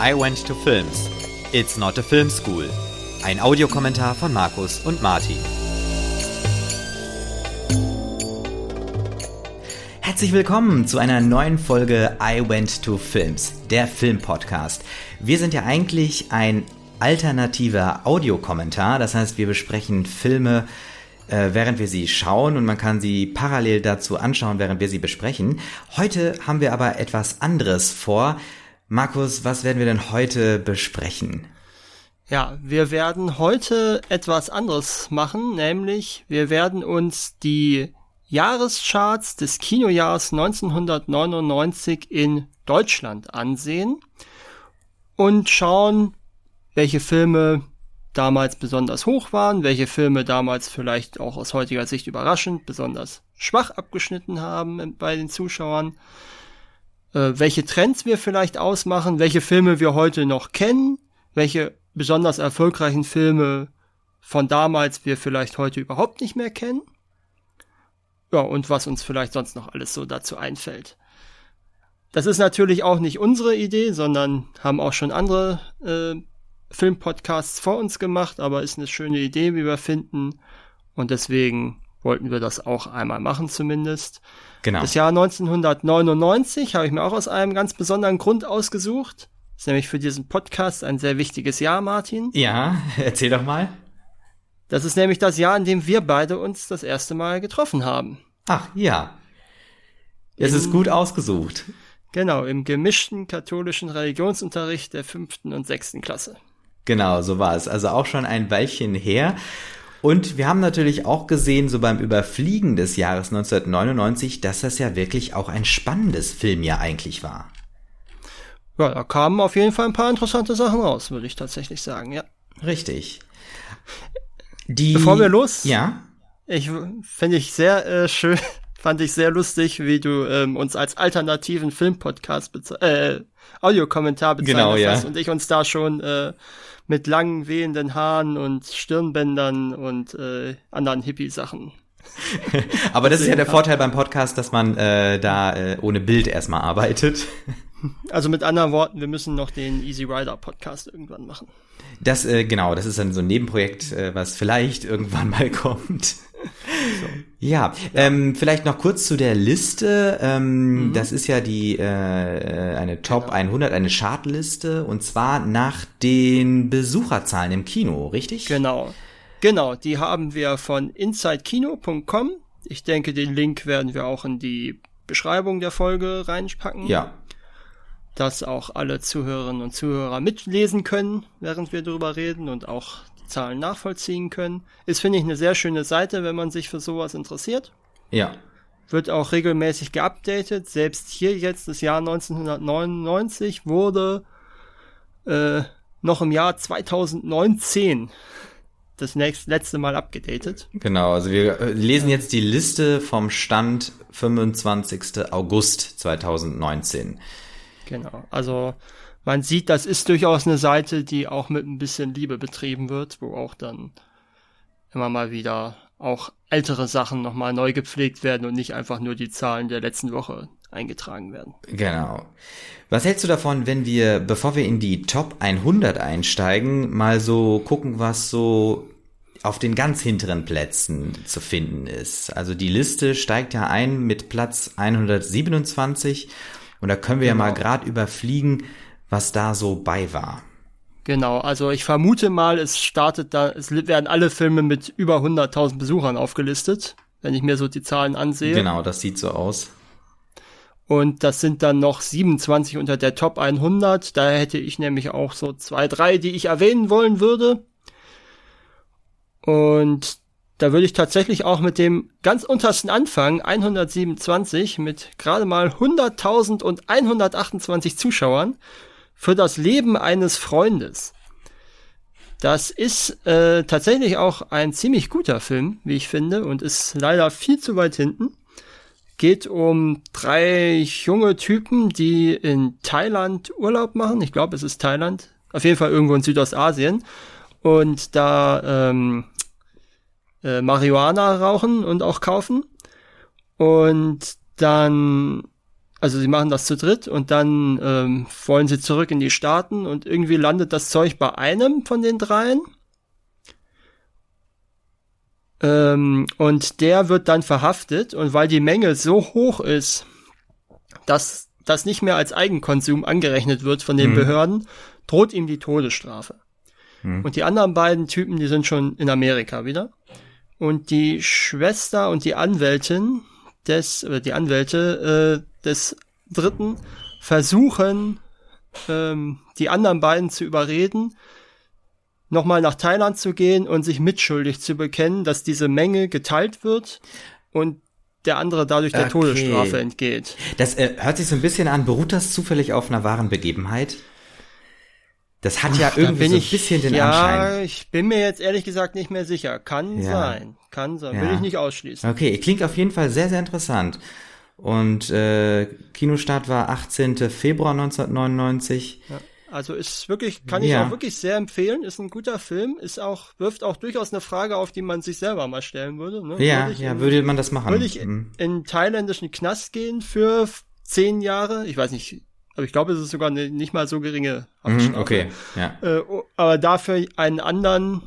I Went to Films. It's not a film school. Ein Audiokommentar von Markus und Martin. Herzlich willkommen zu einer neuen Folge I Went to Films, der Filmpodcast. Wir sind ja eigentlich ein alternativer Audiokommentar, das heißt, wir besprechen Filme, äh, während wir sie schauen und man kann sie parallel dazu anschauen, während wir sie besprechen. Heute haben wir aber etwas anderes vor. Markus, was werden wir denn heute besprechen? Ja, wir werden heute etwas anderes machen, nämlich wir werden uns die Jahrescharts des Kinojahres 1999 in Deutschland ansehen und schauen, welche Filme damals besonders hoch waren, welche Filme damals vielleicht auch aus heutiger Sicht überraschend besonders schwach abgeschnitten haben bei den Zuschauern äh, welche Trends wir vielleicht ausmachen, welche Filme wir heute noch kennen, welche besonders erfolgreichen Filme von damals wir vielleicht heute überhaupt nicht mehr kennen. Ja, und was uns vielleicht sonst noch alles so dazu einfällt. Das ist natürlich auch nicht unsere Idee, sondern haben auch schon andere äh, Filmpodcasts vor uns gemacht, aber ist eine schöne Idee, wie wir finden. Und deswegen wollten wir das auch einmal machen zumindest. Genau. Das Jahr 1999 habe ich mir auch aus einem ganz besonderen Grund ausgesucht. Das ist nämlich für diesen Podcast ein sehr wichtiges Jahr, Martin. Ja, erzähl doch mal. Das ist nämlich das Jahr, in dem wir beide uns das erste Mal getroffen haben. Ach, ja. Es ist gut ausgesucht. Genau, im gemischten katholischen Religionsunterricht der fünften und sechsten Klasse. Genau, so war es. Also auch schon ein Weilchen her. Und wir haben natürlich auch gesehen, so beim Überfliegen des Jahres 1999, dass das ja wirklich auch ein spannendes Filmjahr eigentlich war. Ja, da kamen auf jeden Fall ein paar interessante Sachen raus, würde ich tatsächlich sagen, ja. Richtig. Die, Bevor wir los, ja, ich finde ich sehr äh, schön, fand ich sehr lustig, wie du ähm, uns als alternativen Filmpodcast äh, Audiokommentar bezeichnet genau, ja. hast und ich uns da schon äh, mit langen, wehenden Haaren und Stirnbändern und äh, anderen Hippie-Sachen. Aber das ist ja der Vorteil beim Podcast, dass man äh, da äh, ohne Bild erstmal arbeitet. Also mit anderen Worten, wir müssen noch den Easy Rider Podcast irgendwann machen. Das, äh, genau, das ist dann so ein Nebenprojekt, äh, was vielleicht irgendwann mal kommt. So. Ja, ähm, vielleicht noch kurz zu der Liste. Ähm, mhm. Das ist ja die äh, eine Top genau. 100, eine Chartliste und zwar nach den Besucherzahlen im Kino, richtig? Genau, genau. Die haben wir von insidekino.com. Ich denke, den Link werden wir auch in die Beschreibung der Folge reinpacken. Ja. Dass auch alle Zuhörerinnen und Zuhörer mitlesen können, während wir darüber reden und auch Zahlen nachvollziehen können. Ist, finde ich, eine sehr schöne Seite, wenn man sich für sowas interessiert. Ja. Wird auch regelmäßig geupdatet. Selbst hier jetzt, das Jahr 1999, wurde äh, noch im Jahr 2019 das nächste, letzte Mal abgedatet. Genau, also wir äh, lesen jetzt die Liste vom Stand 25. August 2019. Genau, also man sieht, das ist durchaus eine Seite, die auch mit ein bisschen Liebe betrieben wird, wo auch dann immer mal wieder auch ältere Sachen nochmal neu gepflegt werden und nicht einfach nur die Zahlen der letzten Woche eingetragen werden. Genau. Was hältst du davon, wenn wir, bevor wir in die Top 100 einsteigen, mal so gucken, was so auf den ganz hinteren Plätzen zu finden ist? Also die Liste steigt ja ein mit Platz 127 und da können wir genau. ja mal gerade überfliegen, was da so bei war. Genau, also ich vermute mal, es startet da, es werden alle Filme mit über 100.000 Besuchern aufgelistet, wenn ich mir so die Zahlen ansehe. Genau, das sieht so aus. Und das sind dann noch 27 unter der Top 100. Da hätte ich nämlich auch so zwei, drei, die ich erwähnen wollen würde. Und da würde ich tatsächlich auch mit dem ganz untersten anfangen, 127 mit gerade mal 100.000 und 128 Zuschauern für das Leben eines Freundes. Das ist äh, tatsächlich auch ein ziemlich guter Film, wie ich finde, und ist leider viel zu weit hinten. Geht um drei junge Typen, die in Thailand Urlaub machen. Ich glaube, es ist Thailand. Auf jeden Fall irgendwo in Südostasien. Und da ähm, äh, Marihuana rauchen und auch kaufen. Und dann also sie machen das zu dritt und dann ähm, wollen sie zurück in die Staaten und irgendwie landet das Zeug bei einem von den dreien. Ähm, und der wird dann verhaftet und weil die Menge so hoch ist, dass das nicht mehr als Eigenkonsum angerechnet wird von den mhm. Behörden, droht ihm die Todesstrafe. Mhm. Und die anderen beiden Typen, die sind schon in Amerika wieder. Und die Schwester und die Anwältin des, oder die Anwälte äh, des Dritten versuchen, ähm, die anderen beiden zu überreden, nochmal nach Thailand zu gehen und sich mitschuldig zu bekennen, dass diese Menge geteilt wird und der andere dadurch der okay. Todesstrafe entgeht. Das äh, hört sich so ein bisschen an, beruht das zufällig auf einer wahren Begebenheit? Das hat ja Ach, irgendwie so ein bisschen den ja, Anschein. Ja, ich bin mir jetzt ehrlich gesagt nicht mehr sicher. Kann ja. sein. Kann sein. Ja. Will ich nicht ausschließen. Okay, klingt auf jeden Fall sehr, sehr interessant. Und äh, Kinostart war 18. Februar 1999. Ja. Also ist wirklich, kann ich ja. auch wirklich sehr empfehlen. Ist ein guter Film. Ist auch, wirft auch durchaus eine Frage auf, die man sich selber mal stellen würde. Ne? Ja, würde ja, in, würde man das machen. Würde ich mhm. in, in thailändischen Knast gehen für zehn Jahre? Ich weiß nicht, aber ich glaube, es ist sogar eine nicht mal so geringe Haftstrafe. Mhm, okay, ja. Äh, aber dafür einen anderen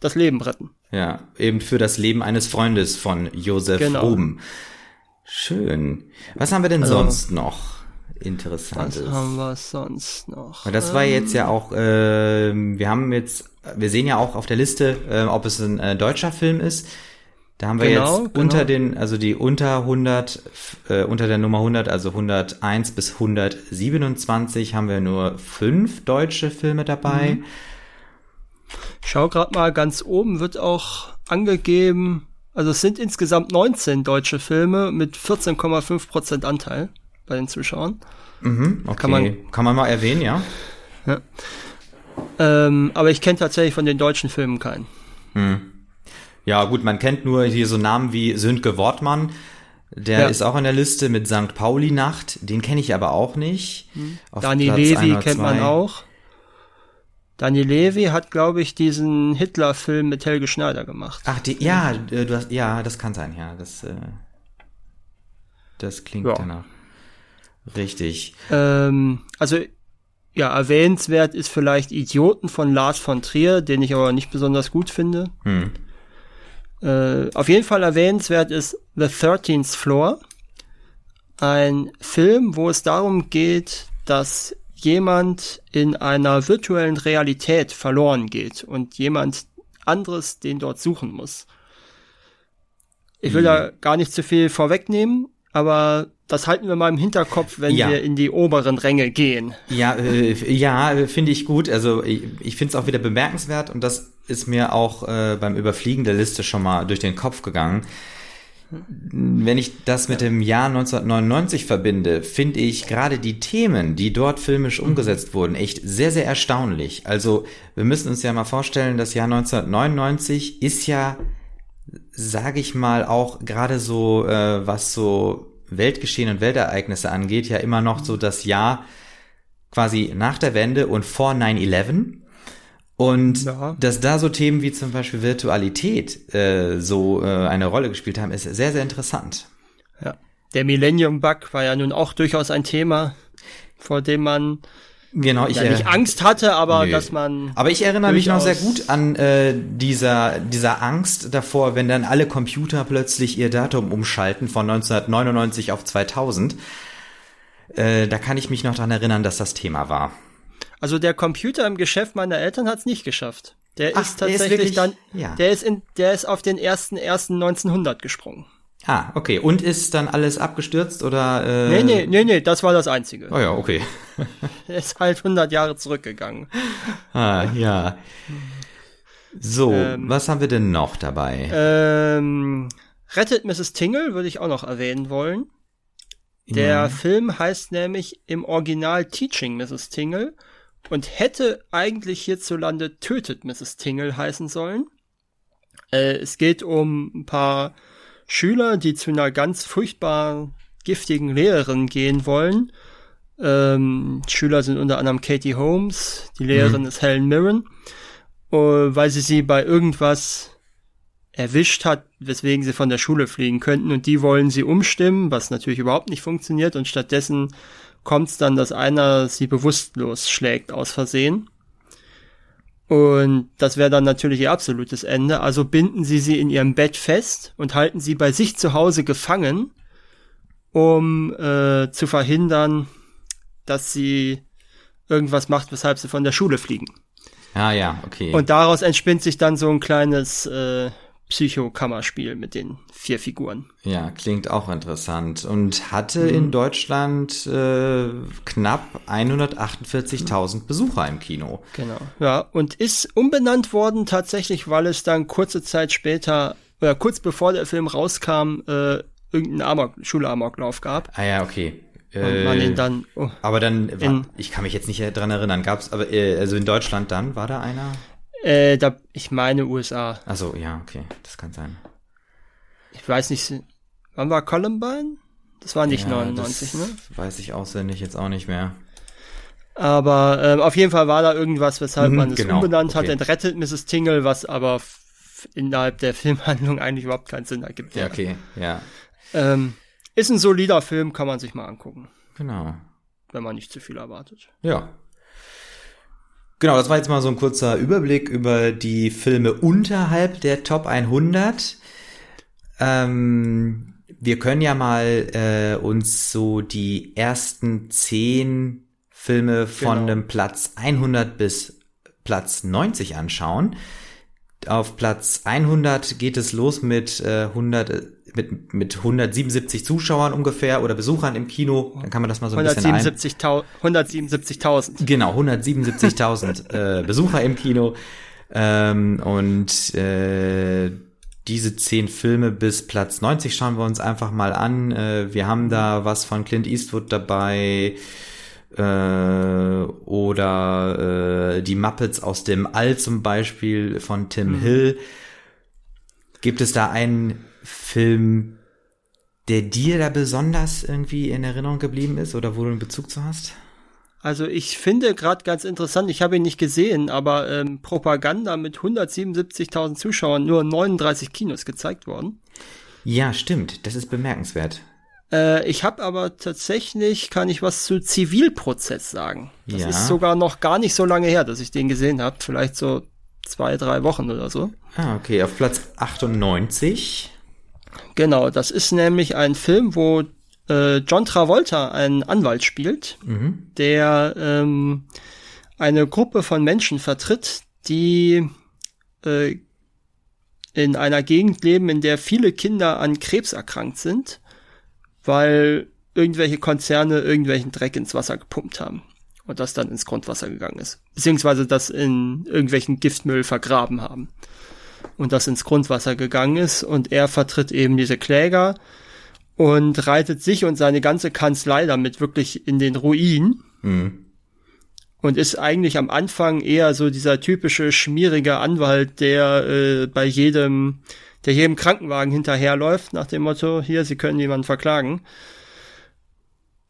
das Leben retten. Ja, eben für das Leben eines Freundes von Josef genau. Ruben. Schön. Was haben wir denn also, sonst noch? Interessantes. Was haben wir sonst noch? Das war jetzt ja auch, äh, wir haben jetzt, wir sehen ja auch auf der Liste, äh, ob es ein äh, deutscher Film ist. Da haben wir genau, jetzt genau. unter den, also die unter 100, äh, unter der Nummer 100, also 101 bis 127 haben wir nur fünf deutsche Filme dabei. Mhm. schau gerade mal, ganz oben wird auch angegeben, also es sind insgesamt 19 deutsche Filme mit 14,5% Anteil bei den Zuschauern. Mhm, okay. Kann man, kann man mal erwähnen, ja. ja. Ähm, aber ich kenne tatsächlich von den deutschen Filmen keinen. Hm. Ja, gut, man kennt nur hier so Namen wie Sönke Wortmann. Der ja. ist auch in der Liste mit St. Pauli Nacht. Den kenne ich aber auch nicht. Hm. Dani Levi kennt man auch. Dani Levi hat, glaube ich, diesen Hitler-Film mit Helge Schneider gemacht. Ach, die, ja, äh, du hast, ja, das kann sein, ja. Das, äh, das klingt ja. danach. Richtig. Ähm, also ja, erwähnenswert ist vielleicht Idioten von Lars von Trier, den ich aber nicht besonders gut finde. Hm. Äh, auf jeden Fall erwähnenswert ist The 13th Floor. Ein Film, wo es darum geht, dass jemand in einer virtuellen Realität verloren geht und jemand anderes den dort suchen muss. Ich will hm. da gar nicht zu viel vorwegnehmen, aber das halten wir mal im Hinterkopf, wenn ja. wir in die oberen Ränge gehen. Ja, äh, ja, finde ich gut. Also ich, ich finde es auch wieder bemerkenswert und das ist mir auch äh, beim Überfliegen der Liste schon mal durch den Kopf gegangen. Wenn ich das mit dem Jahr 1999 verbinde, finde ich gerade die Themen, die dort filmisch umgesetzt wurden, echt sehr, sehr erstaunlich. Also wir müssen uns ja mal vorstellen, das Jahr 1999 ist ja, sage ich mal, auch gerade so, äh, was so Weltgeschehen und Weltereignisse angeht, ja immer noch so das Jahr quasi nach der Wende und vor 9-11. Und ja. dass da so Themen wie zum Beispiel Virtualität äh, so äh, eine Rolle gespielt haben, ist sehr, sehr interessant. Ja. Der Millennium Bug war ja nun auch durchaus ein Thema, vor dem man Genau, ich ja, nicht Angst hatte, aber nö. dass man. Aber ich erinnere mich noch sehr gut an äh, dieser dieser Angst davor, wenn dann alle Computer plötzlich ihr Datum umschalten von 1999 auf 2000. Äh, da kann ich mich noch dran erinnern, dass das Thema war. Also der Computer im Geschäft meiner Eltern hat es nicht geschafft. Der Ach, ist tatsächlich der ist wirklich, dann, ja. der ist in, der ist auf den ersten ersten 1900 gesprungen. Ah, okay. Und ist dann alles abgestürzt oder? Äh... Nee, nee, nee, nee, das war das Einzige. Oh ja, okay. ist halt 100 Jahre zurückgegangen. Ah, ja. So, ähm, was haben wir denn noch dabei? Ähm, Rettet Mrs. Tingle würde ich auch noch erwähnen wollen. Der ja. Film heißt nämlich im Original Teaching Mrs. Tingle und hätte eigentlich hierzulande Tötet Mrs. Tingle heißen sollen. Äh, es geht um ein paar Schüler, die zu einer ganz furchtbar giftigen Lehrerin gehen wollen. Ähm, Schüler sind unter anderem Katie Holmes, die Lehrerin mhm. ist Helen Mirren, uh, weil sie sie bei irgendwas erwischt hat, weswegen sie von der Schule fliegen könnten und die wollen sie umstimmen, was natürlich überhaupt nicht funktioniert und stattdessen kommt es dann, dass einer sie bewusstlos schlägt aus Versehen. Und das wäre dann natürlich ihr absolutes Ende. Also binden sie sie in ihrem Bett fest und halten sie bei sich zu Hause gefangen, um äh, zu verhindern, dass sie irgendwas macht, weshalb sie von der Schule fliegen. Ah ja, okay. Und daraus entspinnt sich dann so ein kleines äh, Psychokammerspiel mit den vier Figuren. Ja, klingt auch interessant. Und hatte mhm. in Deutschland äh, knapp 148.000 Besucher im Kino. Genau. Ja, und ist umbenannt worden tatsächlich, weil es dann kurze Zeit später, oder kurz bevor der Film rauskam, äh, irgendeinen Amok, Schulamoklauf gab. Ah ja, okay. Und man ihn dann. Oh, aber dann, in, ich kann mich jetzt nicht dran erinnern, gab es, aber äh, also in Deutschland dann, war da einer? Äh, da, ich meine USA. Also ja, okay, das kann sein. Ich weiß nicht, wann war Columbine? Das war nicht ja, 99, ne? Weiß ich auswendig jetzt auch nicht mehr. Aber ähm, auf jeden Fall war da irgendwas, weshalb mhm, man es genau, umbenannt okay. hat, entrettet Mrs. Tingle, was aber innerhalb der Filmhandlung eigentlich überhaupt keinen Sinn ergibt. Ja, okay, ja. Ähm, ist ein solider Film, kann man sich mal angucken. Genau. Wenn man nicht zu viel erwartet. Ja, Genau, das war jetzt mal so ein kurzer Überblick über die Filme unterhalb der Top 100. Ähm, wir können ja mal äh, uns so die ersten zehn Filme von genau. dem Platz 100 bis Platz 90 anschauen. Auf Platz 100 geht es los mit äh, 100 mit, mit 177 Zuschauern ungefähr oder Besuchern im Kino, dann kann man das mal so ein 177 bisschen ein. 177.000. Genau, 177.000 äh, Besucher im Kino. Ähm, und äh, diese zehn Filme bis Platz 90 schauen wir uns einfach mal an. Äh, wir haben da was von Clint Eastwood dabei äh, oder äh, die Muppets aus dem All zum Beispiel von Tim mhm. Hill. Gibt es da einen Film, der dir da besonders irgendwie in Erinnerung geblieben ist oder wo du einen Bezug zu hast? Also ich finde gerade ganz interessant, ich habe ihn nicht gesehen, aber ähm, Propaganda mit 177.000 Zuschauern nur 39 Kinos gezeigt worden. Ja, stimmt, das ist bemerkenswert. Äh, ich habe aber tatsächlich, kann ich was zu Zivilprozess sagen. Das ja. ist sogar noch gar nicht so lange her, dass ich den gesehen habe, vielleicht so zwei, drei Wochen oder so. Ah, okay, auf Platz 98 Genau, das ist nämlich ein Film, wo äh, John Travolta einen Anwalt spielt, mhm. der ähm, eine Gruppe von Menschen vertritt, die äh, in einer Gegend leben, in der viele Kinder an Krebs erkrankt sind, weil irgendwelche Konzerne irgendwelchen Dreck ins Wasser gepumpt haben und das dann ins Grundwasser gegangen ist, beziehungsweise das in irgendwelchen Giftmüll vergraben haben und das ins Grundwasser gegangen ist. Und er vertritt eben diese Kläger und reitet sich und seine ganze Kanzlei damit wirklich in den Ruin. Mhm. Und ist eigentlich am Anfang eher so dieser typische schmierige Anwalt, der äh, bei jedem, der jedem Krankenwagen hinterherläuft, nach dem Motto, hier, Sie können jemanden verklagen.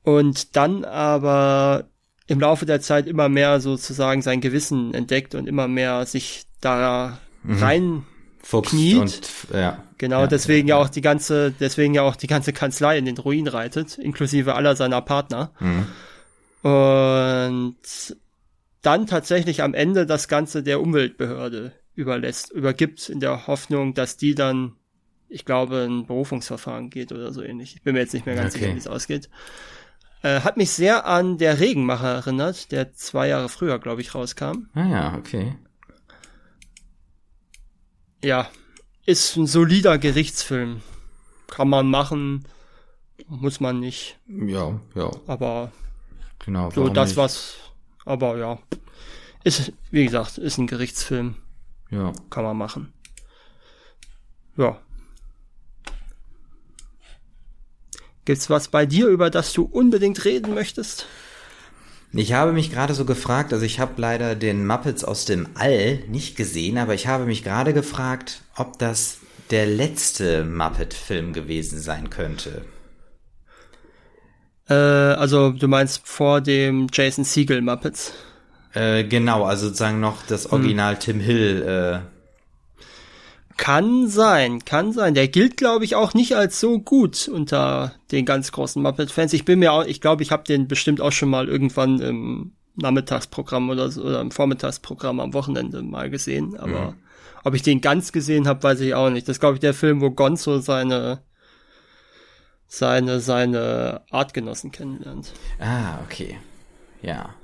Und dann aber im Laufe der Zeit immer mehr sozusagen sein Gewissen entdeckt und immer mehr sich da mhm. rein Fuchs kniet. Und, ja, genau, ja, deswegen ja, ja auch die ganze, deswegen ja auch die ganze Kanzlei in den Ruin reitet, inklusive aller seiner Partner. Mhm. Und dann tatsächlich am Ende das Ganze der Umweltbehörde überlässt, übergibt in der Hoffnung, dass die dann, ich glaube, ein Berufungsverfahren geht oder so ähnlich. Ich bin mir jetzt nicht mehr ganz okay. sicher, wie es ausgeht. Äh, hat mich sehr an der Regenmacher erinnert, der zwei Jahre früher, glaube ich, rauskam. Ah ja, okay ja, ist ein solider Gerichtsfilm. Kann man machen, muss man nicht. Ja, ja. Aber genau, so das nicht? was, aber ja, ist wie gesagt, ist ein Gerichtsfilm. Ja, kann man machen. Ja. Gibt's was bei dir, über das du unbedingt reden möchtest? Ich habe mich gerade so gefragt, also ich habe leider den Muppets aus dem All nicht gesehen, aber ich habe mich gerade gefragt, ob das der letzte Muppet-Film gewesen sein könnte. Äh, also du meinst vor dem Jason Siegel Muppets? Äh, genau, also sozusagen noch das. Original hm. Tim Hill. Äh, Kann sein, kann sein. Der gilt, glaube ich, auch nicht als so gut unter den ganz großen Muppet-Fans. Ich bin mir auch, ich glaube, ich habe den bestimmt auch schon mal irgendwann im Nachmittagsprogramm oder, so, oder im Vormittagsprogramm am Wochenende mal gesehen. Aber mhm. ob ich den ganz gesehen habe, weiß ich auch nicht. Das ist, glaube ich, der Film, wo Gonzo seine seine seine Artgenossen kennenlernt. Ah, okay. Ja.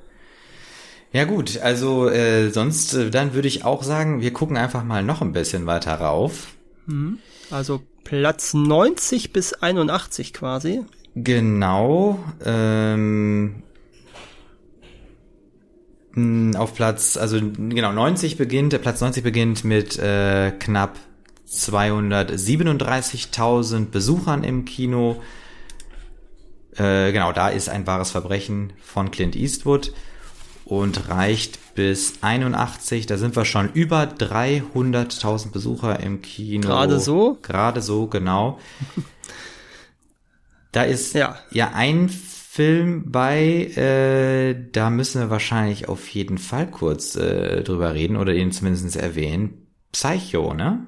Ja gut, also äh, sonst, äh, dann würde ich auch sagen, wir gucken einfach mal noch ein bisschen weiter rauf. Mhm. Also Platz 90 bis 81 quasi. Genau. Ähm, auf Platz, also genau, 90 beginnt, der Platz 90 beginnt mit äh, knapp 237.000 Besuchern im Kino. Äh, genau, da ist ein wahres Verbrechen von Clint Eastwood und reicht bis 81. Da sind wir schon über 300.000 Besucher im Kino. Gerade so? Gerade so, genau. Da ist ja, ja ein Film bei, äh, da müssen wir wahrscheinlich auf jeden Fall kurz äh, drüber reden oder ihn zumindest erwähnen. Psycho, ne?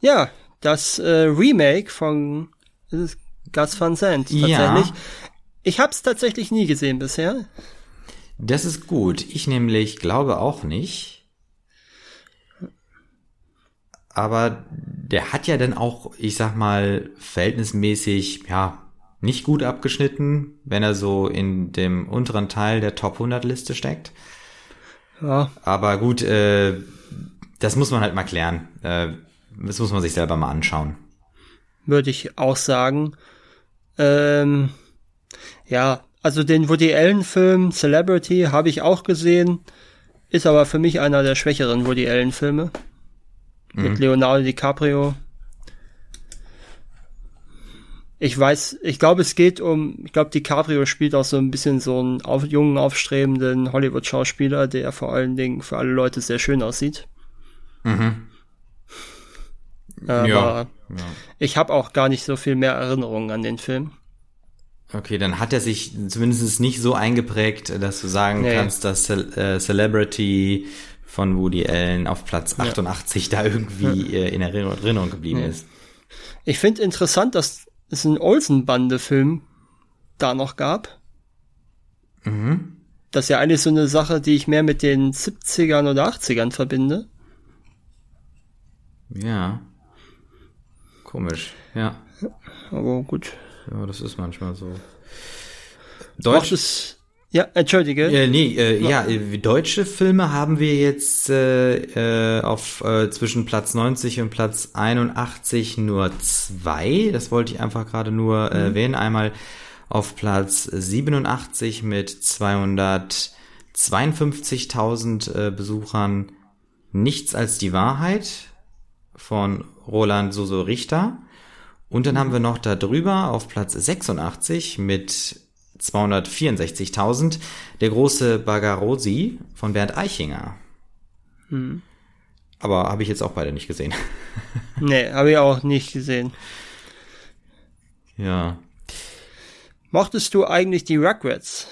Ja, das äh, Remake von Gus Van Sant tatsächlich. Ja. Ich habe es tatsächlich nie gesehen bisher. Das ist gut. Ich nämlich glaube auch nicht. Aber der hat ja dann auch, ich sag mal, verhältnismäßig, ja, nicht gut abgeschnitten, wenn er so in dem unteren Teil der Top 100 Liste steckt. Ja. Aber gut, äh, das muss man halt mal klären. Äh, das muss man sich selber mal anschauen. Würde ich auch sagen. Ähm, ja, also den Woody Allen Film Celebrity habe ich auch gesehen, ist aber für mich einer der schwächeren Woody Allen Filme. Mhm. Mit Leonardo DiCaprio. Ich weiß, ich glaube, es geht um, ich glaube, DiCaprio spielt auch so ein bisschen so einen auf, jungen, aufstrebenden Hollywood-Schauspieler, der vor allen Dingen für alle Leute sehr schön aussieht. Mhm. Aber ja, ja. ich habe auch gar nicht so viel mehr Erinnerungen an den Film. Okay, dann hat er sich zumindest nicht so eingeprägt, dass du sagen nee. kannst, dass Ce äh, Celebrity von Woody Allen auf Platz 88 ja. da irgendwie äh, in Erinnerung geblieben nee. ist. Ich finde interessant, dass es einen Olsen-Bande-Film da noch gab. Mhm. Das ist ja eigentlich so eine Sache, die ich mehr mit den 70ern oder 80ern verbinde. Ja. Komisch, ja. Aber gut. Ja, das ist manchmal so. Deutsch ist ja, entschuldige. Äh, nee, äh, ja, äh, deutsche Filme haben wir jetzt äh, äh, auf äh, zwischen Platz 90 und Platz 81 nur zwei. Das wollte ich einfach gerade nur mhm. erwähnen. Einmal auf Platz 87 mit 252.000 äh, Besuchern Nichts als die Wahrheit von Roland Soso Richter. Und dann haben wir noch da drüber auf Platz 86 mit 264.000 der große Bagarosi von Bernd Eichinger. Hm. Aber habe ich jetzt auch beide nicht gesehen. nee, habe ich auch nicht gesehen. Ja. Mochtest du eigentlich die Rugrats?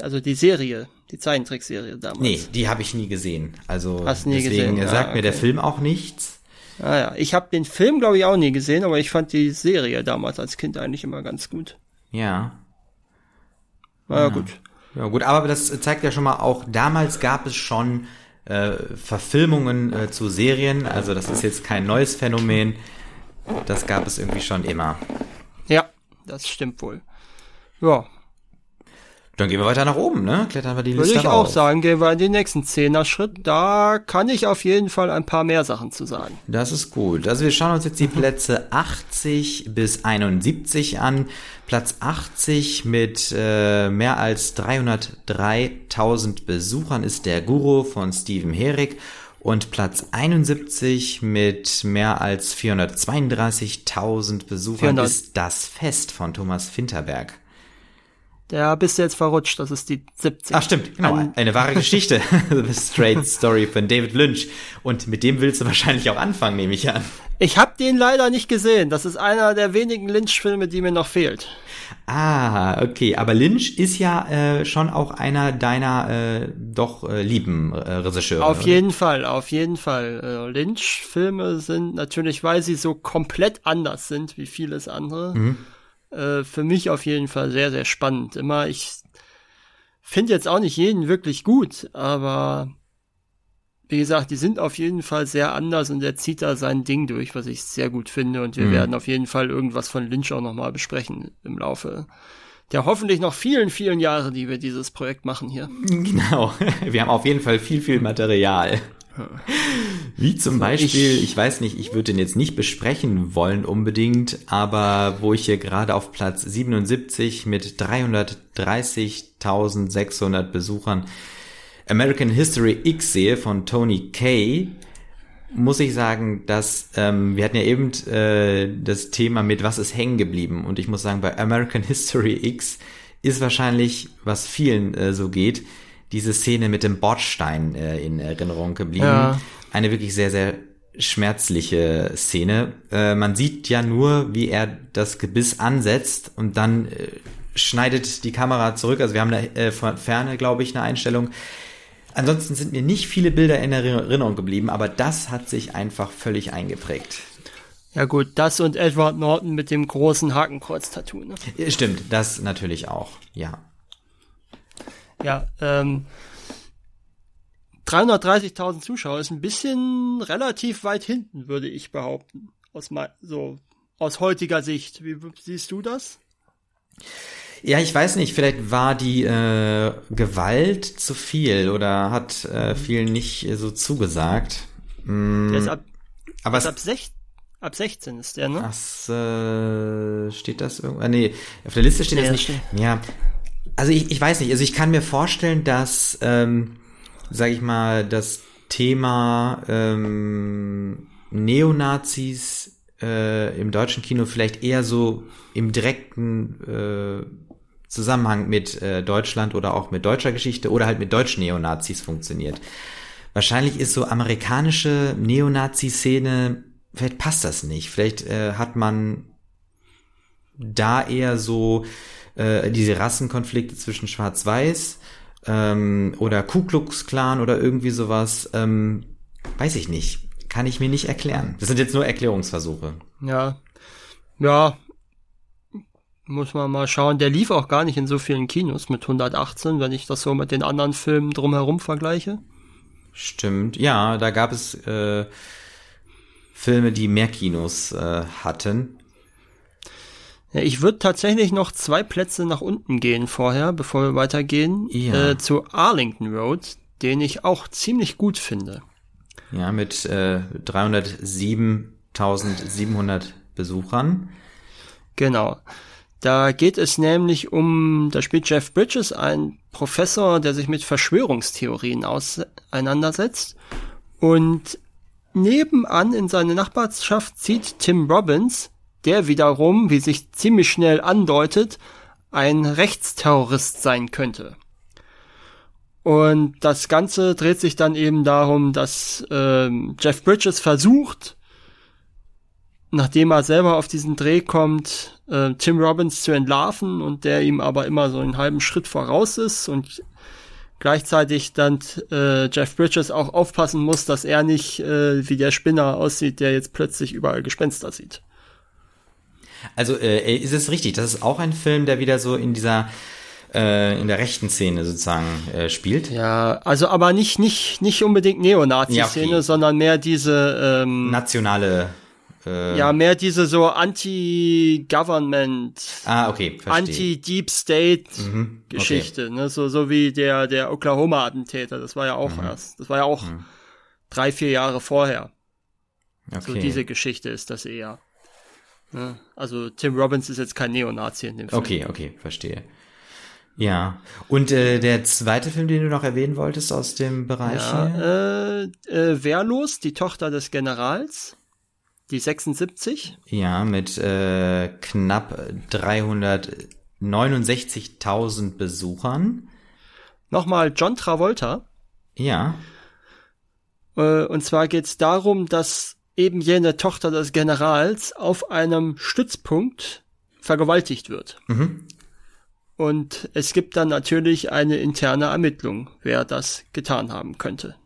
Also die Serie, die Zeichentrickserie damals? Nee, die habe ich nie gesehen. Also Hast nie deswegen gesehen. sagt ah, okay. mir der Film auch nichts. Ah ja, ich habe den Film, glaube ich, auch nie gesehen, aber ich fand die Serie damals als Kind eigentlich immer ganz gut. Ja. Na ja, gut. Ja gut, aber das zeigt ja schon mal auch, damals gab es schon äh, Verfilmungen äh, zu Serien, also das ist jetzt kein neues Phänomen, das gab es irgendwie schon immer. Ja, das stimmt wohl. Ja, dann gehen wir weiter nach oben, ne? Klettern wir die Liste Würde ich auch sagen, gehen wir in den nächsten Zehner-Schritt. Da kann ich auf jeden Fall ein paar mehr Sachen zu sagen. Das ist gut. Also wir schauen uns jetzt die Plätze 80 bis 71 an. Platz 80 mit äh, mehr als 303.000 Besuchern ist der Guru von Steven Herrick. Und Platz 71 mit mehr als 432.000 Besuchern 400. ist das Fest von Thomas Finterberg. Der bist du jetzt verrutscht, das ist die 70. Ach stimmt, genau, Ein, eine wahre Geschichte. The Straight Story von David Lynch. Und mit dem willst du wahrscheinlich auch anfangen, nehme ich an. Ich habe den leider nicht gesehen. Das ist einer der wenigen Lynch-Filme, die mir noch fehlt. Ah, okay. Aber Lynch ist ja äh, schon auch einer deiner äh, doch äh, lieben äh, Regisseure. Auf oder? jeden Fall, auf jeden Fall. Äh, Lynch-Filme sind natürlich, weil sie so komplett anders sind wie vieles andere, mhm. Äh, für mich auf jeden Fall sehr, sehr spannend. Immer, ich finde jetzt auch nicht jeden wirklich gut, aber wie gesagt, die sind auf jeden Fall sehr anders und er zieht da sein Ding durch, was ich sehr gut finde. Und wir mhm. werden auf jeden Fall irgendwas von Lynch auch nochmal besprechen im Laufe der hoffentlich noch vielen, vielen Jahre, die wir dieses Projekt machen hier. Genau. Wir haben auf jeden Fall viel, viel Material. Wie zum Beispiel, ich, ich, weiß nicht, ich würde den jetzt nicht besprechen wollen unbedingt, aber wo ich hier gerade auf Platz 77 mit 330.600 Besuchern American History X sehe von Tony Kay, muss ich sagen, dass ähm, wir hatten ja eben äh, das Thema mit was ist hängen geblieben? Und ich muss sagen, bei American History X ist wahrscheinlich, was vielen äh, so geht, diese Szene mit dem Bordstein äh, in Erinnerung geblieben. Ja. Eine wirklich sehr, sehr schmerzliche Szene. Äh, man sieht ja nur, wie er das Gebiss ansetzt und dann äh, schneidet die Kamera zurück. Also wir haben da äh, von Ferne, glaube ich, eine Einstellung, Ansonsten sind mir nicht viele Bilder in Erinnerung geblieben, aber das hat sich einfach völlig eingeprägt. Ja gut, das und Edward Norton mit dem großen Hakenkreuz-Tattoo. Ne? Stimmt, das natürlich auch, ja. Ja, ähm, 330.000 Zuschauer ist ein bisschen relativ weit hinten, würde ich behaupten. Aus, so, aus heutiger Sicht. Wie siehst du das? Ja, ich weiß nicht, vielleicht war die äh, Gewalt zu viel oder hat äh, vielen nicht so zugesagt. Mm, der ist ab, aber ist ab, sech, ab 16 ist der, ne? Ach, äh, steht das irgendwo? Ah, nee, auf der Liste steht nee, das nicht. Steht. Ja, also ich, ich weiß nicht, also ich kann mir vorstellen, dass, ähm, sag ich mal, das Thema ähm, Neonazis äh, im deutschen Kino vielleicht eher so im direkten äh, Zusammenhang mit äh, Deutschland oder auch mit deutscher Geschichte oder halt mit deutschen Neonazis funktioniert. Wahrscheinlich ist so amerikanische Neonazi-Szene, vielleicht passt das nicht. Vielleicht äh, hat man da eher so äh, diese Rassenkonflikte zwischen Schwarz-Weiß ähm, oder Ku Klux Klan oder irgendwie sowas. Ähm, weiß ich nicht. Kann ich mir nicht erklären. Das sind jetzt nur Erklärungsversuche. Ja. Ja, muss man mal schauen. Der lief auch gar nicht in so vielen Kinos mit 118, wenn ich das so mit den anderen Filmen drumherum vergleiche. Stimmt, ja, da gab es äh, Filme, die mehr Kinos äh, hatten. Ja, ich würde tatsächlich noch zwei Plätze nach unten gehen vorher, bevor wir weitergehen, ja. äh, zu Arlington Road, den ich auch ziemlich gut finde. Ja, mit äh, 307.700 Besuchern. Genau. Da geht es nämlich um, da spielt Jeff Bridges, ein Professor, der sich mit Verschwörungstheorien auseinandersetzt. Und nebenan in seine Nachbarschaft zieht Tim Robbins, der wiederum, wie sich ziemlich schnell andeutet, ein Rechtsterrorist sein könnte. Und das Ganze dreht sich dann eben darum, dass äh, Jeff Bridges versucht, nachdem er selber auf diesen Dreh kommt, äh, Tim Robbins zu entlarven und der ihm aber immer so einen halben Schritt voraus ist und gleichzeitig dann äh, Jeff Bridges auch aufpassen muss, dass er nicht äh, wie der Spinner aussieht, der jetzt plötzlich überall Gespenster sieht. Also äh, ist es richtig, das ist auch ein Film, der wieder so in dieser äh, in der rechten Szene sozusagen äh, spielt. Ja, also aber nicht nicht nicht unbedingt Neonazi-Szene, ja, okay. sondern mehr diese ähm, nationale äh, ja, mehr diese so Anti-Government, ah, okay, Anti-Deep State-Geschichte, mhm, okay. ne? So, so wie der, der Oklahoma-Attentäter, das war ja auch mhm. erst, das war ja auch mhm. drei, vier Jahre vorher. Okay. So diese Geschichte ist das eher. Also Tim Robbins ist jetzt kein Neonazi in dem Film. Okay, okay, verstehe. Ja. Und äh, der zweite Film, den du noch erwähnen wolltest aus dem Bereich? Ja, äh, äh, Wehrlos, die Tochter des Generals. Die 76? Ja, mit äh, knapp 369.000 Besuchern. Nochmal John Travolta. Ja. Äh, und zwar geht es darum, dass eben jene Tochter des Generals auf einem Stützpunkt vergewaltigt wird. Mhm. Und es gibt dann natürlich eine interne Ermittlung, wer das getan haben könnte.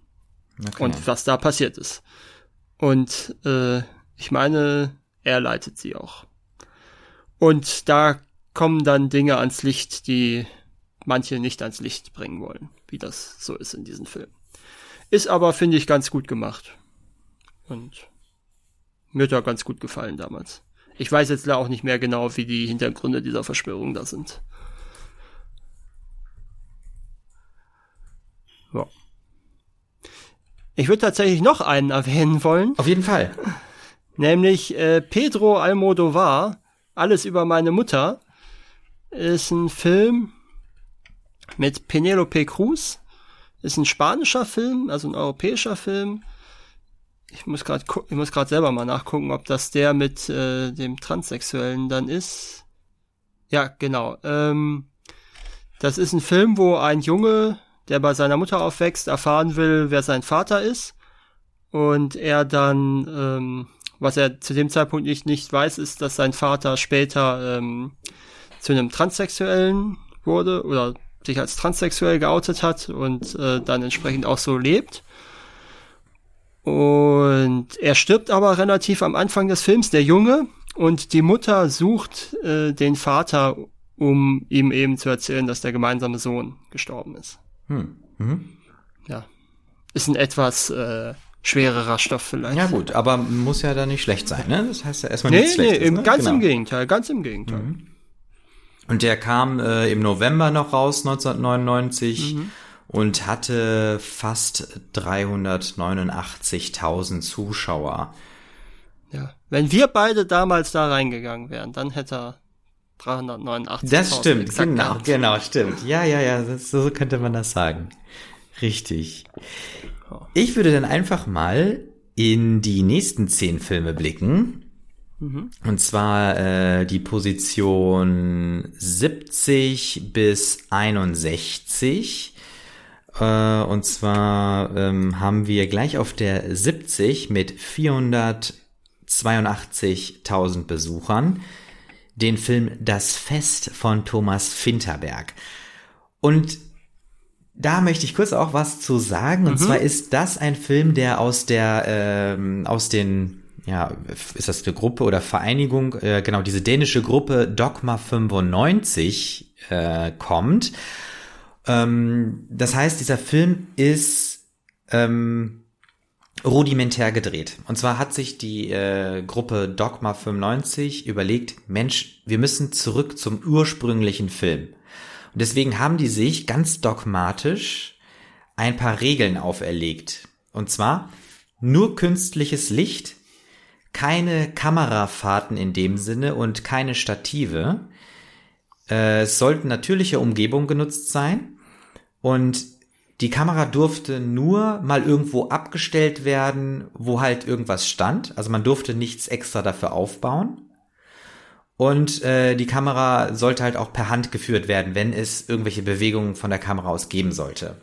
Okay. Und was da passiert ist. Und äh, ich meine, er leitet sie auch. Und da kommen dann Dinge ans Licht, die manche nicht ans Licht bringen wollen, wie das so ist in diesem Film. Ist aber, finde ich, ganz gut gemacht. Und mir hat er ganz gut gefallen damals. Ich weiß jetzt auch nicht mehr genau, wie die Hintergründe dieser Verschwörung da sind. Ja. Ich würde tatsächlich noch einen erwähnen wollen. Auf jeden Fall. Nämlich äh, Pedro Almodovar, Alles über meine Mutter, ist ein Film mit Penelope Cruz. Ist ein spanischer Film, also ein europäischer Film. Ich muss gerade ich muss gerade selber mal nachgucken, ob das der mit äh, dem Transsexuellen dann ist. Ja, genau. Ähm, das ist ein Film, wo ein Junge der bei seiner Mutter aufwächst, erfahren will, wer sein Vater ist. Und er dann, ähm, was er zu dem Zeitpunkt nicht, nicht weiß, ist, dass sein Vater später ähm, zu einem Transsexuellen wurde oder sich als transsexuell geoutet hat und äh, dann entsprechend auch so lebt. Und er stirbt aber relativ am Anfang des Films, der Junge, und die Mutter sucht äh, den Vater, um ihm eben zu erzählen, dass der gemeinsame Sohn gestorben ist. Hm. Mhm. Ja. Ist ein etwas äh, schwererer Stoff vielleicht. Ja gut, aber muss ja da nicht schlecht sein, ne? Das heißt ja erstmal nee, nichts nee, Schlechtes. Nee, ne? ganz genau. im Gegenteil, ganz im Gegenteil. Mhm. Und der kam äh, im November noch raus, 1999. Mhm. Und hatte fast 389.000 Zuschauer. Ja, wenn wir beide damals da reingegangen wären, dann hätte er 389. Das stimmt, genau, genau, stimmt. Ja, ja, ja, das, so könnte man das sagen. Richtig. Ich würde dann einfach mal in die nächsten zehn Filme blicken. Mhm. Und zwar äh, die Position 70 bis 61. Äh, und zwar ähm, haben wir gleich auf der 70 mit 482.000 Besuchern den Film Das Fest von Thomas Finterberg. Und da möchte ich kurz auch was zu sagen. Und mhm. zwar ist das ein Film, der aus der, ähm, aus den, ja, ist das eine Gruppe oder Vereinigung, äh, genau, diese dänische Gruppe Dogma 95 äh, kommt. Ähm, das heißt, dieser Film ist ähm, rudimentär gedreht. Und zwar hat sich die äh, Gruppe Dogma 95 überlegt, Mensch, wir müssen zurück zum ursprünglichen Film. Und deswegen haben die sich ganz dogmatisch ein paar Regeln auferlegt. Und zwar nur künstliches Licht, keine Kamerafahrten in dem Sinne und keine Stative. Äh, es sollten natürliche Umgebungen genutzt sein. Und die Kamera durfte nur mal irgendwo abgestellt werden, wo halt irgendwas stand. Also man durfte nichts extra dafür aufbauen. Und äh, die Kamera sollte halt auch per Hand geführt werden, wenn es irgendwelche Bewegungen von der Kamera aus geben sollte.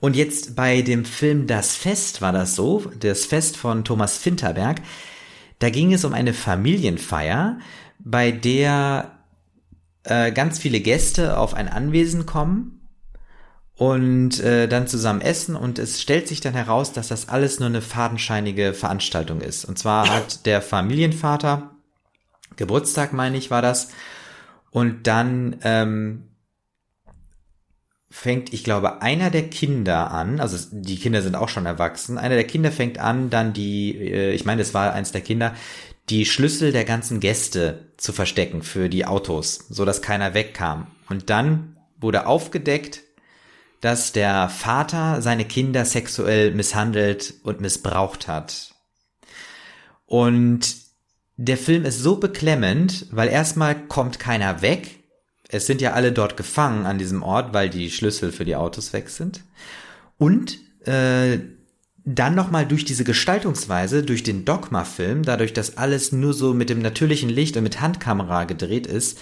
Und jetzt bei dem Film Das Fest war das so, das Fest von Thomas Finterberg. Da ging es um eine Familienfeier, bei der äh, ganz viele Gäste auf ein Anwesen kommen und äh, dann zusammen essen und es stellt sich dann heraus, dass das alles nur eine fadenscheinige Veranstaltung ist. Und zwar hat der Familienvater Geburtstag, meine ich, war das. Und dann ähm, fängt, ich glaube, einer der Kinder an, also die Kinder sind auch schon erwachsen, einer der Kinder fängt an, dann die, äh, ich meine, es war eins der Kinder, die Schlüssel der ganzen Gäste zu verstecken für die Autos, so dass keiner wegkam. Und dann wurde aufgedeckt, dass der Vater seine Kinder sexuell misshandelt und missbraucht hat. Und der Film ist so beklemmend, weil erstmal kommt keiner weg. Es sind ja alle dort gefangen an diesem Ort, weil die Schlüssel für die Autos weg sind. Und äh, dann nochmal durch diese Gestaltungsweise, durch den Dogma-Film, dadurch, dass alles nur so mit dem natürlichen Licht und mit Handkamera gedreht ist,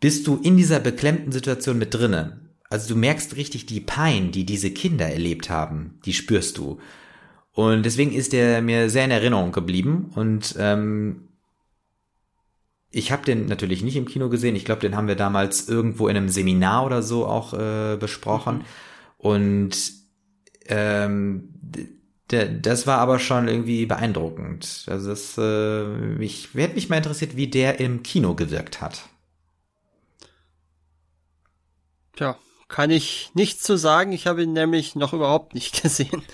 bist du in dieser beklemmten Situation mit drinnen. Also du merkst richtig die Pein, die diese Kinder erlebt haben, die spürst du. Und deswegen ist der mir sehr in Erinnerung geblieben. Und ähm, ich habe den natürlich nicht im Kino gesehen. Ich glaube, den haben wir damals irgendwo in einem Seminar oder so auch äh, besprochen. Mhm. Und ähm, das war aber schon irgendwie beeindruckend. Also das, äh, mich, hätte mich mal interessiert, wie der im Kino gewirkt hat. Tja, kann ich nichts zu sagen. Ich habe ihn nämlich noch überhaupt nicht gesehen.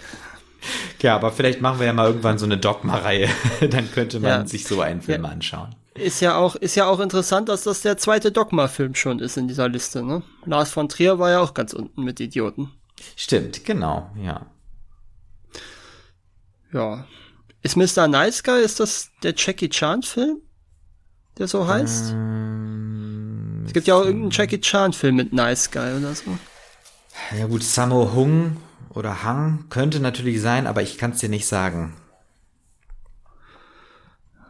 Ja, aber vielleicht machen wir ja mal irgendwann so eine Dogma-Reihe. Dann könnte man ja. sich so einen Film ja. anschauen. Ist ja auch, ist ja auch interessant, dass das der zweite Dogma-Film schon ist in dieser Liste, ne? Lars von Trier war ja auch ganz unten mit Idioten. Stimmt, genau, ja. Ja. Ist Mr. Nice Guy, ist das der Jackie Chan Film? Der so heißt? Ähm, es gibt ja auch irgendeinen Jackie Chan Film mit Nice Guy oder so. Ja gut, Sammo Hung oder Hang könnte natürlich sein, aber ich kann es dir nicht sagen.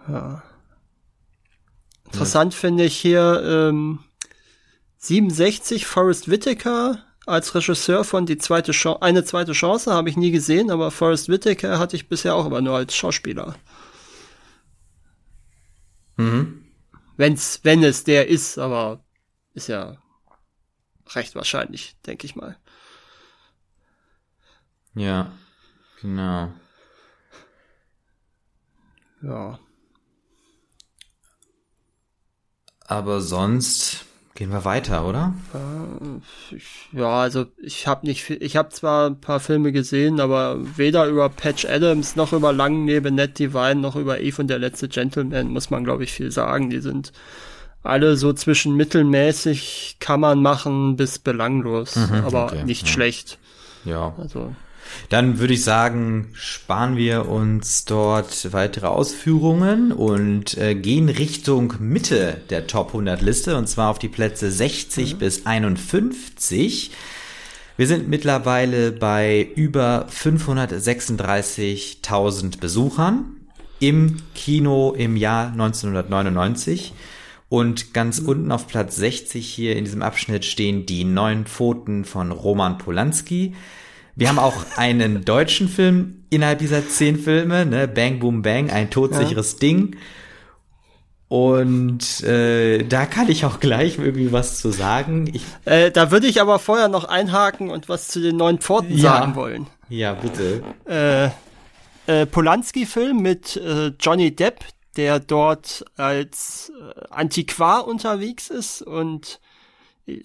Ja. Interessant ja. finde ich hier ähm, 67 Forrest Whitaker als Regisseur von die zweite Chance, eine zweite Chance habe ich nie gesehen, aber Forrest Whitaker hatte ich bisher auch aber nur als Schauspieler. Mhm. Wenn's, wenn es der ist, aber ist ja recht wahrscheinlich, denke ich mal. Ja, genau. Ja. Aber sonst Gehen wir weiter, oder? Ja, also ich habe nicht, ich habe zwar ein paar Filme gesehen, aber weder über Patch Adams noch über Lang neben Ned Divine noch über Eve und der letzte Gentleman muss man, glaube ich, viel sagen. Die sind alle so zwischen mittelmäßig kann man machen bis belanglos, mhm, aber okay, nicht ja. schlecht. Ja. Also dann würde ich sagen, sparen wir uns dort weitere Ausführungen und äh, gehen Richtung Mitte der Top 100 Liste und zwar auf die Plätze 60 mhm. bis 51. Wir sind mittlerweile bei über 536.000 Besuchern im Kino im Jahr 1999. Und ganz mhm. unten auf Platz 60 hier in diesem Abschnitt stehen die neun Pfoten von Roman Polanski. Wir haben auch einen deutschen Film innerhalb dieser zehn Filme, ne? Bang Boom Bang, ein todsicheres ja. Ding. Und äh, da kann ich auch gleich irgendwie was zu sagen. Ich, äh, da würde ich aber vorher noch einhaken und was zu den neuen Pforten ja, sagen wollen. Ja, bitte. Äh, äh, Polanski-Film mit äh, Johnny Depp, der dort als äh, Antiquar unterwegs ist und äh,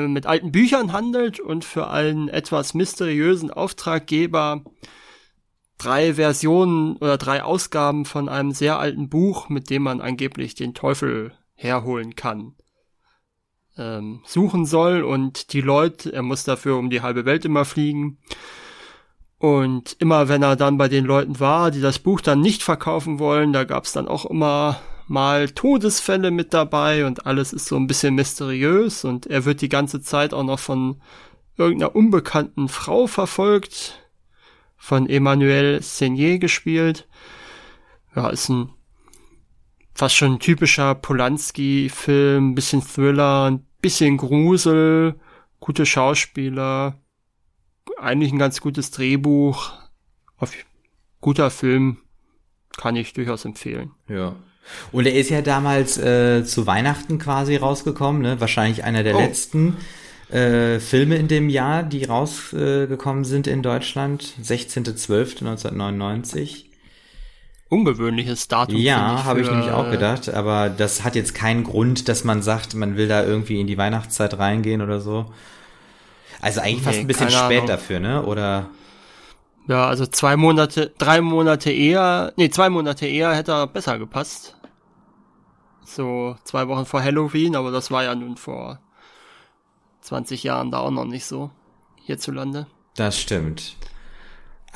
mit alten Büchern handelt und für einen etwas mysteriösen Auftraggeber drei Versionen oder drei Ausgaben von einem sehr alten Buch, mit dem man angeblich den Teufel herholen kann, ähm, suchen soll und die Leute, er muss dafür um die halbe Welt immer fliegen. Und immer wenn er dann bei den Leuten war, die das Buch dann nicht verkaufen wollen, da gab's dann auch immer mal Todesfälle mit dabei und alles ist so ein bisschen mysteriös und er wird die ganze Zeit auch noch von irgendeiner unbekannten Frau verfolgt, von Emmanuel Senier gespielt. Ja, ist ein fast schon ein typischer Polanski-Film, bisschen Thriller, ein bisschen Grusel, gute Schauspieler, eigentlich ein ganz gutes Drehbuch, auf guter Film, kann ich durchaus empfehlen. Ja. Und er ist ja damals äh, zu Weihnachten quasi rausgekommen, ne? Wahrscheinlich einer der oh. letzten äh, Filme in dem Jahr, die rausgekommen äh, sind in Deutschland. 16.12.1999. Ungewöhnliches Datum. Ja, habe ich nämlich auch gedacht, aber das hat jetzt keinen Grund, dass man sagt, man will da irgendwie in die Weihnachtszeit reingehen oder so. Also eigentlich fast ein bisschen spät Ahnung. dafür, ne? Oder? Ja, also zwei Monate, drei Monate eher, nee, zwei Monate eher hätte er besser gepasst so zwei Wochen vor Halloween, aber das war ja nun vor 20 Jahren da auch noch nicht so hierzulande. Das stimmt.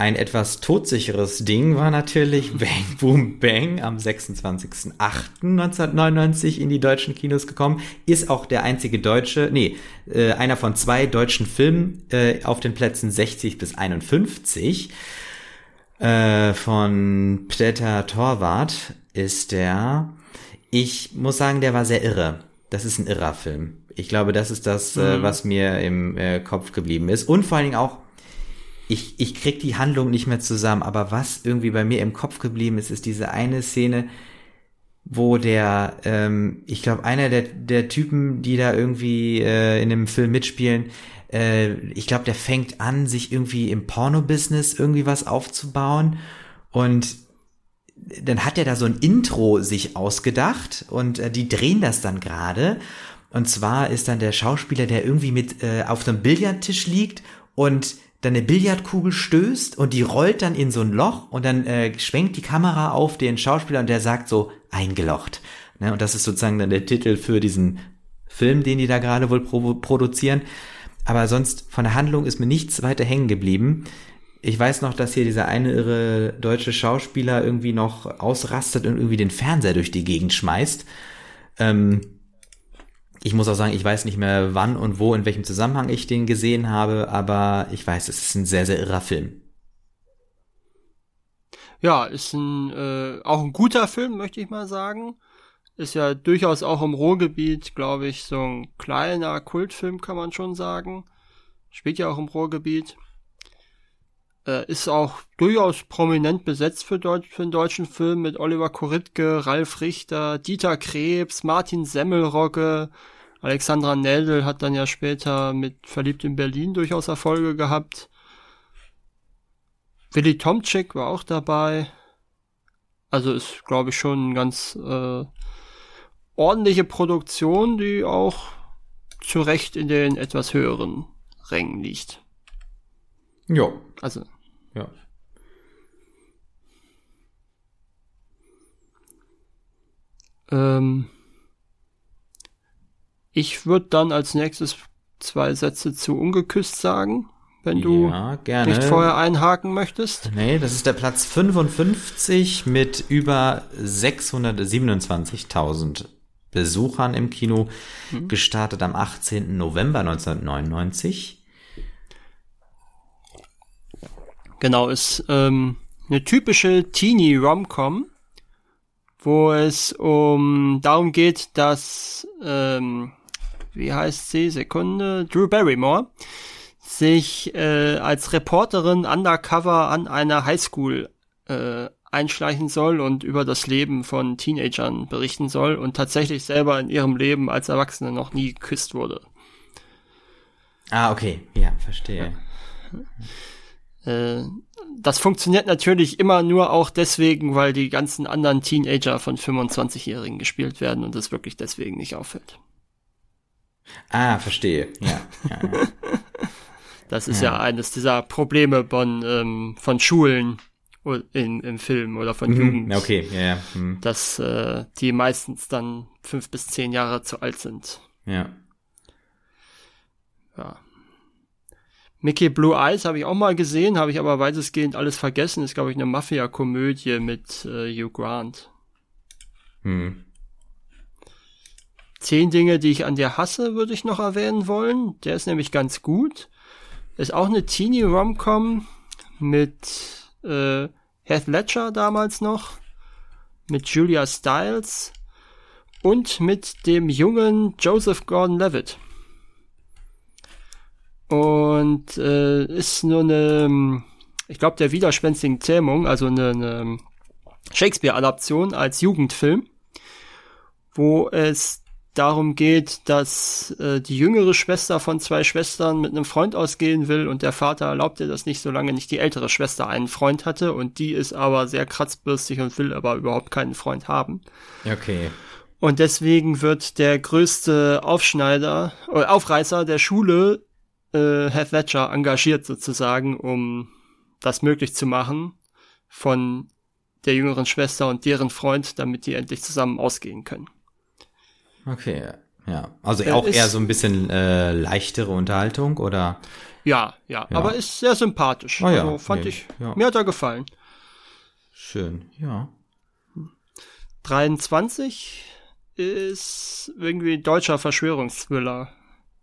Ein etwas todsicheres Ding war natürlich Bang Boom Bang am 26.08.1999 in die deutschen Kinos gekommen. Ist auch der einzige deutsche, nee, äh, einer von zwei deutschen Filmen äh, auf den Plätzen 60 bis 51. Äh, von Peter Torwart ist der ich muss sagen, der war sehr irre. Das ist ein irrer Film. Ich glaube, das ist das, mhm. was mir im Kopf geblieben ist. Und vor allen Dingen auch, ich, ich krieg die Handlung nicht mehr zusammen, aber was irgendwie bei mir im Kopf geblieben ist, ist diese eine Szene, wo der, ähm, ich glaube, einer der, der Typen, die da irgendwie äh, in dem Film mitspielen, äh, ich glaube, der fängt an, sich irgendwie im Porno-Business irgendwie was aufzubauen und dann hat er da so ein Intro sich ausgedacht und äh, die drehen das dann gerade. Und zwar ist dann der Schauspieler, der irgendwie mit äh, auf einem Billardtisch liegt und dann eine Billardkugel stößt und die rollt dann in so ein Loch und dann äh, schwenkt die Kamera auf den Schauspieler und der sagt so eingelocht. Ne? Und das ist sozusagen dann der Titel für diesen Film, den die da gerade wohl pro produzieren. Aber sonst von der Handlung ist mir nichts weiter hängen geblieben. Ich weiß noch, dass hier dieser eine irre deutsche Schauspieler irgendwie noch ausrastet und irgendwie den Fernseher durch die Gegend schmeißt. Ähm, ich muss auch sagen, ich weiß nicht mehr wann und wo, in welchem Zusammenhang ich den gesehen habe, aber ich weiß, es ist ein sehr, sehr irrer Film. Ja, ist ein, äh, auch ein guter Film, möchte ich mal sagen. Ist ja durchaus auch im Ruhrgebiet, glaube ich, so ein kleiner Kultfilm, kann man schon sagen. Spielt ja auch im Ruhrgebiet. Äh, ist auch durchaus prominent besetzt für, Deutsch, für einen deutschen Film mit Oliver Koritke, Ralf Richter, Dieter Krebs, Martin Semmelrogge, Alexandra Neldl hat dann ja später mit Verliebt in Berlin durchaus Erfolge gehabt. Willy Tomczyk war auch dabei. Also ist, glaube ich, schon eine ganz äh, ordentliche Produktion, die auch zu Recht in den etwas höheren Rängen liegt. Ja. Also. Ja. Ähm, ich würde dann als nächstes zwei Sätze zu ungeküsst sagen, wenn du ja, nicht vorher einhaken möchtest. Nee, das ist der Platz 55 mit über 627.000 Besuchern im Kino, mhm. gestartet am 18. November 1999. Genau, ist ähm, eine typische Teenie-Rom-Com, wo es um darum geht, dass, ähm, wie heißt sie, Sekunde, Drew Barrymore, sich äh, als Reporterin undercover an einer Highschool äh, einschleichen soll und über das Leben von Teenagern berichten soll und tatsächlich selber in ihrem Leben als Erwachsene noch nie geküsst wurde. Ah, okay, ja, verstehe. Ja. Äh, das funktioniert natürlich immer nur auch deswegen, weil die ganzen anderen Teenager von 25-Jährigen gespielt werden und es wirklich deswegen nicht auffällt. Ah, verstehe. Ja. ja, ja. das ist ja. ja. eines dieser Probleme von, ähm, von Schulen in, im Film oder von mhm. Jugend. Okay, ja, ja. Mhm. Dass äh, die meistens dann fünf bis zehn Jahre zu alt sind. Ja. Ja. Mickey Blue Eyes habe ich auch mal gesehen, habe ich aber weitestgehend alles vergessen. Ist, glaube ich, eine Mafia-Komödie mit äh, Hugh Grant. Hm. Zehn Dinge, die ich an dir hasse, würde ich noch erwähnen wollen. Der ist nämlich ganz gut. Ist auch eine Teenie-Rom-Com mit äh, Heath Ledger damals noch, mit Julia Stiles und mit dem jungen Joseph Gordon-Levitt. Und äh, ist nur eine, ich glaube, der widerspenstigen Zähmung, also eine, eine Shakespeare-Adaption als Jugendfilm, wo es darum geht, dass äh, die jüngere Schwester von zwei Schwestern mit einem Freund ausgehen will und der Vater erlaubt ihr das nicht, solange nicht die ältere Schwester einen Freund hatte und die ist aber sehr kratzbürstig und will aber überhaupt keinen Freund haben. Okay. Und deswegen wird der größte Aufschneider, äh, Aufreißer der Schule äh, Heath Ledger engagiert sozusagen, um das möglich zu machen von der jüngeren Schwester und deren Freund, damit die endlich zusammen ausgehen können. Okay, ja. Also auch eher so ein bisschen äh, leichtere Unterhaltung, oder? Ja, ja, ja, aber ist sehr sympathisch. Oh, ja. Also fand nee, ich, ja. mir hat er gefallen. Schön, ja. 23 ist irgendwie deutscher Verschwörungsthriller.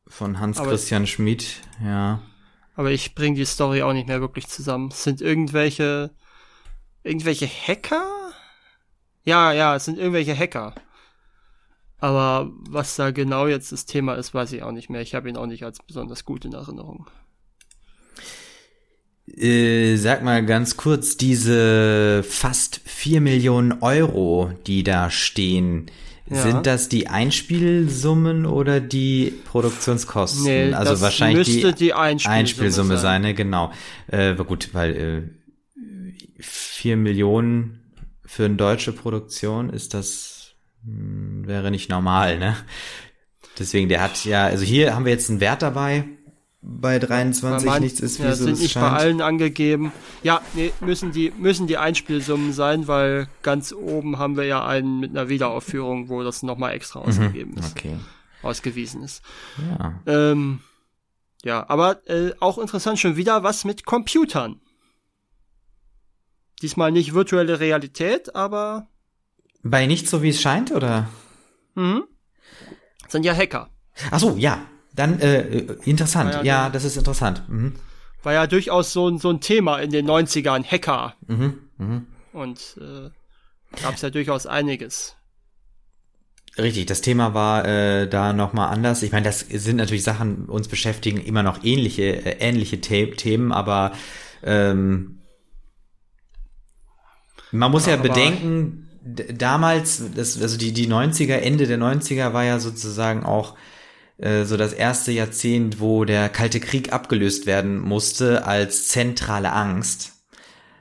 Von Hans-Christian Schmid, ja. Aber ich bringe die Story auch nicht mehr wirklich zusammen. Es sind irgendwelche, irgendwelche Hacker? Ja, ja, es sind irgendwelche Hacker. Aber was da genau jetzt das Thema ist, weiß ich auch nicht mehr. Ich habe ihn auch nicht als besonders gut in Erinnerung. Äh, sag mal ganz kurz, diese fast vier Millionen Euro, die da stehen, ja. sind das die Einspielsummen oder die Produktionskosten? Nee, also das wahrscheinlich müsste die, die Einspielsumme, Einspielsumme sein. sein, ne? genau. Äh, gut, weil äh, vier Millionen für eine deutsche Produktion ist das mh, hm, wäre nicht normal, ne? Deswegen, der hat ja, also hier haben wir jetzt einen Wert dabei, bei 23 man, nichts ist, wie ja, so sind nicht scheint. bei allen angegeben. Ja, nee, müssen die, müssen die Einspielsummen sein, weil ganz oben haben wir ja einen mit einer Wiederaufführung, wo das nochmal extra mhm, ausgegeben mhm, okay. ist. Ausgewiesen ist. Ja. Ähm, ja, aber äh, auch interessant schon wieder was mit Computern. Diesmal nicht virtuelle Realität, aber. Bei nicht so wie es scheint, oder? Mhm. Das sind ja Hacker. Ach so, ja, dann äh, interessant. Ja, ja, das ist interessant. Mhm. War ja durchaus so, ein so ein Thema in den 90ern, Hacker. Mhm. Mhm. Und äh, gab es ja durchaus einiges. Richtig, das Thema war äh, da nochmal anders. Ich meine, das sind natürlich Sachen, uns beschäftigen immer noch ähnliche, äh, ähnliche The Themen, aber ähm, man muss ja, ja bedenken, damals, das, also die, die 90er, Ende der 90er war ja sozusagen auch äh, so das erste Jahrzehnt, wo der Kalte Krieg abgelöst werden musste als zentrale Angst.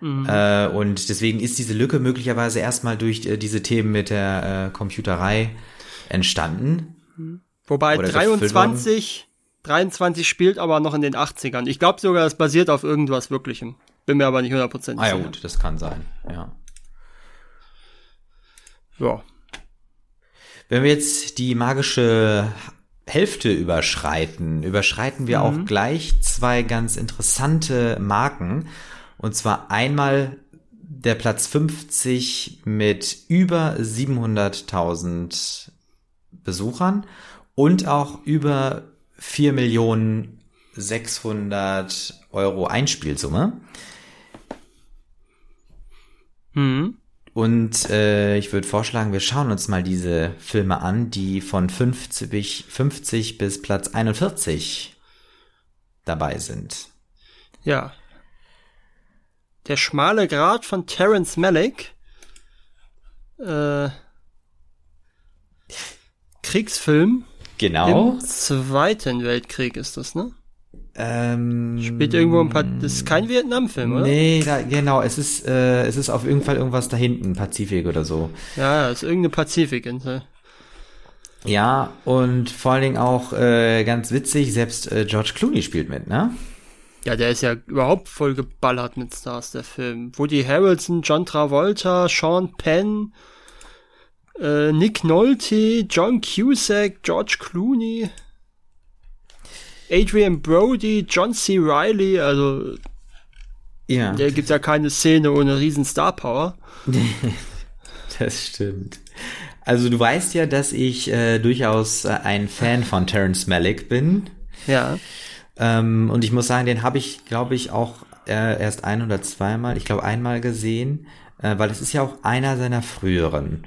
Mhm. Äh, und deswegen ist diese Lücke möglicherweise erstmal durch äh, diese Themen mit der äh, Computerei entstanden. Mhm. Wobei 23, 23 spielt aber noch in den 80ern. Ich glaube sogar, es basiert auf irgendwas Wirklichem. Bin mir aber nicht hundertprozentig sicher. Ah ja gut, das kann sein, ja. Ja. Wenn wir jetzt die magische Hälfte überschreiten, überschreiten wir mhm. auch gleich zwei ganz interessante Marken. Und zwar einmal der Platz 50 mit über 700.000 Besuchern und auch über 4 Millionen 600 Euro Einspielsumme. Mhm. Und äh, ich würde vorschlagen, wir schauen uns mal diese Filme an, die von 50, 50 bis Platz 41 dabei sind. Ja. Der schmale Grat von Terence Malick. Äh, Kriegsfilm. Genau. Im Zweiten Weltkrieg ist das, ne? Ähm, Spielt irgendwo ein paar. Das ist kein Vietnam-Film, oder? Nee, da, genau. Es ist, äh, es ist auf jeden Fall irgendwas da hinten, Pazifik oder so. Ja, ja, ist irgendeine Pazifikinsel. Ja, und vor allen Dingen auch äh, ganz witzig, selbst äh, George Clooney spielt mit, ne? Ja, der ist ja überhaupt voll geballert mit Stars, der Film. Woody Harrelson, John Travolta, Sean Penn, äh, Nick Nolte, John Cusack, George Clooney. Adrian Brody, John C. Riley, also ja. der gibt ja keine Szene ohne riesen Star Power. das stimmt. Also du weißt ja, dass ich äh, durchaus äh, ein Fan von Terence Malick bin. Ja. Ähm, und ich muss sagen, den habe ich, glaube ich, auch äh, erst ein oder zweimal, ich glaube einmal gesehen, äh, weil es ist ja auch einer seiner früheren.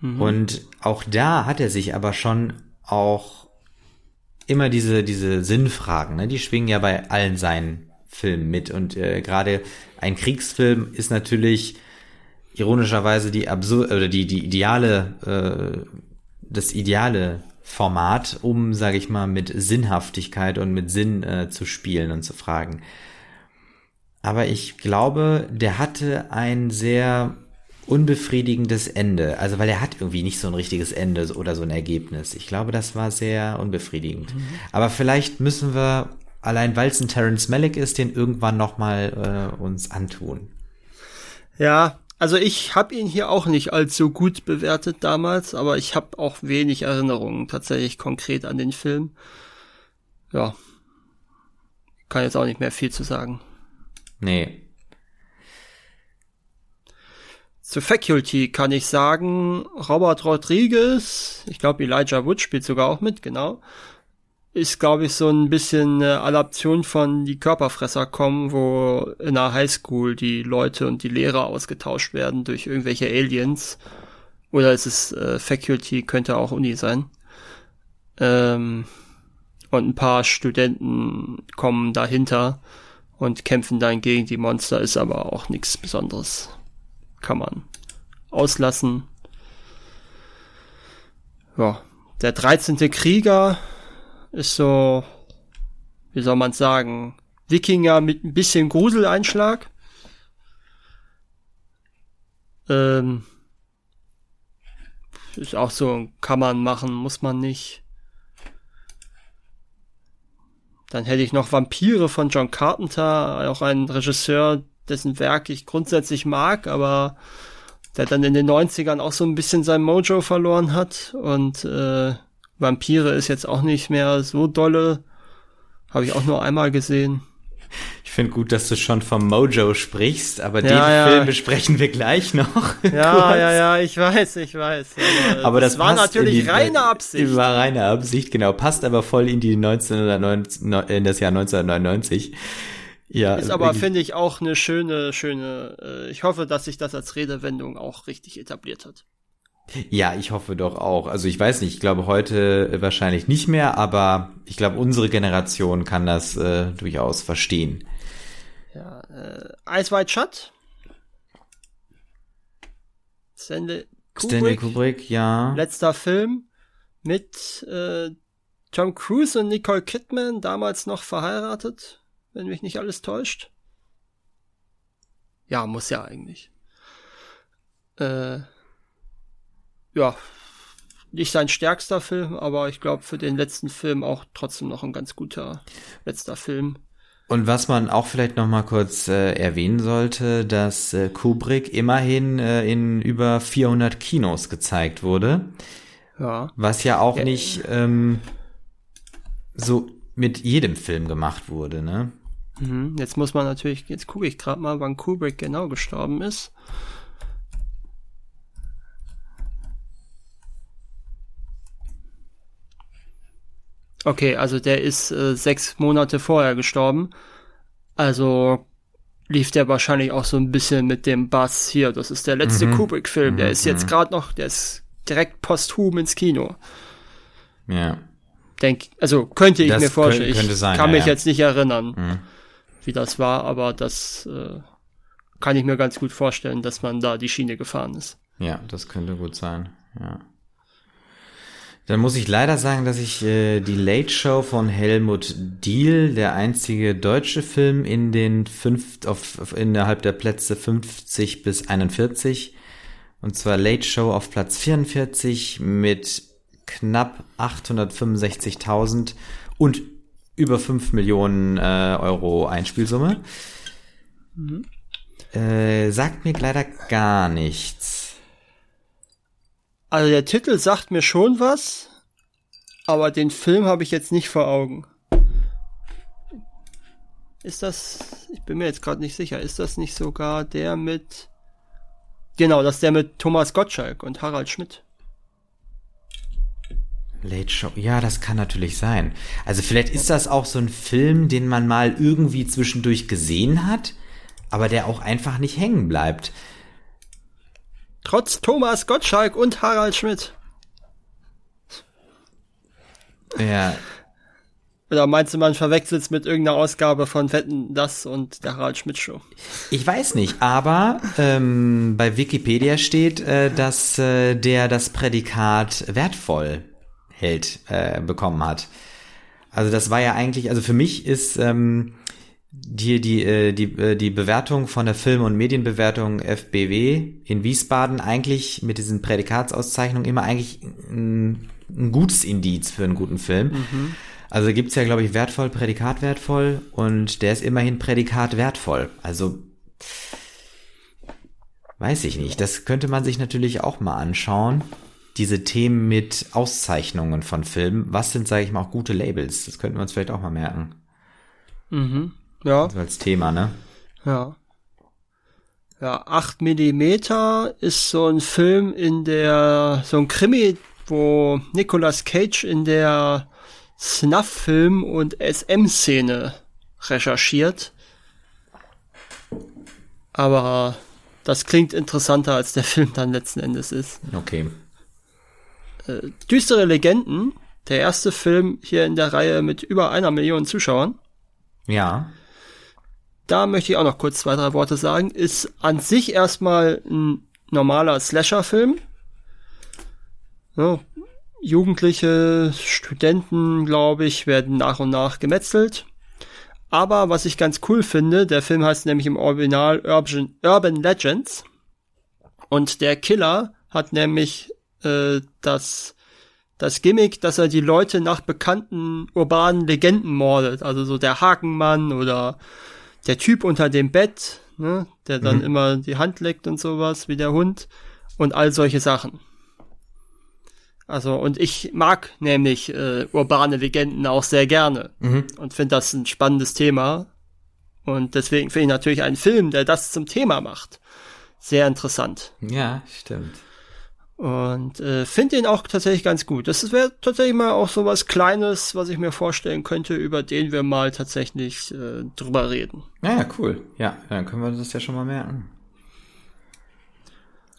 Mhm. Und auch da hat er sich aber schon auch immer diese, diese Sinnfragen, ne? die schwingen ja bei allen seinen Filmen mit. Und äh, gerade ein Kriegsfilm ist natürlich ironischerweise die absur oder die, die ideale, äh, das ideale Format, um, sage ich mal, mit Sinnhaftigkeit und mit Sinn äh, zu spielen und zu fragen. Aber ich glaube, der hatte ein sehr unbefriedigendes Ende. Also weil er hat irgendwie nicht so ein richtiges Ende oder so ein Ergebnis. Ich glaube, das war sehr unbefriedigend. Mhm. Aber vielleicht müssen wir allein weil es ein Terence Malick ist, den irgendwann noch mal äh, uns antun. Ja, also ich habe ihn hier auch nicht allzu gut bewertet damals, aber ich habe auch wenig Erinnerungen tatsächlich konkret an den Film. Ja, kann jetzt auch nicht mehr viel zu sagen. Nee, zu Faculty kann ich sagen, Robert Rodriguez, ich glaube Elijah Wood spielt sogar auch mit, genau, ist, glaube ich, so ein bisschen eine Adaption von Die Körperfresser kommen, wo in der Highschool die Leute und die Lehrer ausgetauscht werden durch irgendwelche Aliens. Oder ist es äh, Faculty, könnte auch Uni sein. Ähm, und ein paar Studenten kommen dahinter und kämpfen dann gegen die Monster, ist aber auch nichts Besonderes. Kann man auslassen. Ja, der 13. Krieger ist so, wie soll man sagen, Wikinger mit ein bisschen Gruseleinschlag. Ähm, ist auch so, kann man machen, muss man nicht. Dann hätte ich noch Vampire von John Carpenter, auch ein Regisseur, dessen Werk ich grundsätzlich mag, aber der dann in den 90ern auch so ein bisschen sein Mojo verloren hat. Und äh, Vampire ist jetzt auch nicht mehr so dolle. Habe ich auch nur einmal gesehen. Ich finde gut, dass du schon vom Mojo sprichst, aber ja, den ja. Film besprechen wir gleich noch. Ja, ja, ja, ich weiß, ich weiß. Aber, aber das, das war natürlich die, reine Absicht. War reine Absicht, genau. Passt aber voll in die 1990, in das Jahr 1999. Ja, ist aber, finde ich, auch eine schöne, schöne, äh, ich hoffe, dass sich das als Redewendung auch richtig etabliert hat. Ja, ich hoffe doch auch. Also ich weiß nicht, ich glaube heute wahrscheinlich nicht mehr, aber ich glaube, unsere Generation kann das äh, durchaus verstehen. Ja, äh, Ice White Shut. Stanley Kubrick. Stanley Kubrick, ja. Letzter Film mit äh, Tom Cruise und Nicole Kidman, damals noch verheiratet wenn mich nicht alles täuscht. Ja, muss ja eigentlich. Äh, ja, nicht sein stärkster Film, aber ich glaube für den letzten Film auch trotzdem noch ein ganz guter letzter Film. Und was man auch vielleicht noch mal kurz äh, erwähnen sollte, dass äh, Kubrick immerhin äh, in über 400 Kinos gezeigt wurde. Ja. Was ja auch ja. nicht ähm, so mit jedem Film gemacht wurde, ne? Mhm. Jetzt muss man natürlich, jetzt gucke ich gerade mal, wann Kubrick genau gestorben ist. Okay, also der ist äh, sechs Monate vorher gestorben. Also lief der wahrscheinlich auch so ein bisschen mit dem Bass hier. Das ist der letzte mhm. Kubrick-Film. Der mhm. ist jetzt mhm. gerade noch, der ist direkt posthum ins Kino. Ja. Denk, also könnte ich das mir vorstellen. Könnte, könnte sein, ich kann ja, mich ja. jetzt nicht erinnern. Mhm wie das war, aber das äh, kann ich mir ganz gut vorstellen, dass man da die Schiene gefahren ist. Ja, das könnte gut sein, ja. Dann muss ich leider sagen, dass ich äh, die Late Show von Helmut Diel, der einzige deutsche Film in den fünf, auf, innerhalb der Plätze 50 bis 41, und zwar Late Show auf Platz 44 mit knapp 865.000 und über 5 Millionen äh, Euro Einspielsumme. Mhm. Äh, sagt mir leider gar nichts. Also der Titel sagt mir schon was, aber den Film habe ich jetzt nicht vor Augen. Ist das, ich bin mir jetzt gerade nicht sicher, ist das nicht sogar der mit, genau, das ist der mit Thomas Gottschalk und Harald Schmidt? Late Show, ja, das kann natürlich sein. Also vielleicht ist das auch so ein Film, den man mal irgendwie zwischendurch gesehen hat, aber der auch einfach nicht hängen bleibt. Trotz Thomas Gottschalk und Harald Schmidt. Ja. Oder meinst du, man verwechselt es mit irgendeiner Ausgabe von Wetten, das und der Harald Schmidt Show? Ich weiß nicht, aber ähm, bei Wikipedia steht, äh, dass äh, der das Prädikat wertvoll Held äh, bekommen hat. Also das war ja eigentlich, also für mich ist ähm, die, die, äh, die, äh, die Bewertung von der Film- und Medienbewertung FBW in Wiesbaden eigentlich mit diesen Prädikatsauszeichnungen immer eigentlich ein, ein gutes Indiz für einen guten Film. Mhm. Also gibt's ja, glaube ich, wertvoll, Prädikat wertvoll und der ist immerhin Prädikat wertvoll. Also weiß ich nicht. Das könnte man sich natürlich auch mal anschauen diese Themen mit Auszeichnungen von Filmen, was sind, sage ich mal, auch gute Labels? Das könnten wir uns vielleicht auch mal merken. Mhm. Ja. Also als Thema, ne? Ja. Ja, 8 Millimeter ist so ein Film in der, so ein Krimi, wo Nicolas Cage in der Snuff-Film und SM-Szene recherchiert. Aber das klingt interessanter, als der Film dann letzten Endes ist. Okay äh, Düstere Legenden, der erste Film hier in der Reihe mit über einer Million Zuschauern. Ja. da möchte ich auch noch kurz zwei, drei Worte sagen, ist an sich erstmal ein normaler Slasher-Film. Ja, Jugendliche, Studenten, glaube ich, werden nach und nach gemetzelt. Aber was ich ganz cool finde, der Film heißt nämlich im Original Urban, Urban Legends. Und der Killer hat nämlich äh, das, das Gimmick, dass er die Leute nach bekannten urbanen Legenden mordet. Also so der Hakenmann oder der Typ unter dem Bett, ne, der dann mhm. immer die Hand leckt und sowas, wie der Hund. Und all solche Sachen. Also, und ich mag nämlich äh, urbane Legenden auch sehr gerne mhm. und finde das ein spannendes Thema. Und deswegen finde ich natürlich einen Film, der das zum Thema macht, sehr interessant. Ja, stimmt. Und äh, finde ihn auch tatsächlich ganz gut. Das wäre tatsächlich mal auch so was Kleines, was ich mir vorstellen könnte, über den wir mal tatsächlich äh, drüber reden. Ja, ja, cool. Ja, dann können wir das ja schon mal merken.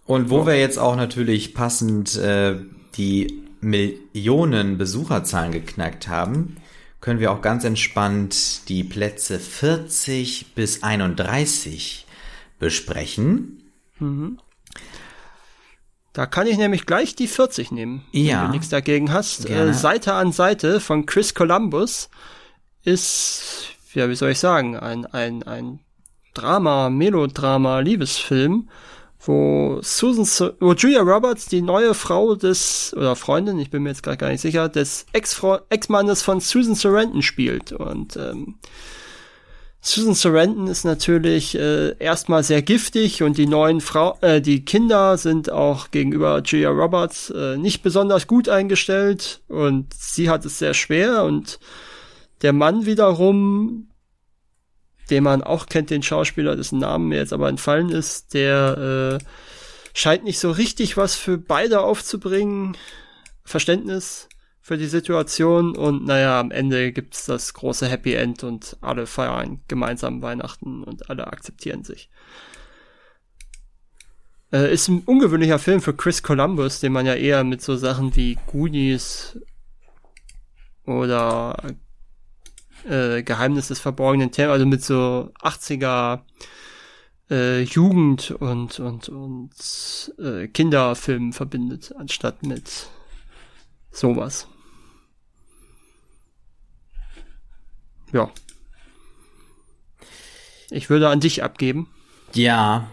Und wo oh. wir jetzt auch natürlich passend äh, die Millionen Besucherzahlen geknackt haben, können wir auch ganz entspannt die Plätze 40 bis 31 besprechen. Mhm. Da kann ich nämlich gleich die 40 nehmen, ja. wenn du nichts dagegen hast. Äh, Seite an Seite von Chris Columbus ist, ja, wie soll ich sagen, ein, ein, ein Drama, Melodrama, Liebesfilm wo Susan, wo Julia Roberts die neue Frau des, oder Freundin, ich bin mir jetzt gerade gar nicht sicher, des Ex-Mannes von Susan Sarandon spielt. Und ähm, Susan Sarandon ist natürlich äh, erstmal sehr giftig und die neuen Frau, äh, die Kinder sind auch gegenüber Julia Roberts äh, nicht besonders gut eingestellt und sie hat es sehr schwer und der Mann wiederum den man auch kennt, den Schauspieler, dessen Namen mir jetzt aber entfallen ist, der äh, scheint nicht so richtig was für beide aufzubringen. Verständnis für die Situation und naja, am Ende gibt's das große Happy End und alle feiern gemeinsam Weihnachten und alle akzeptieren sich. Äh, ist ein ungewöhnlicher Film für Chris Columbus, den man ja eher mit so Sachen wie Goonies oder äh, Geheimnis des verborgenen Themas, also mit so 80er äh, Jugend und und und äh, Kinderfilmen verbindet, anstatt mit sowas. Ja. Ich würde an dich abgeben. Ja.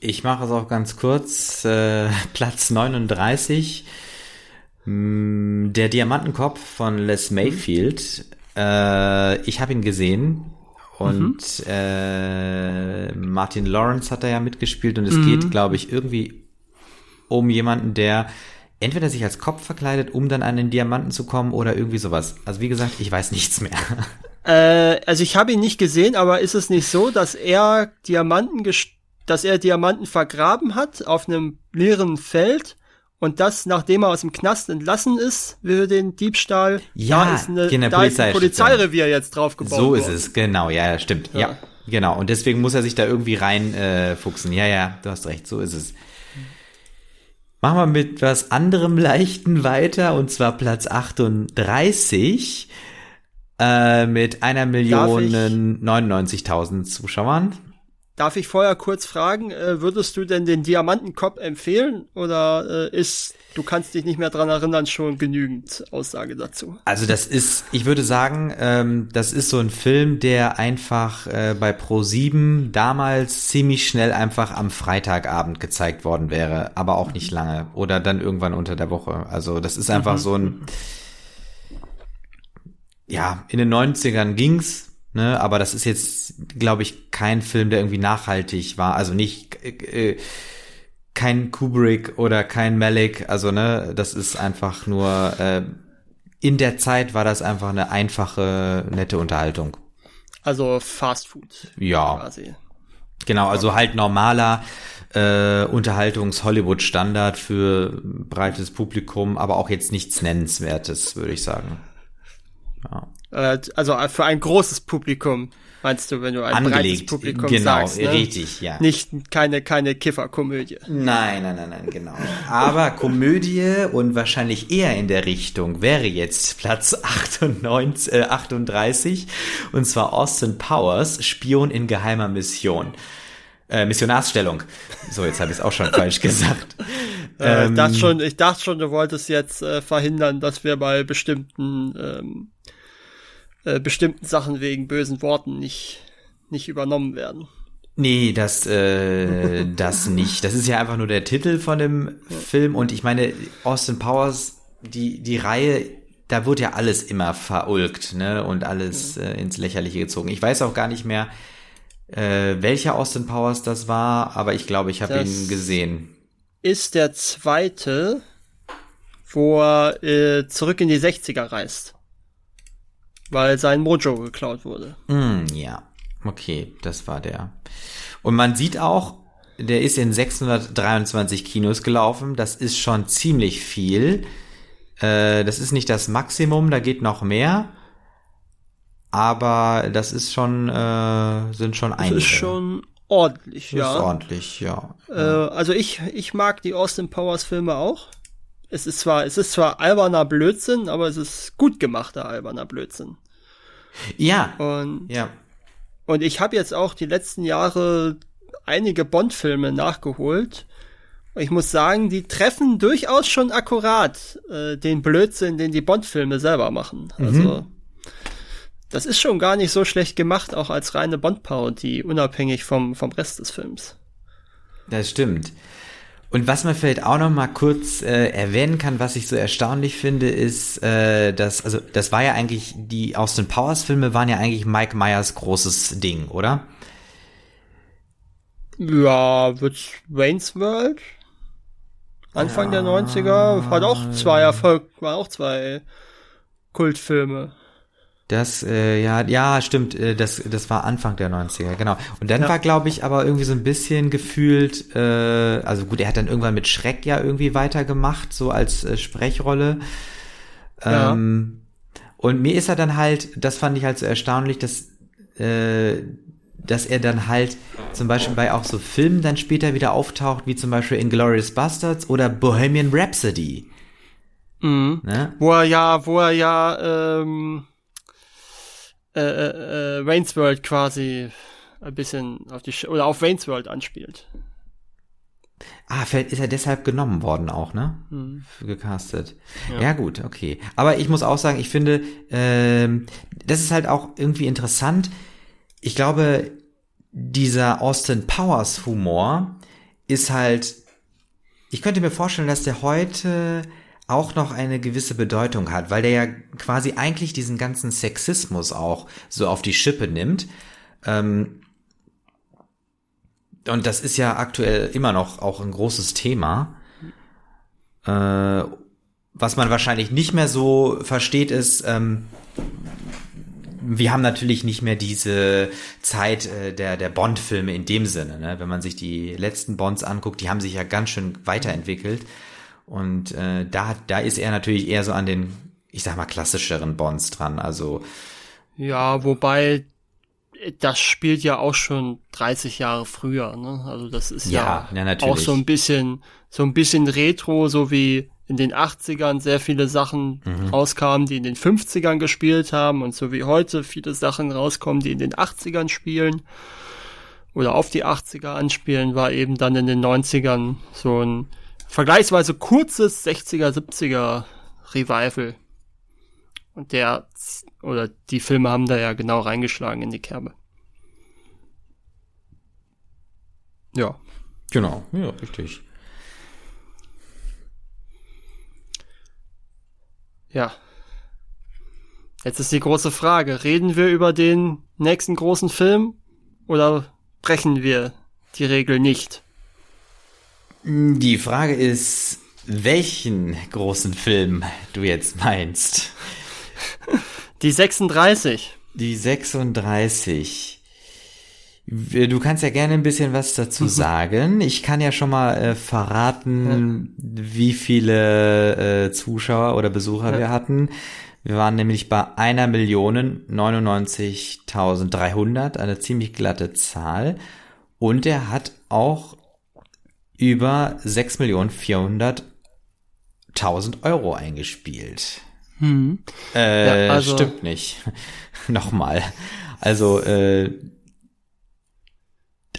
Ich mache es auch ganz kurz. Äh, Platz 39. Mm, der Diamantenkopf von Les Mayfield. Äh, ich habe ihn gesehen und mhm. äh, Martin Lawrence hat da ja mitgespielt und es mhm. geht, glaube ich, irgendwie um jemanden, der entweder sich als Kopf verkleidet, um dann an den Diamanten zu kommen oder irgendwie sowas. Also wie gesagt, ich weiß nichts mehr. Äh, also ich habe ihn nicht gesehen, aber ist es nicht so, dass er Diamanten, dass er Diamanten vergraben hat auf einem leeren Feld und das, nachdem er aus dem Knast entlassen ist, für den Diebstahl, ja, da ist, eine, da Polizei ist ein Polizeirevier jetzt drauf gebaut So ist es, genau, ja, stimmt. Ja. ja. genau. Und deswegen muss er sich da irgendwie reinfuchsen. Äh, ja, ja, du hast recht, so ist es. Machen wir mit was anderem Leichten weiter, und zwar Platz 38 äh, mit einer Million 99.000 Zuschauern. Darf ich vorher kurz fragen, äh, würdest du denn den Diamantenkopf empfehlen oder äh, ist, du kannst dich nicht mehr dran erinnern, schon genügend Aussage dazu? Also das ist, ich würde sagen, ähm, das ist so ein Film, der einfach äh, bei Pro7 damals ziemlich schnell einfach am Freitagabend gezeigt worden wäre, aber auch nicht lange oder dann irgendwann unter der Woche. Also das ist einfach mhm. so ein, ja, in den 90ern ging's, Ne, aber das ist jetzt, glaube ich, kein Film, der irgendwie nachhaltig war. Also nicht äh, kein Kubrick oder kein Malik. Also ne, das ist einfach nur äh, in der Zeit war das einfach eine einfache, nette Unterhaltung. Also Fast Food. Ja. Quasi. Genau, also halt normaler äh, Unterhaltungs-Hollywood-Standard für breites Publikum, aber auch jetzt nichts Nennenswertes, würde ich sagen. Ja. Äh, also für ein großes Publikum, meinst du, wenn du ein Angelegt, breites Publikum genau, sagst. Ne? richtig, ja. Nicht keine, keine Kifferkomödie. Nein, nein, nein, nein, genau. Aber Komödie und wahrscheinlich eher in der Richtung wäre jetzt Platz 98, äh, 38 und zwar Austin Powers, Spion in geheimer Mission. Äh, Missionarsstellung. So, jetzt habe ich es auch schon falsch gesagt. Äh, Ähm, das schon, ich dachte schon, du wolltest jetzt äh, verhindern, dass wir bei bestimmten ähm, äh, bestimmten Sachen wegen bösen Worten nicht nicht übernommen werden. Nee, das, äh, das nicht. Das ist ja einfach nur der Titel von dem Film und ich meine, Austin Powers, die, die Reihe, da wird ja alles immer verulgt, ne, und alles äh, ins Lächerliche gezogen. Ich weiß auch gar nicht mehr, äh, welcher Austin Powers das war, aber ich glaube, ich habe ihn gesehen. Ist der zweite, wo er äh, zurück in die 60er reist. Weil sein Mojo geklaut wurde. Hm, ja, okay, das war der. Und man sieht auch, der ist in 623 Kinos gelaufen. Das ist schon ziemlich viel. Äh, das ist nicht das Maximum, da geht noch mehr. Aber das ist schon, äh, sind schon Das einige. ist schon ordentlich, Das ja. ist ordentlich, ja. Äh, also ich, ich mag die Austin Powers Filme auch. Es ist zwar, es ist zwar alberner Blödsinn, aber es ist gut gemachter alberner Blödsinn. Ja, Und, ja. und ich habe jetzt auch die letzten Jahre einige Bond-Filme nachgeholt. Ich muss sagen, die treffen durchaus schon akkurat äh, den Blödsinn, den die Bond-Filme selber machen. Also das ist schon gar nicht so schlecht gemacht, auch als reine Bond-Parodie, unabhängig vom, vom Rest des Films. Das stimmt. Und was man vielleicht auch noch mal kurz äh, erwähnen kann, was ich so erstaunlich finde, ist, äh, dass, also das war ja eigentlich, die Austin Powers Filme waren ja eigentlich Mike Myers großes Ding, oder? Ja, wird Wayne's World? Anfang der 90er hat auch zwei Erfolg, war auch zwei Kultfilme. Das, äh, ja, ja, stimmt, äh, das, das war Anfang der 90er, genau. Und dann war, glaube ich, aber irgendwie so ein bisschen gefühlt, äh, also gut, er hat dann irgendwann mit Schreck ja irgendwie weitergemacht, so als äh, Sprechrolle. Ja. Ähm, und mir ist er dann halt, das fand ich halt so erstaunlich, dass, äh, dass er dann halt zum Beispiel bei auch so Filmen dann später wieder auftaucht, wie zum Beispiel Inglourious Bastards oder Bohemian Rhapsody. Mhm. Ne? Wo er ja, wo er ja ähm, äh, äh, äh, Wayne's World quasi ein bisschen auf die Sch oder auf Wayne's World anspielt. Ah, vielleicht ist er deshalb genommen worden auch, ne? Mhm. Gecastet. Ja. gut, okay. Aber ich muss auch sagen, ich finde, ähm, das ist halt auch irgendwie interessant. Ich glaube, dieser Austin Powers Humor ist halt, ich könnte mir vorstellen, dass der heute auch noch eine gewisse Bedeutung hat, weil der ja quasi eigentlich diesen ganzen Sexismus auch so auf die Schippe nimmt. Ähm, und das ist ja aktuell immer noch auch ein großes Thema. Äh, was man wahrscheinlich nicht mehr so versteht, ist, ähm, wir haben natürlich nicht mehr diese Zeit äh, der, der Bond-Filme in dem Sinne. Ne? Wenn man sich die letzten Bonds anguckt, die haben sich ja ganz schön weiterentwickelt. Und äh, da, da ist er natürlich eher so an den, ich sag mal, klassischeren Bonds dran. Also Ja, wobei das spielt ja auch schon 30 Jahre früher, ne? Also das ist ja, Ja, ja, natürlich. auch so ein bisschen, so ein bisschen Retro, so wie in den 80ern sehr viele Sachen Mhm. rauskamen, die in den 50ern gespielt haben und so wie heute viele Sachen rauskommen, die in den 80ern spielen oder auf die 80er anspielen, war eben dann in den 90ern so ein vergleichsweise kurzes 60er, 70er Revival. Und der, oder die Filme haben da ja genau reingeschlagen in die Kerbe. Ja. genau, ja, richtig. Ja. Jetzt ist die große Frage, reden wir über den nächsten großen Film oder brechen wir die Regel nicht? Die Frage ist, welchen großen Film du jetzt meinst. Die 36. Die 36. Du kannst ja gerne ein bisschen was dazu mhm. sagen. Ich kann ja schon mal äh, verraten, ja. wie viele äh, Zuschauer oder Besucher ja. wir hatten. Wir waren nämlich bei einer Million 99.300, eine ziemlich glatte Zahl. Und er hat auch über 6.400.000 Euro eingespielt. Hm. Äh, ja, also stimmt nicht. Nochmal. Also äh,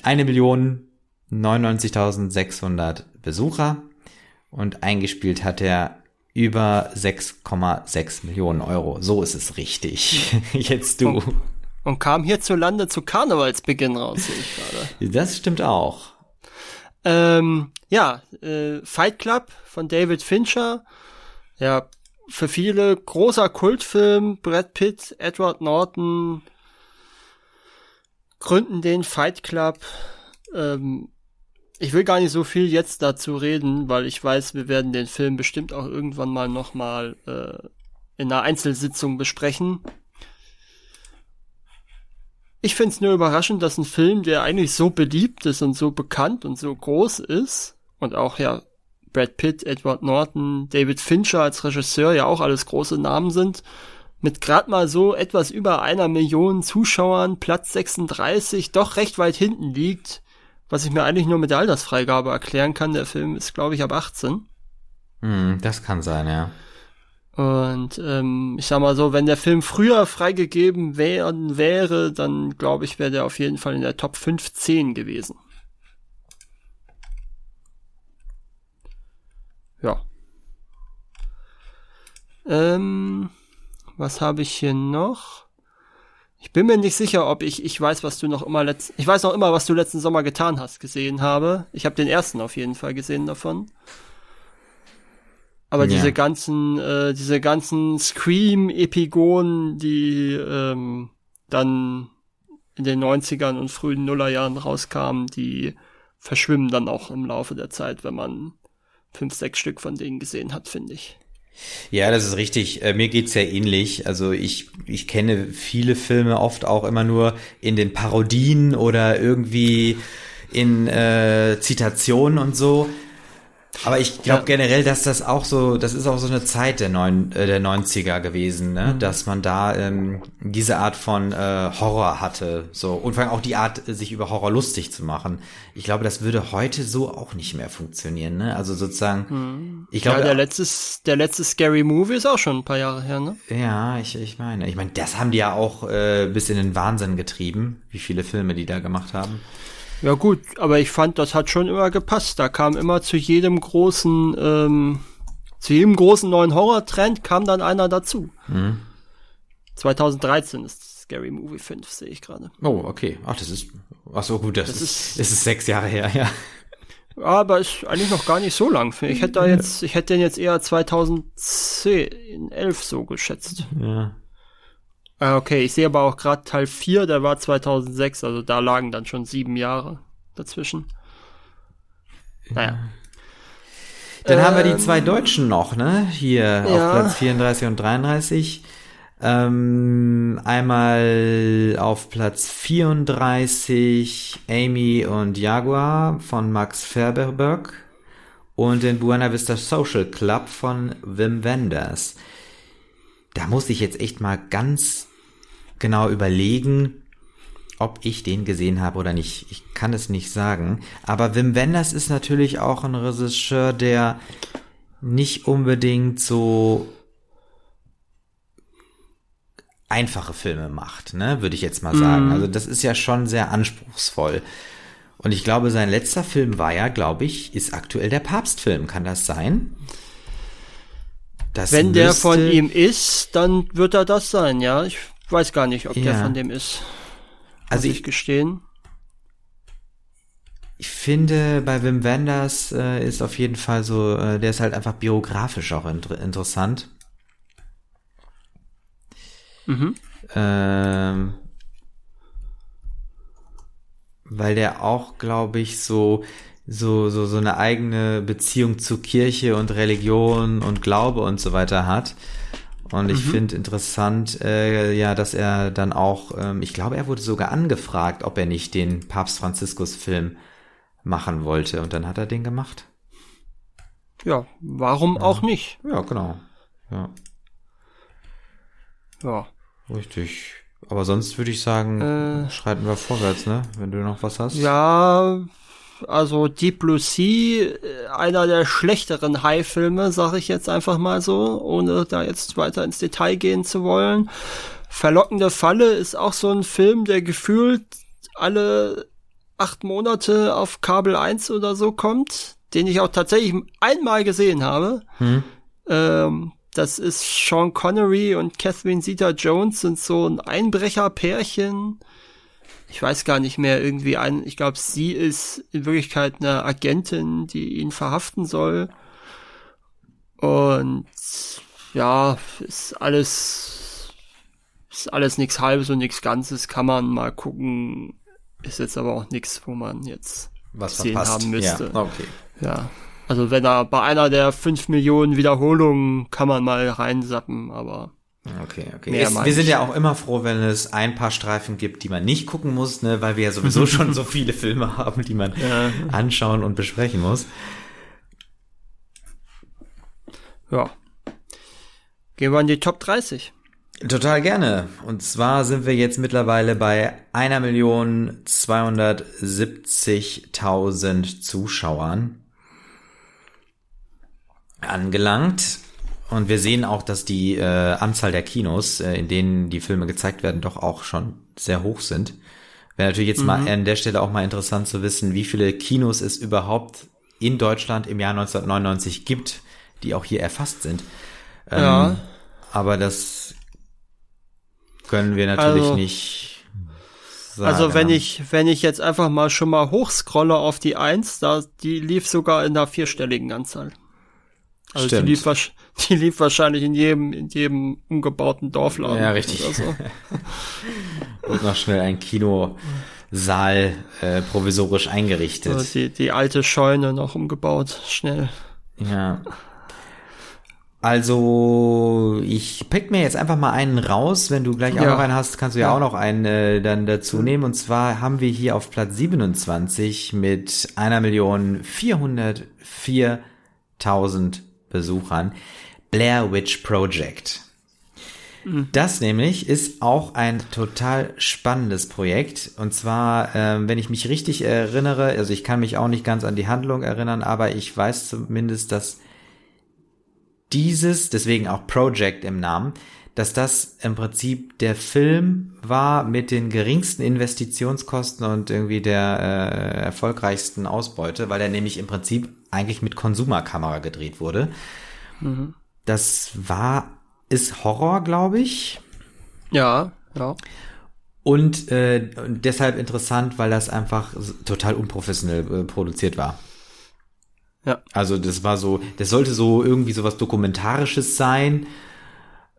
eine Million 99.600 Besucher und eingespielt hat er über 6,6 Millionen Euro. So ist es richtig. Jetzt du. Und, und kam hierzulande zu Karnevalsbeginn raus, sehe ich gerade. Das stimmt auch. Ähm, ja, äh, Fight Club von David Fincher. Ja, für viele großer Kultfilm. Brad Pitt, Edward Norton gründen den Fight Club. Ähm, ich will gar nicht so viel jetzt dazu reden, weil ich weiß, wir werden den Film bestimmt auch irgendwann mal nochmal äh, in einer Einzelsitzung besprechen. Ich finde es nur überraschend, dass ein Film, der eigentlich so beliebt ist und so bekannt und so groß ist, und auch ja Brad Pitt, Edward Norton, David Fincher als Regisseur ja auch alles große Namen sind, mit grad mal so etwas über einer Million Zuschauern, Platz 36, doch recht weit hinten liegt was ich mir eigentlich nur mit der Altersfreigabe erklären kann. Der Film ist, glaube ich, ab 18. Hm, das kann sein, ja. Und ähm, ich sag mal so, wenn der Film früher freigegeben werden wäre, dann glaube ich, wäre der auf jeden Fall in der Top 15 gewesen. Ja. Ähm, was habe ich hier noch? Ich bin mir nicht sicher, ob ich, ich weiß, was du noch immer letzt, ich weiß noch immer, was du letzten Sommer getan hast, gesehen habe. Ich habe den ersten auf jeden Fall gesehen davon. Aber ja. diese ganzen, äh, diese ganzen Scream-Epigonen, die ähm, dann in den 90ern und frühen Nullerjahren rauskamen, die verschwimmen dann auch im Laufe der Zeit, wenn man fünf, sechs Stück von denen gesehen hat, finde ich. Ja, das ist richtig. Äh, mir geht's ja ähnlich. Also ich, ich kenne viele Filme oft auch immer nur in den Parodien oder irgendwie in äh, Zitationen und so. Aber ich glaube generell, dass das auch so, das ist auch so eine Zeit der, neun, äh, der 90er gewesen, ne? Mhm. dass man da ähm, diese Art von äh, Horror hatte. So. Und vor allem auch die Art, sich über Horror lustig zu machen. Ich glaube, das würde heute so auch nicht mehr funktionieren. Ne? Also sozusagen, mhm. ich glaube. Ja, der letzte, der letzte Scary Movie ist auch schon ein paar Jahre her, ne? Ja, ich, ich meine. Ich meine, das haben die ja auch äh, bis in den Wahnsinn getrieben, wie viele Filme die da gemacht haben. Ja gut, aber ich fand, das hat schon immer gepasst. Da kam immer zu jedem großen, ähm, zu jedem großen neuen Horror-Trend kam dann einer dazu. Mhm. 2013 ist Scary Movie 5, sehe ich gerade. Oh, okay. Ach, das ist, ach so gut, das, das ist, ist, ist sechs Jahre her, ja. Aber ist eigentlich noch gar nicht so lang. Ich hätte da jetzt, ich hätte den jetzt eher 2010, 11 so geschätzt. Ja. Ah, okay, ich sehe aber auch gerade Teil 4, der war 2006, also da lagen dann schon sieben Jahre dazwischen. Naja. Dann ähm, haben wir die zwei ähm, Deutschen noch, ne? Hier ja. auf Platz 34 und 33. Ähm, einmal auf Platz 34 Amy und Jaguar von Max Ferberberg und den Buena Vista Social Club von Wim Wenders. Da muss ich jetzt echt mal ganz genau überlegen, ob ich den gesehen habe oder nicht. Ich kann es nicht sagen. Aber Wim Wenders ist natürlich auch ein Regisseur, der nicht unbedingt so einfache Filme macht, ne, würde ich jetzt mal sagen. Mm. Also das ist ja schon sehr anspruchsvoll. Und ich glaube, sein letzter Film war ja, glaube ich, ist aktuell der Papstfilm. Kann das sein? Das Wenn der von ihm ist, dann wird er das sein, ja. Ich weiß gar nicht, ob ja. der von dem ist. Also ich, ich gestehen. Ich finde, bei Wim Wenders äh, ist auf jeden Fall so, äh, der ist halt einfach biografisch auch inter interessant. Mhm. Ähm, weil der auch, glaube ich, so, so, so, so eine eigene Beziehung zu Kirche und Religion und Glaube und so weiter hat. Und ich mhm. finde interessant, äh, ja, dass er dann auch, ähm, ich glaube, er wurde sogar angefragt, ob er nicht den Papst Franziskus Film machen wollte. Und dann hat er den gemacht. Ja, warum ja. auch nicht? Ja, genau. Ja. Ja. Richtig. Aber sonst würde ich sagen, äh, schreiten wir vorwärts, ne? Wenn du noch was hast. Ja, also Deep Blue Sea, einer der schlechteren High-Filme, sage ich jetzt einfach mal so, ohne da jetzt weiter ins Detail gehen zu wollen. Verlockende Falle ist auch so ein Film, der gefühlt alle acht Monate auf Kabel 1 oder so kommt, den ich auch tatsächlich einmal gesehen habe. Hm. Ähm, das ist Sean Connery und Catherine Zeta-Jones sind so ein Einbrecherpärchen. Ich weiß gar nicht mehr, irgendwie ein, ich glaube, sie ist in Wirklichkeit eine Agentin, die ihn verhaften soll. Und ja, ist alles, ist alles nichts halbes und nichts Ganzes, kann man mal gucken. Ist jetzt aber auch nichts, wo man jetzt was gesehen haben müsste. Ja, okay. Ja. Also wenn er bei einer der fünf Millionen Wiederholungen kann man mal reinsappen, aber. Okay, okay. Es, wir sind ja auch immer froh, wenn es ein paar Streifen gibt, die man nicht gucken muss, ne, weil wir ja sowieso schon so viele Filme haben, die man ja. anschauen und besprechen muss. Ja. Gehen wir in die Top 30. Total gerne. Und zwar sind wir jetzt mittlerweile bei einer Million 270.000 Zuschauern angelangt. Und wir sehen auch, dass die äh, Anzahl der Kinos, äh, in denen die Filme gezeigt werden, doch auch schon sehr hoch sind. Wäre natürlich jetzt mhm. mal an der Stelle auch mal interessant zu wissen, wie viele Kinos es überhaupt in Deutschland im Jahr 1999 gibt, die auch hier erfasst sind. Ähm, ja. Aber das können wir natürlich also, nicht. Sagen. Also wenn ich, wenn ich jetzt einfach mal schon mal hochscrolle auf die Eins, da, die lief sogar in einer vierstelligen Anzahl. Also Stimmt. die lief, die lief wahrscheinlich in jedem, in jedem umgebauten Dorfladen. Ja, richtig. So. Und noch schnell ein Kinosaal äh, provisorisch eingerichtet. Also die, die alte Scheune noch umgebaut, schnell. Ja. Also, ich pick mir jetzt einfach mal einen raus. Wenn du gleich auch ja. noch einen hast, kannst du ja, ja. auch noch einen äh, dann dazu nehmen. Und zwar haben wir hier auf Platz 27 mit einer Million 404.000 Besuchern Blair Witch Project. Mhm. Das nämlich ist auch ein total spannendes Projekt. Und zwar, äh, wenn ich mich richtig erinnere, also ich kann mich auch nicht ganz an die Handlung erinnern, aber ich weiß zumindest, dass dieses, deswegen auch Project im Namen, dass das im Prinzip der Film war mit den geringsten Investitionskosten und irgendwie der äh, erfolgreichsten Ausbeute, weil er nämlich im Prinzip eigentlich mit Konsumerkamera gedreht wurde. Mhm. Das war, ist Horror, glaube ich. Ja, ja. Und äh, deshalb interessant, weil das einfach total unprofessionell äh, produziert war. Ja. Also das war so, das sollte so irgendwie so was Dokumentarisches sein.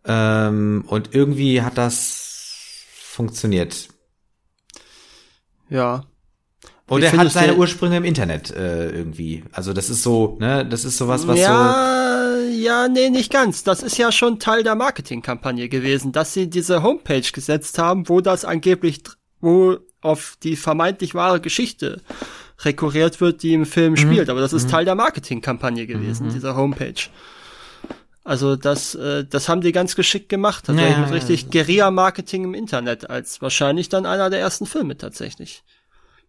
Ähm, und irgendwie hat das funktioniert. Ja. Und er hat seine Ursprünge im Internet äh, irgendwie. Also das ist so, ne, das ist sowas, was ja, so. Ja, nee, nicht ganz. Das ist ja schon Teil der Marketingkampagne gewesen, dass sie diese Homepage gesetzt haben, wo das angeblich, wo auf die vermeintlich wahre Geschichte rekurriert wird, die im Film mhm. spielt. Aber das ist mhm. Teil der Marketingkampagne gewesen, mhm. dieser Homepage. Also das, äh, das haben die ganz geschickt gemacht, tatsächlich ja, mit richtig Guerilla-Marketing im Internet, als wahrscheinlich dann einer der ersten Filme tatsächlich.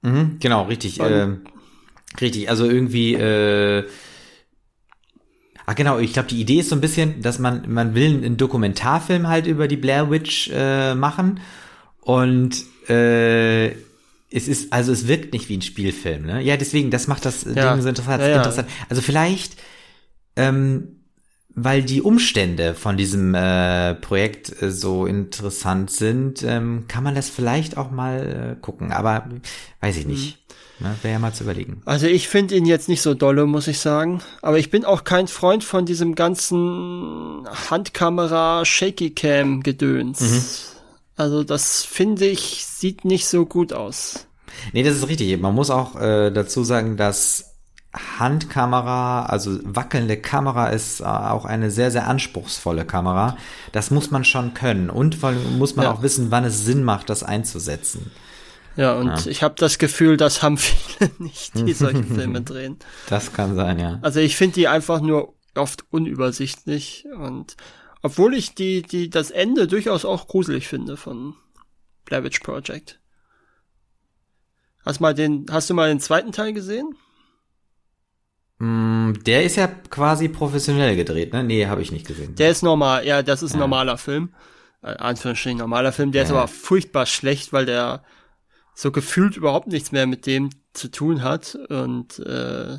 Mhm, genau, richtig. Äh, richtig, also irgendwie, äh, ach genau, ich glaube, die Idee ist so ein bisschen, dass man, man will einen Dokumentarfilm halt über die Blair Witch äh, machen und äh, es ist, also es wirkt nicht wie ein Spielfilm, ne? Ja, deswegen, das macht das ja. Ding so interessant. Ja, ja. interessant. Also vielleicht, ähm, weil die Umstände von diesem äh, Projekt äh, so interessant sind, ähm, kann man das vielleicht auch mal äh, gucken. Aber weiß ich nicht. Mhm. Ne, Wäre ja mal zu überlegen. Also ich finde ihn jetzt nicht so dolle, muss ich sagen. Aber ich bin auch kein Freund von diesem ganzen Handkamera Shaky Cam Gedöns. Mhm. Also das finde ich sieht nicht so gut aus. Nee, das ist richtig. Man muss auch äh, dazu sagen, dass Handkamera, also wackelnde Kamera ist äh, auch eine sehr, sehr anspruchsvolle Kamera. Das muss man schon können und muss man Ja. auch wissen, wann es Sinn macht, das einzusetzen. Ja, und Ja. ich habe das Gefühl, das haben viele nicht, die solche Filme drehen. Das kann sein, ja. Also ich finde die einfach nur oft unübersichtlich und obwohl ich die, die, das Ende durchaus auch gruselig finde von Blair Witch Project. Hast mal den, hast du mal den zweiten Teil gesehen? Mm, Der ist ja quasi professionell gedreht, ne? Nee, habe ich nicht gesehen. Der ist normal, ja, das ist ein Ja. normaler Film. Äh, Anführungsstrichen normaler Film, der ist Ja. aber furchtbar schlecht, weil der so gefühlt überhaupt nichts mehr mit dem zu tun hat und äh,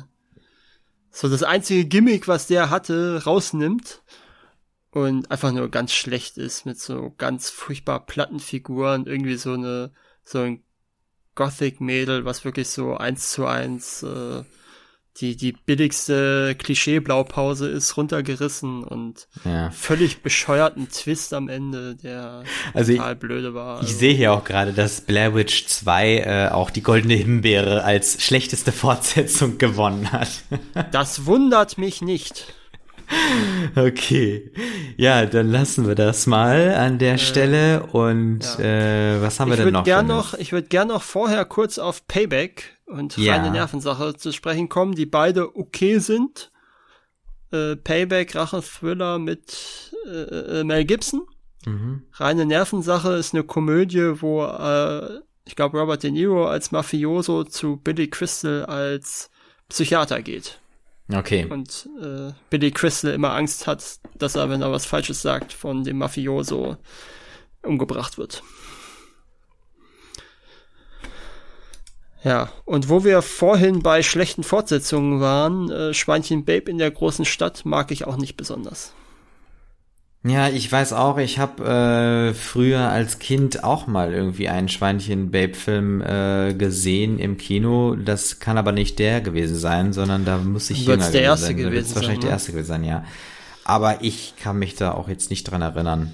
so das einzige Gimmick, was der hatte, rausnimmt und einfach nur ganz schlecht ist mit so ganz furchtbar platten Figuren, irgendwie so eine so ein Gothic-Mädel, was wirklich so eins zu eins äh, die, die billigste Klischee-Blaupause ist runtergerissen und Ja. völlig bescheuerten Twist am Ende, der Also ich- total blöde war. Ich sehe hier auch gerade, dass Blair Witch 2 äh, auch die Goldene Himbeere als schlechteste Fortsetzung gewonnen hat. Das wundert mich nicht. okay. Ja, dann lassen wir das mal an der Stelle. Und ja. äh, was haben wir Ich denn noch? gern noch, ich würde gern noch vorher kurz auf Payback und Ja. reine Nervensache zu sprechen kommen, die beide okay sind. Äh, Payback, Rache-Thriller mit äh, äh, Mel Gibson. Mhm. Reine Nervensache ist eine Komödie, wo äh, ich glaube Robert De Niro als Mafioso zu Billy Crystal als Psychiater geht. Okay. Und äh, Billy Crystal immer Angst hat, dass er, wenn er was Falsches sagt, von dem Mafioso umgebracht wird. Ja, und wo wir vorhin bei schlechten Fortsetzungen waren, äh, Schweinchen Babe in der großen Stadt mag ich auch nicht besonders. Ja, ich weiß auch, ich habe äh, früher als Kind auch mal irgendwie einen Schweinchen-Babe-Film äh, gesehen im Kino. Das kann aber nicht der gewesen sein, sondern da muss ich Wird's jünger der gewesen erste sein. Gewesen wahrscheinlich sein, der ne? erste gewesen sein, ja. Aber ich kann mich da auch jetzt nicht dran erinnern.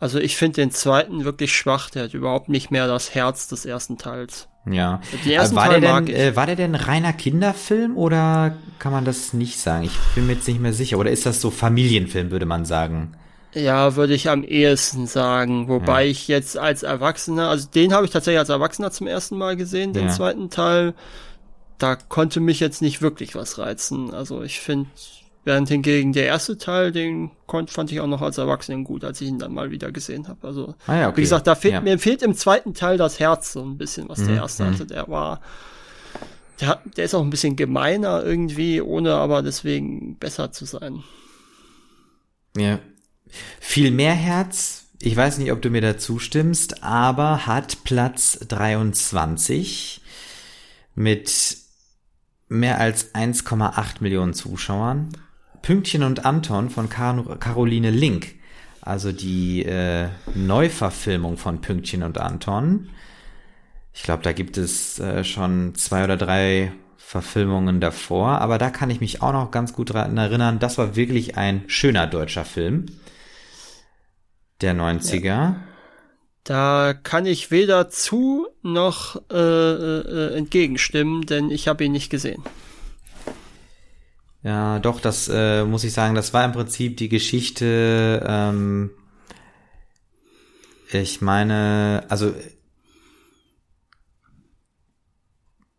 Also ich finde den zweiten wirklich schwach, der hat überhaupt nicht mehr das Herz des ersten Teils. Ja. Den ersten Äh, war, Teil der denn, äh, war der denn reiner Kinderfilm oder kann man das nicht sagen? Ich bin mir jetzt nicht mehr sicher. Oder ist das so Familienfilm, würde man sagen? Ja, würde ich am ehesten sagen. Wobei ich jetzt als Erwachsener, also den habe ich tatsächlich als Erwachsener zum ersten Mal gesehen, den Ja. zweiten Teil. Da konnte mich jetzt nicht wirklich was reizen. Also ich finde, während hingegen der erste Teil, den konnt, fand ich auch noch als Erwachsenen gut, als ich ihn dann mal wieder gesehen habe. Also Ah ja, okay. wie gesagt, da fehlt Ja. mir fehlt im zweiten Teil das Herz so ein bisschen, was der Mhm, erste mhm. hatte. Der war, der, hat, der ist auch ein bisschen gemeiner irgendwie, ohne aber deswegen besser zu sein. Ja. Viel mehr Herz. Ich weiß nicht, ob du mir da zustimmst, aber hat Platz 23 mit mehr als 1,8 Millionen Zuschauern. Pünktchen und Anton von Kar Caroline Link. Also die äh, Neuverfilmung von Pünktchen und Anton. Ich glaube, da gibt es äh, schon zwei oder drei Verfilmungen davor, aber da kann ich mich auch noch ganz gut dran erinnern. Das war wirklich ein schöner deutscher Film. Der 90er. Da kann ich weder zu noch äh, äh, entgegenstimmen, denn ich habe ihn nicht gesehen. Ja, doch, das äh, muss ich sagen, das war im Prinzip die Geschichte, ähm, ich meine, also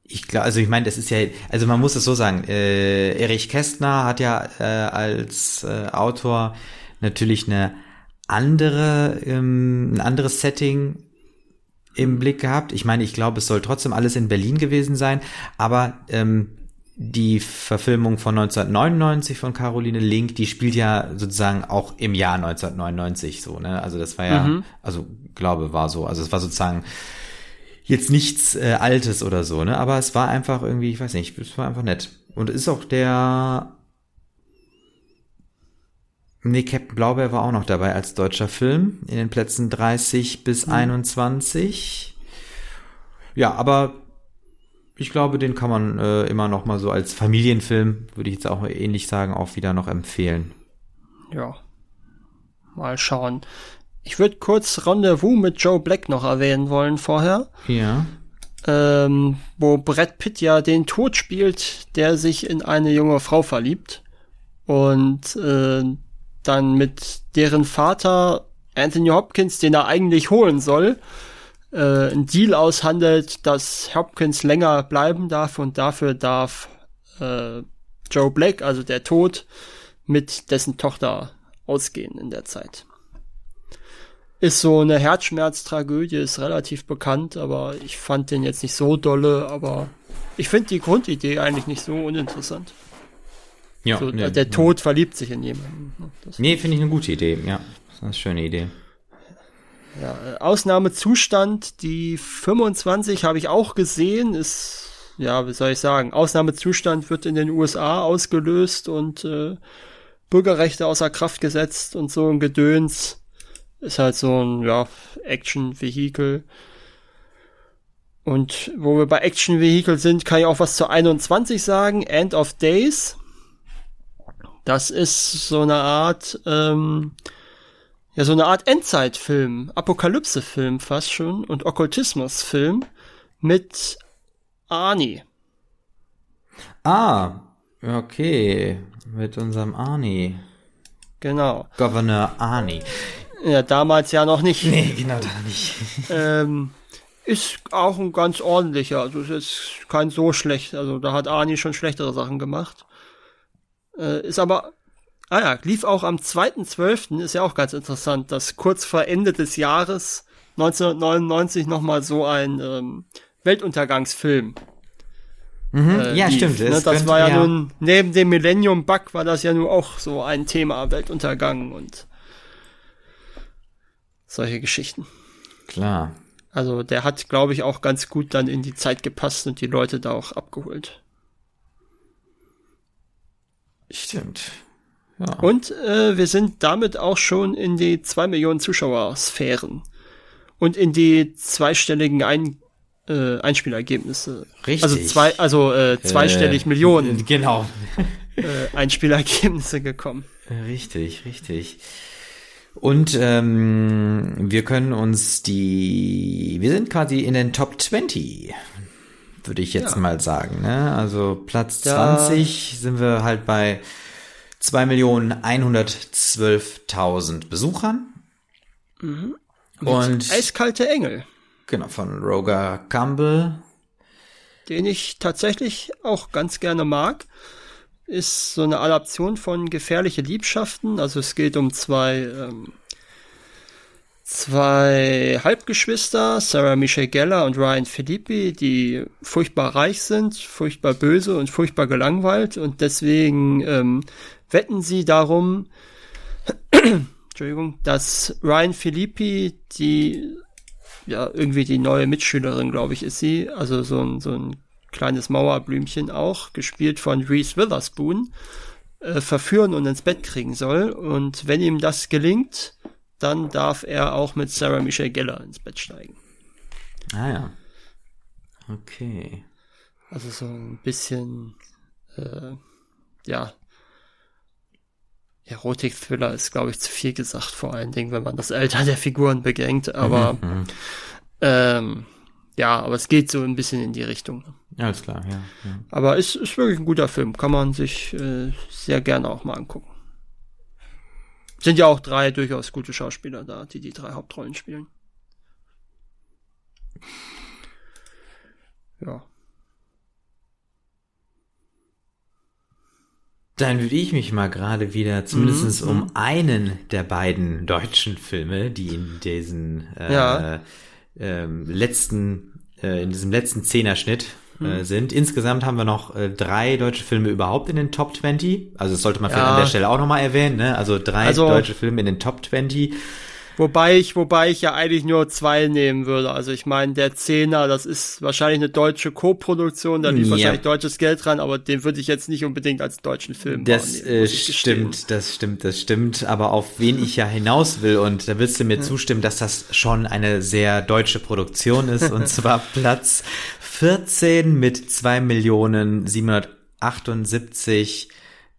ich glaube, also ich meine, das ist ja, also man muss es so sagen, äh, Erich Kästner hat ja äh, als äh, Autor natürlich eine andere, ähm, ein anderes Setting im Blick gehabt. Ich meine, ich glaube, es soll trotzdem alles in Berlin gewesen sein, aber ähm, die Verfilmung von 1999 von Caroline Link, die spielt ja sozusagen auch im Jahr 1999 so, ne? Also das war ja, Mhm. also glaube war so, also es war sozusagen jetzt nichts äh, Altes oder so, ne? Aber es war einfach irgendwie, ich weiß nicht, es war einfach nett. Und ist auch der Nee, Captain Blaubeer war auch noch dabei als deutscher Film in den Plätzen 30 bis 21. Ja, aber ich glaube, den kann man äh, immer noch mal so als Familienfilm, würde ich jetzt auch ähnlich sagen, auch wieder noch empfehlen. Ja. Mal schauen. Ich würde kurz Rendezvous mit Joe Black noch erwähnen wollen vorher. Ja. ähm, wo Brad Pitt ja den Tod spielt, der sich in eine junge Frau verliebt und äh, dann mit deren Vater Anthony Hopkins, den er eigentlich holen soll, äh, einen Deal aushandelt, dass Hopkins länger bleiben darf und dafür darf äh, Joe Black, also der Tod, mit dessen Tochter ausgehen in der Zeit. Ist so eine Herzschmerztragödie, ist relativ bekannt, aber ich fand den jetzt nicht so dolle, aber ich finde die Grundidee eigentlich nicht so uninteressant. Ja, so, nee, der Tod verliebt sich in jemanden. Ne? Das nee, finde ich eine gute Idee, ja. Das ist eine schöne Idee. Ja, Ausnahmezustand, die 25 habe ich auch gesehen, ist, ja, wie soll ich sagen, Ausnahmezustand wird in den USA ausgelöst und äh, Bürgerrechte außer Kraft gesetzt und so ein Gedöns. Ist halt so ein, ja, Action-Vehikel. Und wo wir bei Action-Vehikel sind, kann ich auch was zu 21 sagen. End of Days. Das ist so eine Art, ähm, ja, so eine Art Endzeitfilm, Apokalypse-Film fast schon und Okkultismus-Film mit Arnie. Ah, okay, mit unserem Arnie. Genau. Governor Arnie. Ja, damals ja noch nicht. Nee, genau da nicht. ähm, ist auch ein ganz ordentlicher, also ist jetzt kein so schlecht, also da hat Arnie schon schlechtere Sachen gemacht. Äh, ist aber, ah ja, lief auch am 2.12., ist ja auch ganz interessant, dass kurz vor Ende des Jahres 1999 nochmal so ein ähm, Weltuntergangsfilm. Mhm, äh, ja, lief, stimmt. Ne? Das könnte, war ja, ja nun, neben dem Millennium Bug war das ja nun auch so ein Thema, Weltuntergang und solche Geschichten. Klar. Also der hat, glaube ich, auch ganz gut dann in die Zeit gepasst und die Leute da auch abgeholt. Stimmt. Ja. Und äh, wir sind damit auch schon in die zwei Millionen Zuschauer-Sphären und in die zweistelligen Ein äh, Einspielergebnisse. Richtig. Also zwei, also äh, zweistellig äh, Millionen. Genau. äh, Einspielergebnisse gekommen. Richtig, richtig. Und ähm, wir können uns die, wir sind quasi in den Top 20 würde ich jetzt ja. mal sagen. Ne? Also Platz ja. 20 sind wir halt bei 2.112.000 Besuchern. Mhm. Und, Und eiskalte Engel. Genau, von Roger Campbell. Den ich tatsächlich auch ganz gerne mag. Ist so eine Adaption von Gefährliche Liebschaften. Also es geht um zwei ähm, zwei Halbgeschwister, Sarah Michelle Geller und Ryan Filippi, die furchtbar reich sind, furchtbar böse und furchtbar gelangweilt und deswegen ähm, wetten sie darum, Entschuldigung, dass Ryan Filippi die ja irgendwie die neue Mitschülerin, glaube ich, ist sie, also so ein so ein kleines Mauerblümchen auch, gespielt von Reese Witherspoon, äh, verführen und ins Bett kriegen soll und wenn ihm das gelingt, dann darf er auch mit Sarah Michelle Geller ins Bett steigen. Ah ja. Okay. Also so ein bisschen, äh, ja, Erotik-Thriller ist, glaube ich, zu viel gesagt, vor allen Dingen, wenn man das Alter der Figuren bedenkt, aber mhm, mhm. ähm, ja, aber es geht so ein bisschen in die Richtung. Alles klar, ja. ja. Aber es ist wirklich ein guter Film, kann man sich äh, sehr gerne auch mal angucken. Sind ja auch drei durchaus gute Schauspieler da, die die drei Hauptrollen spielen. Ja. Dann würde ich mich mal gerade wieder zumindest mhm. um mhm. einen der beiden deutschen Filme, die in diesen äh, ja. ähm, letzten, äh, in diesem letzten Zehnerschnitt äh, hm. sind. Insgesamt haben wir noch äh, drei deutsche Filme überhaupt in den Top 20. Also das sollte man vielleicht ja. an der Stelle auch nochmal erwähnen. Ne? Also drei also, deutsche Filme in den Top 20. Wobei ich, wobei ich ja eigentlich nur zwei nehmen würde. Also ich meine, der Zehner, das ist wahrscheinlich eine deutsche Co-Produktion, da lief ja. wahrscheinlich deutsches Geld dran, aber den würde ich jetzt nicht unbedingt als deutschen Film Das äh, stimmt, das stimmt, das stimmt. Aber auf wen ich ja hinaus will, und da willst du mir zustimmen, dass das schon eine sehr deutsche Produktion ist, und zwar Platz 14 mit 2 Millionen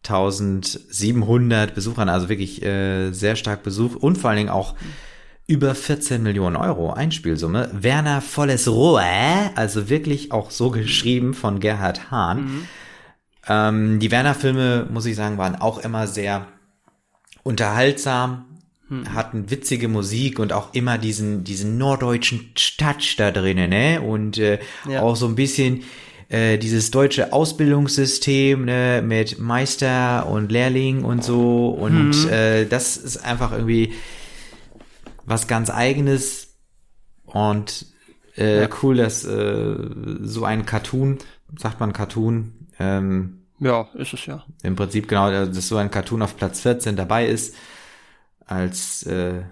778.700 Besuchern, also wirklich äh, sehr stark Besuch und vor allen Dingen auch über 14 Millionen Euro Einspielsumme. Werner Volles Rohr, also wirklich auch so geschrieben von Gerhard Hahn. Mhm. Ähm, die Werner-Filme, muss ich sagen, waren auch immer sehr unterhaltsam, hm. hatten witzige Musik und auch immer diesen, diesen norddeutschen Touch da drinnen, ne? Und äh, ja. auch so ein bisschen äh, dieses deutsche Ausbildungssystem ne, mit Meister und Lehrling und so. Und hm. äh, das ist einfach irgendwie was ganz eigenes und äh, ja. cool, dass äh, so ein Cartoon, sagt man Cartoon, ähm, ja, ist es ja. Im Prinzip genau, dass so ein Cartoon auf Platz 14 dabei ist als äh,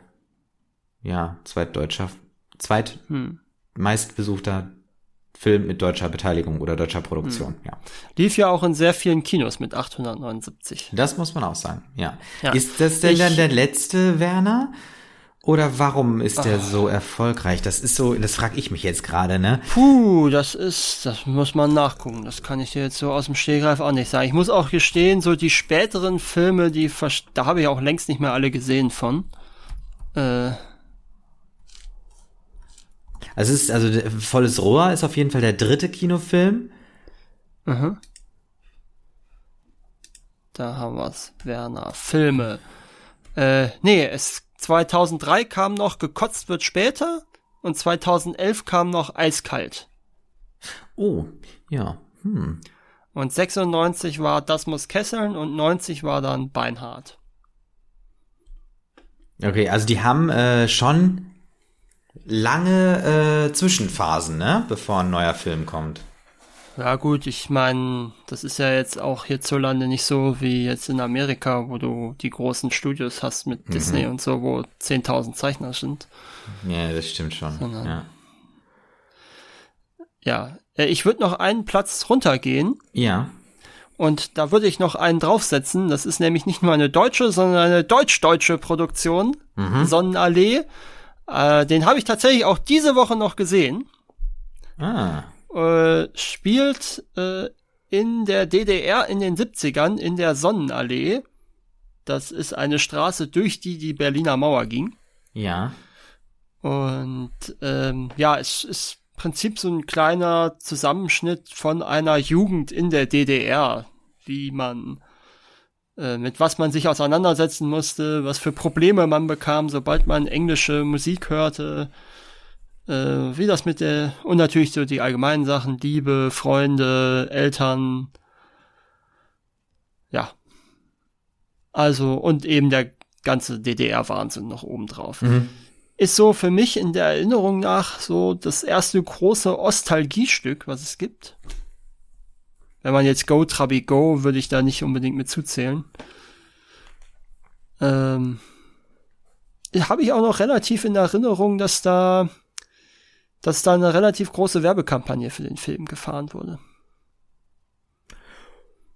ja, zweitdeutscher, zweit hm. meistbesuchter Film mit deutscher Beteiligung oder deutscher Produktion, hm. ja. Lief ja auch in sehr vielen Kinos mit 879. Das muss man auch sagen, ja. ja. Ist das denn ich, dann der letzte Werner? Oder warum ist der Ach. so erfolgreich? Das ist so, das frage ich mich jetzt gerade, ne? Puh, das ist, das muss man nachgucken. Das kann ich dir jetzt so aus dem Stehgreif auch nicht sagen. Ich muss auch gestehen, so die späteren Filme, die, da habe ich auch längst nicht mehr alle gesehen von. Äh. Also es ist, also Volles Rohr ist auf jeden Fall der dritte Kinofilm. Mhm. Da haben wir's. Werner. Filme. Äh, nee, es 2003 kam noch Gekotzt wird später und 2011 kam noch Eiskalt. Oh, ja. Hm. Und 96 war Das muss kesseln und 90 war dann Beinhard. Okay, also die haben äh, schon lange äh, Zwischenphasen, ne, bevor ein neuer Film kommt. Ja gut, ich meine, das ist ja jetzt auch hierzulande nicht so wie jetzt in Amerika, wo du die großen Studios hast mit mhm. Disney und so, wo 10.000 Zeichner sind. Ja, das stimmt schon. Sondern, ja. ja, äh, ich würde noch einen Platz runtergehen. Ja. Und da würde ich noch einen draufsetzen. Das ist nämlich nicht nur eine deutsche, sondern eine deutsch-deutsche Produktion. Mhm. Sonnenallee. Äh, den habe ich tatsächlich auch diese Woche noch gesehen. Ah äh, spielt äh, in der DDR in den 70ern in der Sonnenallee. Das ist eine Straße, durch die die Berliner Mauer ging. Ja. Und ähm, ja, es ist im Prinzip so ein kleiner Zusammenschnitt von einer Jugend in der DDR, wie man mit was man sich auseinandersetzen musste, was für Probleme man bekam, sobald man englische Musik hörte, äh, wie das mit der, und natürlich so die allgemeinen Sachen, Liebe, Freunde, Eltern, ja. Also, und eben der ganze DDR-Wahnsinn noch obendrauf. Mhm. Ist so für mich in der Erinnerung nach so das erste große Ostalgiestück, was es gibt. Wenn man jetzt Go Trabi Go, würde ich da nicht unbedingt mit zuzählen. Ähm, habe ich auch noch relativ in Erinnerung, dass da dass da eine relativ große Werbekampagne für den Film gefahren wurde.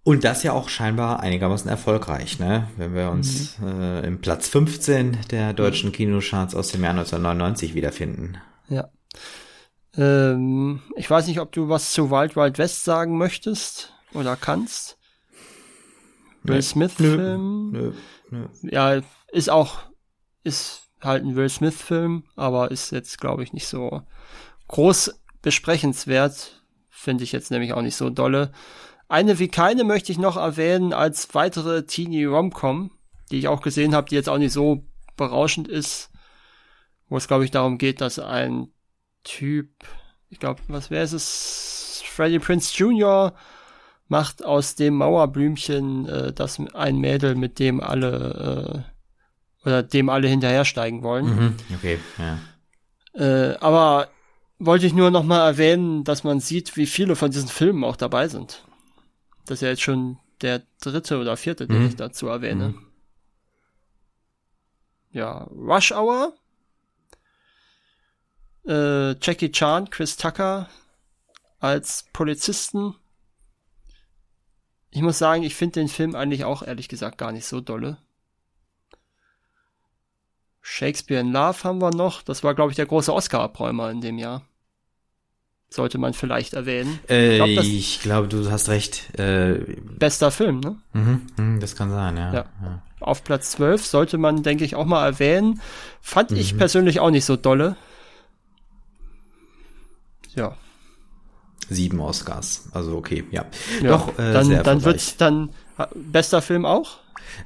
Und das ja auch scheinbar einigermaßen erfolgreich, ne? Wenn wir uns mhm. äh, im Platz 15 der deutschen Kinocharts aus dem Jahr 1999 wiederfinden. Ja. Ähm, ich weiß nicht, ob du was zu Wild Wild West sagen möchtest oder kannst. Will Smith Film. Nö, nö. Ja, ist auch, ist halt ein Will Smith Film, aber ist jetzt, glaube ich, nicht so groß besprechenswert. Finde ich jetzt nämlich auch nicht so dolle. Eine wie keine möchte ich noch erwähnen als weitere Teenie Romcom, die ich auch gesehen habe, die jetzt auch nicht so berauschend ist, wo es glaube ich darum geht, dass ein Typ, ich glaube, was wäre es, Freddie Prince Jr. macht aus dem Mauerblümchen äh, das ein Mädel, mit dem alle äh, oder dem alle hinterhersteigen wollen. Mhm, okay, ja. Äh, aber wollte ich nur noch mal erwähnen, dass man sieht, wie viele von diesen Filmen auch dabei sind. Das ist ja jetzt schon der dritte oder vierte, den mhm. ich dazu erwähne. Mhm. Ja, Rush Hour. Äh, Jackie Chan, Chris Tucker als Polizisten. Ich muss sagen, ich finde den Film eigentlich auch ehrlich gesagt gar nicht so dolle. Shakespeare in Love haben wir noch. Das war, glaube ich, der große Oscar-Abräumer in dem Jahr. sollte man vielleicht erwähnen. Äh, ich glaube, glaub, du hast recht. Äh, bester Film, ne? Mhm, mhm, das kann sein, ja. ja. ja. Auf Platz 12 sollte man, denke ich, auch mal erwähnen. Fand mhm. ich persönlich auch nicht so dolle. Ja. Sieben Oscars, also okay, ja. ja Doch, äh, dann, dann wird's dann bester Film auch?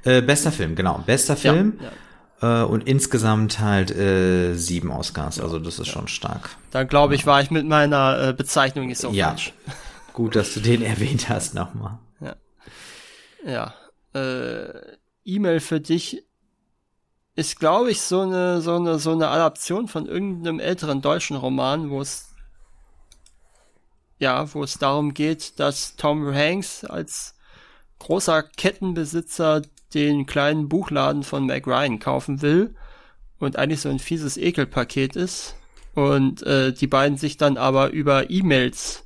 Äh, bester Film, genau. Bester Film. Ja, ja. Äh, und insgesamt halt äh, sieben Oscars. Also das ist schon stark. Dann glaube ich, war ich mit meiner äh, Bezeichnung nicht so ja. falsch. Gut, dass du den erwähnt hast nochmal. Ja. Ja. Äh, E-Mail für dich ist, glaube ich, so eine, so eine, so eine Adaption von irgendeinem älteren deutschen Roman, wo es ja, wo es darum geht, dass Tom Hanks als großer Kettenbesitzer den kleinen Buchladen von Mac Ryan kaufen will und eigentlich so ein fieses Ekelpaket ist und äh, die beiden sich dann aber über E-Mails,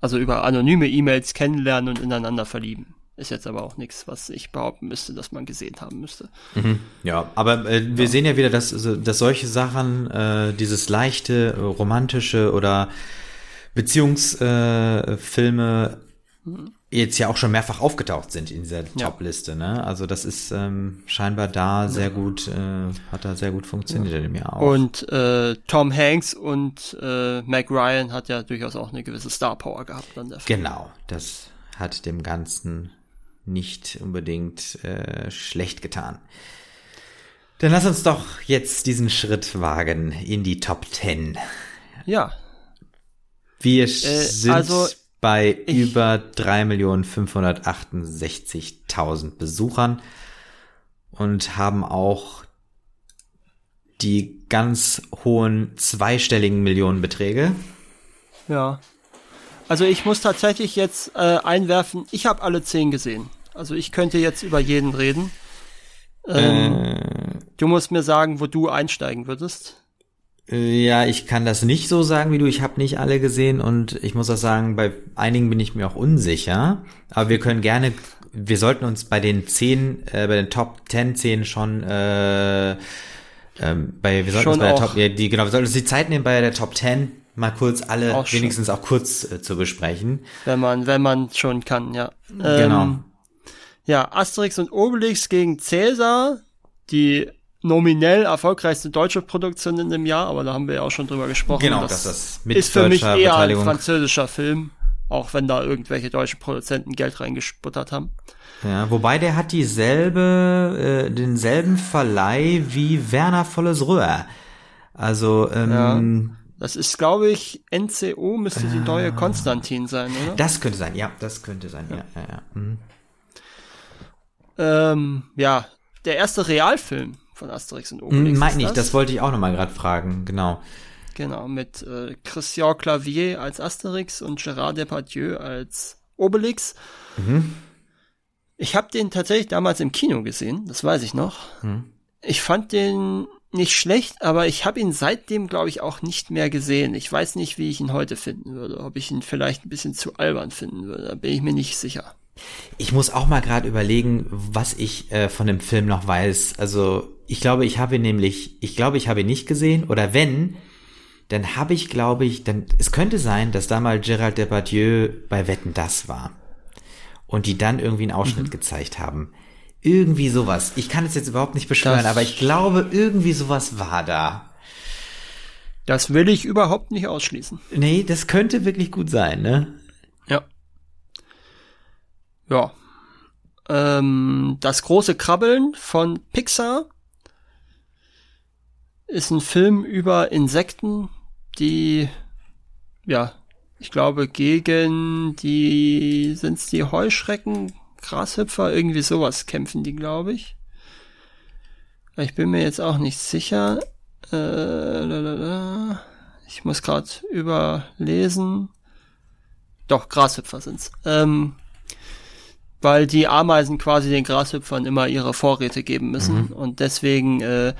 also über anonyme E-Mails kennenlernen und ineinander verlieben. Ist jetzt aber auch nichts, was ich behaupten müsste, dass man gesehen haben müsste. Mhm, ja, aber äh, wir ja. sehen ja wieder, dass, dass solche Sachen, äh, dieses leichte, romantische oder Beziehungsfilme äh, mhm jetzt ja auch schon mehrfach aufgetaucht sind in dieser ja. Top-Liste. Ne? Also das ist ähm, scheinbar da sehr gut, äh, hat da sehr gut funktioniert ja. in dem Jahr auch. Und äh, Tom Hanks und äh, Meg Ryan hat ja durchaus auch eine gewisse Star-Power gehabt an der Film. Genau, das hat dem Ganzen nicht unbedingt äh, schlecht getan. Dann lass uns doch jetzt diesen Schritt wagen in die Top 10. Ja. Wir äh, sind also bei über 3.568.000 Besuchern und haben auch die ganz hohen zweistelligen Millionenbeträge. Ja. Also ich muss tatsächlich jetzt äh, einwerfen, ich habe alle zehn gesehen. Also ich könnte jetzt über jeden reden. Ähm, äh, du musst mir sagen, wo du einsteigen würdest. Äh, ja, ich kann das nicht so sagen wie du. Ich habe nicht alle gesehen und ich muss auch sagen, bei einigen bin ich mir auch unsicher. Aber wir können gerne, wir sollten uns bei den zehn, äh, bei den Top 10 zehn schon äh, ähm, bei, wir sollten uns bei der Top, ja, die, genau, wir sollten uns die Zeit nehmen bei der Top 10 mal kurz alle auch wenigstens auch kurz äh, zu besprechen. Wenn man, wenn man schon kann, ja. Genau. Ähm, ja, Asterix und Obelix gegen Cäsar, die nominell erfolgreichste deutsche Produktion in dem Jahr, aber da haben wir ja auch schon drüber gesprochen. Genau, das, das mit ist für mich eher ein französischer Film, auch wenn da irgendwelche deutschen Produzenten Geld reingesputtert haben. Ja, wobei der hat dieselbe, äh, denselben Verleih wie Werner Volles Röhr. Also, ähm, ja. Das ist, glaube ich, NCO müsste die neue Konstantin sein, oder? Das könnte sein, ja, das könnte sein, ja, ja, ja. Mhm. Ähm, ja, der erste Realfilm von Asterix und Obelix. Hm, Meint nicht, das wollte ich auch nochmal gerade fragen, genau. Genau, mit äh, Christian Clavier als Asterix und Gérard Depardieu als Obelix. Mhm. Ich habe den tatsächlich damals im Kino gesehen, das weiß ich noch. Mhm. Ich fand den nicht schlecht, aber ich habe ihn seitdem, glaube ich, auch nicht mehr gesehen. Ich weiß nicht, wie ich ihn heute finden würde. Ob ich ihn vielleicht ein bisschen zu albern finden würde, da bin ich mir nicht sicher. Ich muss auch mal gerade überlegen, was ich äh, von dem Film noch weiß. Also ich glaube, ich habe ihn nämlich, ich glaube, ich habe ihn nicht gesehen. Oder wenn, dann habe ich, glaube ich, dann, es könnte sein, dass damals Gerald Depardieu bei Wetten das war. Und die dann irgendwie einen Ausschnitt mhm. gezeigt haben. Irgendwie sowas. Ich kann es jetzt überhaupt nicht beschwören, das, aber ich glaube, irgendwie sowas war da. Das will ich überhaupt nicht ausschließen. Nee, das könnte wirklich gut sein, ne? Ja. Ähm, das große Krabbeln von Pixar ist ein Film über Insekten, die, ja, ich glaube, gegen die, sind's die Heuschrecken, Grashüpfer, irgendwie sowas kämpfen die, glaube ich. Ich bin mir jetzt auch nicht sicher. Äh, lalala. Ich muss gerade überlesen. Doch, Grashüpfer sind's. Ähm, weil die Ameisen quasi den Grashüpfern immer ihre Vorräte geben müssen. Mhm. Und deswegen äh,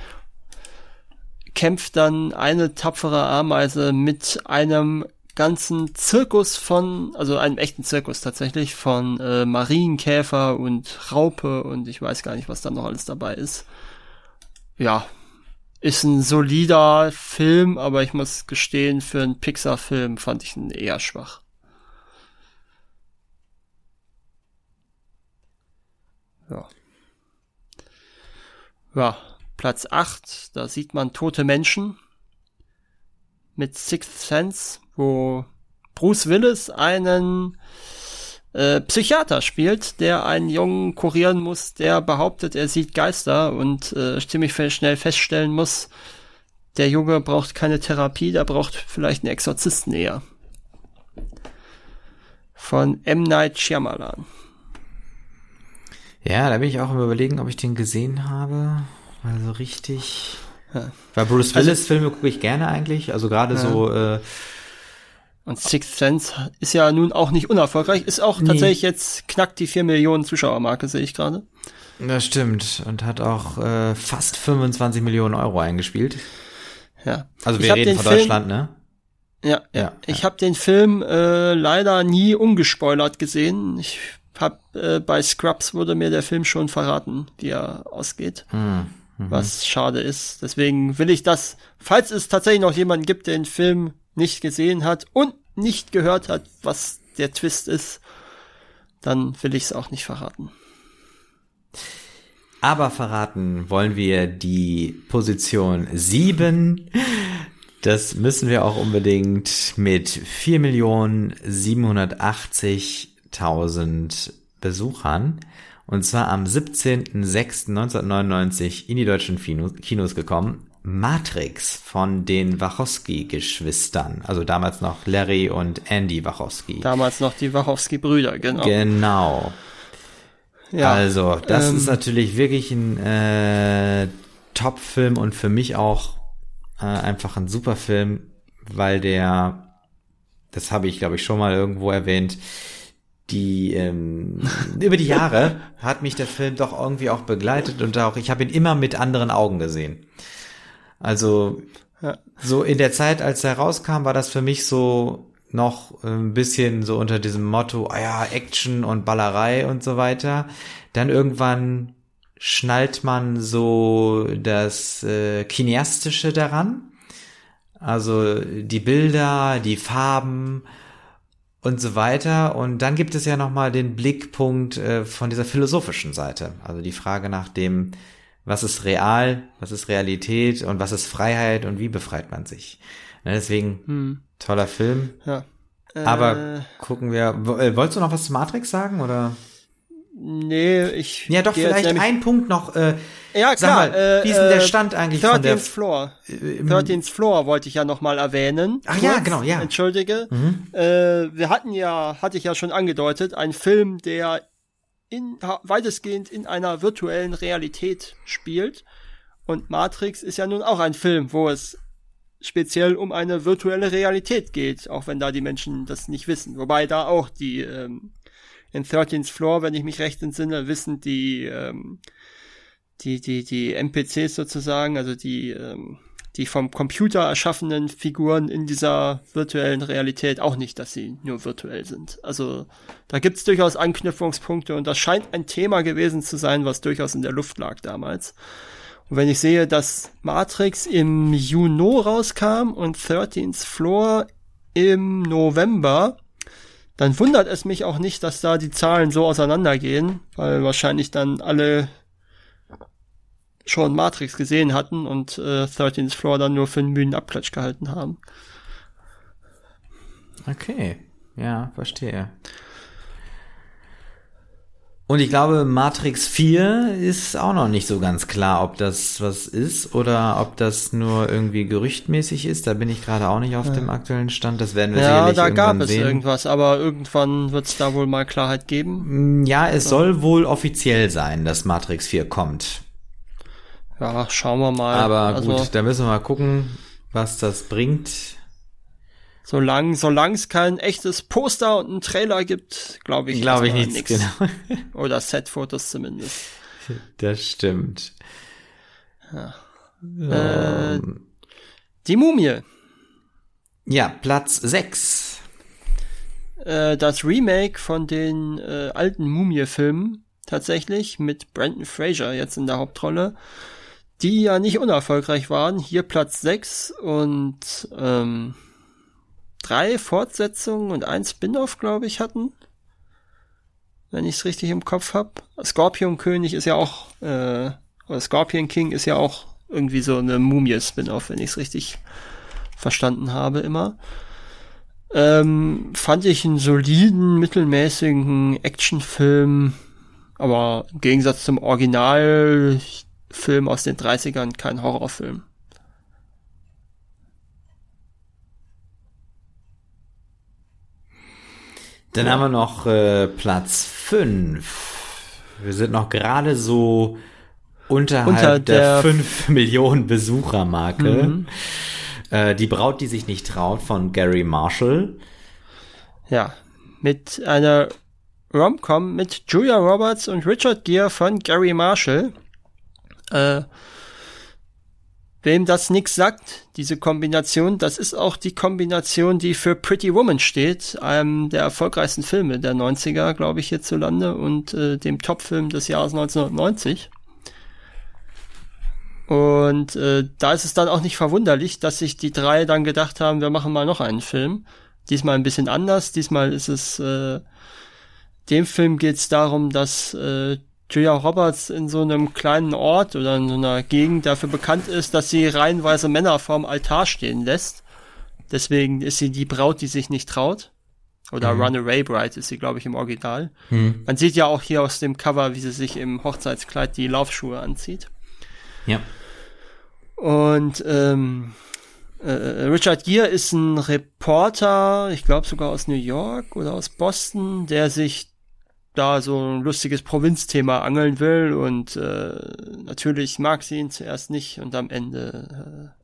kämpft dann eine tapfere Ameise mit einem ganzen Zirkus von, also einem echten Zirkus tatsächlich, von äh, Marienkäfer und Raupe und ich weiß gar nicht, was da noch alles dabei ist. Ja, ist ein solider Film, aber ich muss gestehen, für einen Pixar-Film fand ich ihn eher schwach. Ja. Ja, Platz 8, da sieht man tote Menschen mit Sixth Sense, wo Bruce Willis einen äh, Psychiater spielt, der einen Jungen kurieren muss, der behauptet, er sieht Geister und äh, ziemlich schnell feststellen muss, der Junge braucht keine Therapie, der braucht vielleicht einen Exorzisten eher. Von M. Night Shyamalan. Ja, da bin ich auch im Überlegen, ob ich den gesehen habe. Also richtig. Ja. Weil Bruce Willis also, Filme gucke ich gerne eigentlich. Also gerade ja. so äh, und Sixth Sense ist ja nun auch nicht unerfolgreich, ist auch nee. tatsächlich jetzt knackt die 4 Millionen Zuschauermarke, sehe ich gerade. Das stimmt. Und hat auch äh, fast 25 Millionen Euro eingespielt. Ja. Also wir reden von Film, Deutschland, ne? Ja, ja. ja ich ja. habe den Film äh, leider nie ungespoilert gesehen. Ich hab äh, bei Scrubs wurde mir der Film schon verraten, wie er ausgeht. Hm. Mhm. Was schade ist. Deswegen will ich das, falls es tatsächlich noch jemanden gibt, der den Film nicht gesehen hat und nicht gehört hat, was der Twist ist, dann will ich es auch nicht verraten. Aber verraten wollen wir die Position 7. Das müssen wir auch unbedingt mit 4.780.000 Besuchern. Und zwar am 17.06.1999 in die deutschen Kinos gekommen. Matrix von den Wachowski-Geschwistern. Also damals noch Larry und Andy Wachowski. Damals noch die Wachowski-Brüder, genau. Genau. Ja, also, das ähm, ist natürlich wirklich ein äh, Top-Film und für mich auch äh, einfach ein super Film, weil der, das habe ich glaube ich schon mal irgendwo erwähnt, die ähm, über die Jahre hat mich der Film doch irgendwie auch begleitet und auch ich habe ihn immer mit anderen Augen gesehen. Also ja. so in der Zeit, als er rauskam, war das für mich so noch ein bisschen so unter diesem Motto, ah ja, Action und Ballerei und so weiter. Dann irgendwann schnallt man so das äh, Kineastische daran. Also die Bilder, die Farben und so weiter. Und dann gibt es ja nochmal den Blickpunkt äh, von dieser philosophischen Seite. Also die Frage nach dem, was ist real, was ist Realität und was ist Freiheit und wie befreit man sich. Ne, deswegen hm. toller Film. Ja. Aber äh, gucken wir. Äh, wolltest du noch was zu Matrix sagen oder? Nee, ich. Ja, doch, vielleicht ein Punkt noch. Äh, ja, klar. Mal, äh, wie ist denn der Stand eigentlich 13th von der Floor. Äh, 13th Floor wollte ich ja noch mal erwähnen. Ach kurz, ja, genau, ja. Entschuldige. Mhm. Äh, wir hatten ja, hatte ich ja schon angedeutet, ein Film, der in, weitestgehend in einer virtuellen Realität spielt. Und Matrix ist ja nun auch ein Film, wo es speziell um eine virtuelle Realität geht, auch wenn da die Menschen das nicht wissen. Wobei da auch die ähm, in 13th Floor, wenn ich mich recht entsinne, wissen die ähm, die die die NPCs sozusagen, also die ähm, die vom Computer erschaffenen Figuren in dieser virtuellen Realität auch nicht, dass sie nur virtuell sind. Also da gibt es durchaus Anknüpfungspunkte und das scheint ein Thema gewesen zu sein, was durchaus in der Luft lag damals. Und wenn ich sehe, dass Matrix im Juni rauskam und 13th Floor im November, dann wundert es mich auch nicht, dass da die Zahlen so auseinandergehen, weil wahrscheinlich dann alle schon Matrix gesehen hatten und äh, 13th Floor dann nur für einen müden Abklatsch gehalten haben. Okay, ja, verstehe. Und ich glaube, Matrix 4 ist auch noch nicht so ganz klar, ob das was ist oder ob das nur irgendwie gerüchtmäßig ist. Da bin ich gerade auch nicht auf ja. dem aktuellen Stand. Das werden wir ja, sicherlich irgendwann sehen. Ja, da gab es irgendwas, aber irgendwann wird es da wohl mal Klarheit geben. Mm, ja, es soll wohl offiziell sein, dass Matrix 4 kommt. Ja, schauen wir mal. Aber also, gut, da müssen wir mal gucken, was das bringt. Solange solange es kein echtes Poster und einen Trailer gibt, glaube ich, glaube ich nichts. Nix. Genau. Oder Setfotos zumindest. Das stimmt. Ja. Äh, ähm. die Mumie. Ja, Platz 6. Äh, das Remake von den äh, alten Mumie-Filmen tatsächlich mit Brandon Fraser jetzt in der Hauptrolle die ja nicht unerfolgreich waren. Hier Platz 6 und ähm, drei Fortsetzungen und ein Spin-off, glaube ich, hatten. Wenn ich es richtig im Kopf habe. Scorpion König ist ja auch, äh, oder Scorpion King ist ja auch irgendwie so eine Mumie-Spin-off, wenn ich es richtig verstanden habe immer. Ähm, fand ich einen soliden, mittelmäßigen Actionfilm, aber im Gegensatz zum Originalfilm aus den 30ern kein Horrorfilm. Dann haben wir noch äh, Platz 5. Wir sind noch gerade so unterhalb Unter der, der 5 Millionen Besuchermarke. Mhm. Äh, die Braut, die sich nicht traut, von Gary Marshall. Ja, mit einer Romcom mit Julia Roberts und Richard Gere von Gary Marshall. Äh, Wem das nix sagt, diese Kombination, das ist auch die Kombination, die für Pretty Woman steht, einem der erfolgreichsten Filme der 90er, glaube ich, hierzulande und äh, dem Topfilm des Jahres 1990. Und äh, da ist es dann auch nicht verwunderlich, dass sich die drei dann gedacht haben, wir machen mal noch einen Film. Diesmal ein bisschen anders. Diesmal ist es, äh, dem Film geht es darum, dass äh, Julia Roberts in so einem kleinen Ort oder in so einer Gegend dafür bekannt ist, dass sie reihenweise Männer vorm Altar stehen lässt. Deswegen ist sie die Braut, die sich nicht traut. Oder mhm. Runaway Bride ist sie, glaube ich, im Original. Mhm. Man sieht ja auch hier aus dem Cover, wie sie sich im Hochzeitskleid die Laufschuhe anzieht. Ja. Und ähm, äh, Richard Gere ist ein Reporter, ich glaube sogar aus New York oder aus Boston, der sich da so ein lustiges Provinzthema angeln will und äh, natürlich mag sie ihn zuerst nicht und am Ende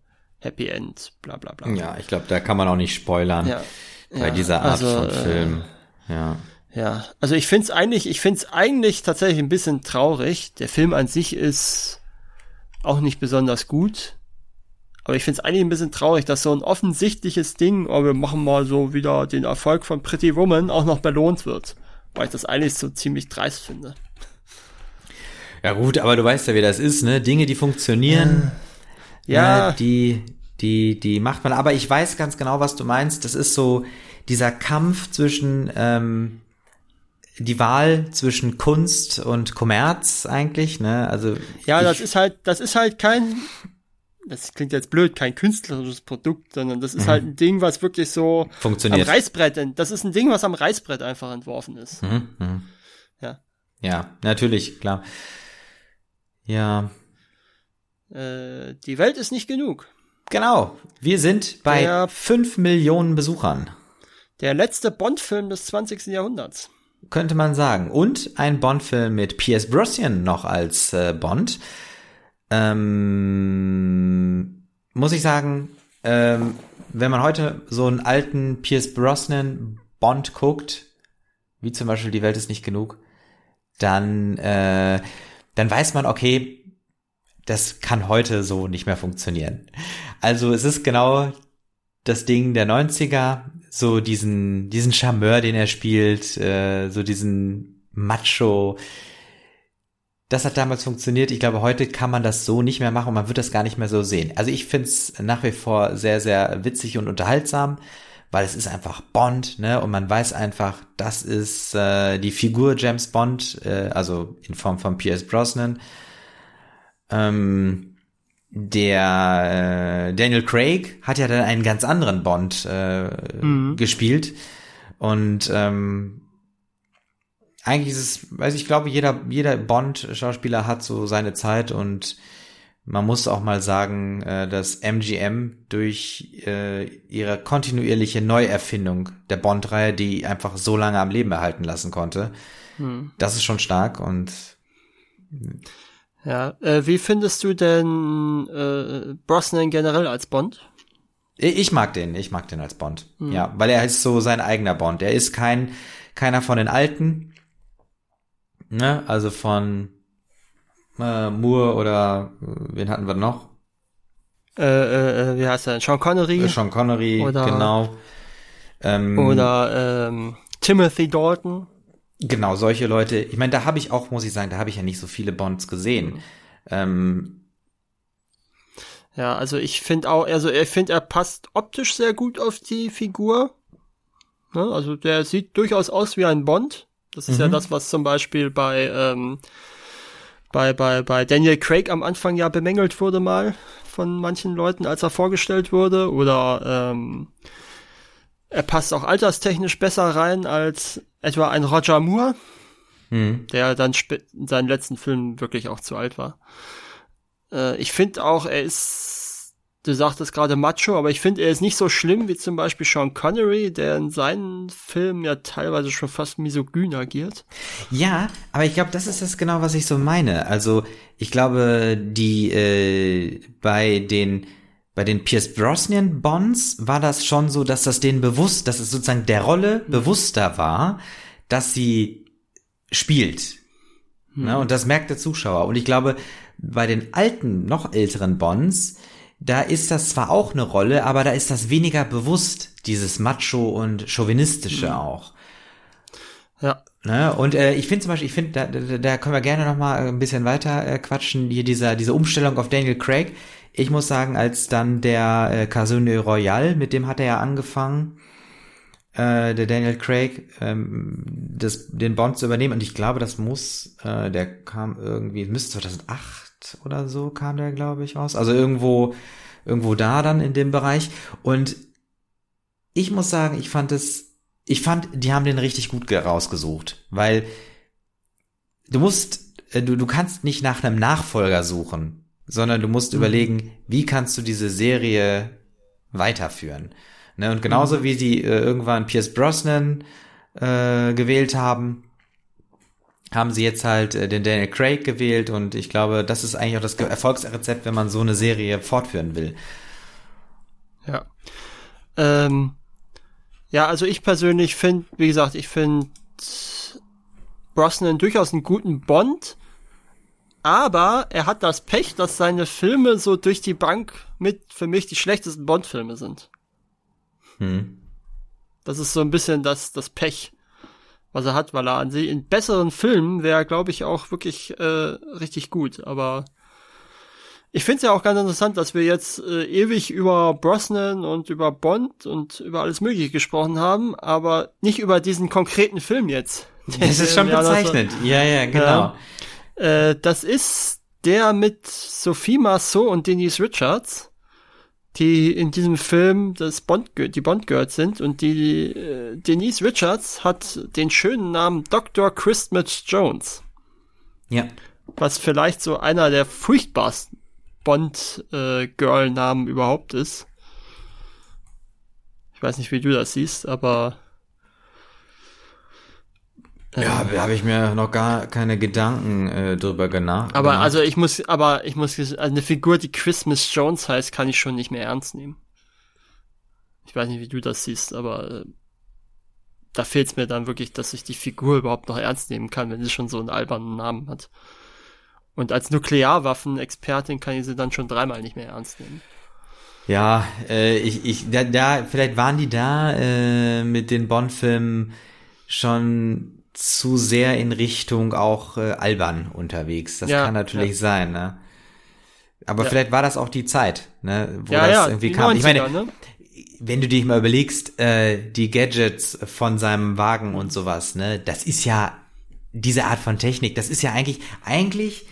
äh, Happy End, bla bla bla. Ja, ich glaube, da kann man auch nicht spoilern ja, bei ja, dieser Art also, von Film. Äh, ja. Ja, also ich find's eigentlich, ich find's eigentlich tatsächlich ein bisschen traurig. Der Film an sich ist auch nicht besonders gut. Aber ich find's eigentlich ein bisschen traurig, dass so ein offensichtliches Ding, oh, wir machen mal so wieder den Erfolg von Pretty Woman, auch noch belohnt wird. Weil ich das eigentlich so ziemlich dreist finde. Ja gut, aber du weißt ja, wie das ist, ne? Dinge, die funktionieren, ja, ne, die, die, die macht man. Aber ich weiß ganz genau, was du meinst. Das ist so dieser Kampf zwischen ähm, die Wahl zwischen Kunst und Kommerz eigentlich, ne? Also ja, das ist halt, das ist halt kein das klingt jetzt blöd, kein künstlerisches Produkt, sondern das ist mhm. halt ein Ding, was wirklich so funktioniert. Am Reißbrett, das ist ein Ding, was am Reißbrett einfach entworfen ist. Mhm. Mhm. Ja. Ja, natürlich, klar. Ja. Äh, die Welt ist nicht genug. Genau. Wir sind bei der, 5 Millionen Besuchern. Der letzte Bond-Film des 20. Jahrhunderts. Könnte man sagen. Und ein Bond-Film mit Pierce Brosnan noch als äh, Bond. Ähm, muss ich sagen, ähm, wenn man heute so einen alten Pierce Brosnan Bond guckt, wie zum Beispiel Die Welt ist nicht genug, dann, äh, dann weiß man, okay, das kann heute so nicht mehr funktionieren. Also es ist genau das Ding der 90er, so diesen, diesen Charmeur, den er spielt, äh, so diesen Macho, das hat damals funktioniert. Ich glaube, heute kann man das so nicht mehr machen und man wird das gar nicht mehr so sehen. Also ich finde es nach wie vor sehr, sehr witzig und unterhaltsam, weil es ist einfach Bond, ne? Und man weiß einfach, das ist äh, die Figur James Bond, äh, also in Form von Pierce Brosnan. Ähm, der äh, Daniel Craig hat ja dann einen ganz anderen Bond äh, mhm. gespielt. Und ähm, eigentlich ist es, weiß ich glaube, jeder, jeder Bond-Schauspieler hat so seine Zeit und man muss auch mal sagen, äh, dass MGM durch äh, ihre kontinuierliche Neuerfindung der Bond-Reihe, die einfach so lange am Leben erhalten lassen konnte, hm. das ist schon stark und ja, äh, wie findest du denn äh, Brosnan generell als Bond? Ich mag den, ich mag den als Bond. Hm. Ja, weil er ist so sein eigener Bond. Er ist kein keiner von den alten, Ne? Also von äh, Moore oder äh, wen hatten wir noch? Äh, äh, äh, wie heißt er? Sean Connery? Äh, Sean Connery, oder, genau. Ähm, oder ähm, Timothy Dalton. Genau, solche Leute. Ich meine, da habe ich auch, muss ich sagen, da habe ich ja nicht so viele Bonds gesehen. Ähm, Ja, also ich finde auch, also ich finde, er passt optisch sehr gut auf die Figur. Ne? Also der sieht durchaus aus wie ein Bond. Das ist mhm. ja das, was zum Beispiel bei, ähm, bei, bei, bei Daniel Craig am Anfang ja bemängelt wurde mal von manchen Leuten, als er vorgestellt wurde. Oder ähm, er passt auch alterstechnisch besser rein als etwa ein Roger Moore, mhm. der dann in seinen letzten Filmen wirklich auch zu alt war. Äh, ich finde auch, er ist, du sagtest gerade Macho, aber ich finde, er ist nicht so schlimm wie zum Beispiel Sean Connery, der in seinen Filmen ja teilweise schon fast misogyn agiert. Ja, aber ich glaube, das ist das genau, was ich so meine. Also ich glaube, die äh, bei den bei den Pierce Brosnan Bonds war das schon so, dass das denen bewusst, dass es sozusagen der Rolle bewusster war, dass sie spielt. Mhm. Ne? Und das merkt der Zuschauer. Und ich glaube, bei den alten, noch älteren Bonds, da ist das zwar auch eine Rolle, aber da ist das weniger bewusst, dieses Macho und Chauvinistische mhm. auch. Ja. Ne? Und äh, ich finde zum Beispiel, ich finde, da, da, da können wir gerne noch mal ein bisschen weiter äh, quatschen, hier dieser, diese Umstellung auf Daniel Craig. Ich muss sagen, als dann der äh, Casino Royale, mit dem hat er ja angefangen, äh, der Daniel Craig, ähm, das, den Bond zu übernehmen. Und ich glaube, das muss, äh, der kam irgendwie, müsste 2008 oder so kam der, glaube ich, aus. Also irgendwo, irgendwo da dann in dem Bereich. Und ich muss sagen, ich fand es, ich fand, die haben den richtig gut rausgesucht, weil du musst, äh, du, du kannst nicht nach einem Nachfolger suchen, sondern du musst mhm. überlegen, wie kannst du diese Serie weiterführen. Ne? Und genauso mhm. wie die äh, irgendwann Pierce Brosnan äh, gewählt haben, haben sie jetzt halt äh, den Daniel Craig gewählt und ich glaube, das ist eigentlich auch das Erfolgsrezept, wenn man so eine Serie fortführen will. Ja. Ähm, ja, also ich persönlich finde, wie gesagt, ich finde Brosnan durchaus einen guten Bond, aber er hat das Pech, dass seine Filme so durch die Bank mit für mich die schlechtesten Bond-Filme sind. Hm. Das ist so ein bisschen das, das Pech, was er hat, weil er an sich in besseren Filmen wäre, glaube ich, auch wirklich äh, richtig gut. Aber ich finde es ja auch ganz interessant, dass wir jetzt äh, ewig über Brosnan und über Bond und über alles Mögliche gesprochen haben, aber nicht über diesen konkreten Film jetzt. Das ist schon bezeichnet. Ja, ja, genau. Äh, das ist der mit Sophie Marceau und Denise Richards die in diesem Film das Bond, die Bond Girls sind und die äh, Denise Richards hat den schönen Namen Dr. Christmas Jones. Ja. Was vielleicht so einer der furchtbarsten Bond äh, Girl Namen überhaupt ist. Ich weiß nicht, wie du das siehst, aber ja, da habe ich mir noch gar keine Gedanken äh, drüber gemacht. Aber also ich muss, aber ich muss, also eine Figur, die Christmas Jones heißt, kann ich schon nicht mehr ernst nehmen. Ich weiß nicht, wie du das siehst, aber äh, da fehlt es mir dann wirklich, dass ich die Figur überhaupt noch ernst nehmen kann, wenn sie schon so einen albernen Namen hat. Und als Nuklearwaffen-Expertin kann ich sie dann schon dreimal nicht mehr ernst nehmen. Ja, äh, ich, ich, da, da, vielleicht waren die da äh, mit den Bond-Filmen schon zu sehr in Richtung auch äh, albern unterwegs. Das ja, kann natürlich ja. sein, ne? Aber ja. vielleicht war das auch die Zeit, ne, wo das irgendwie kam. 90er, ich meine, ne? wenn du dich mal überlegst, äh, die Gadgets von seinem Wagen und sowas, ne, das ist ja diese Art von Technik, das ist ja eigentlich, eigentlich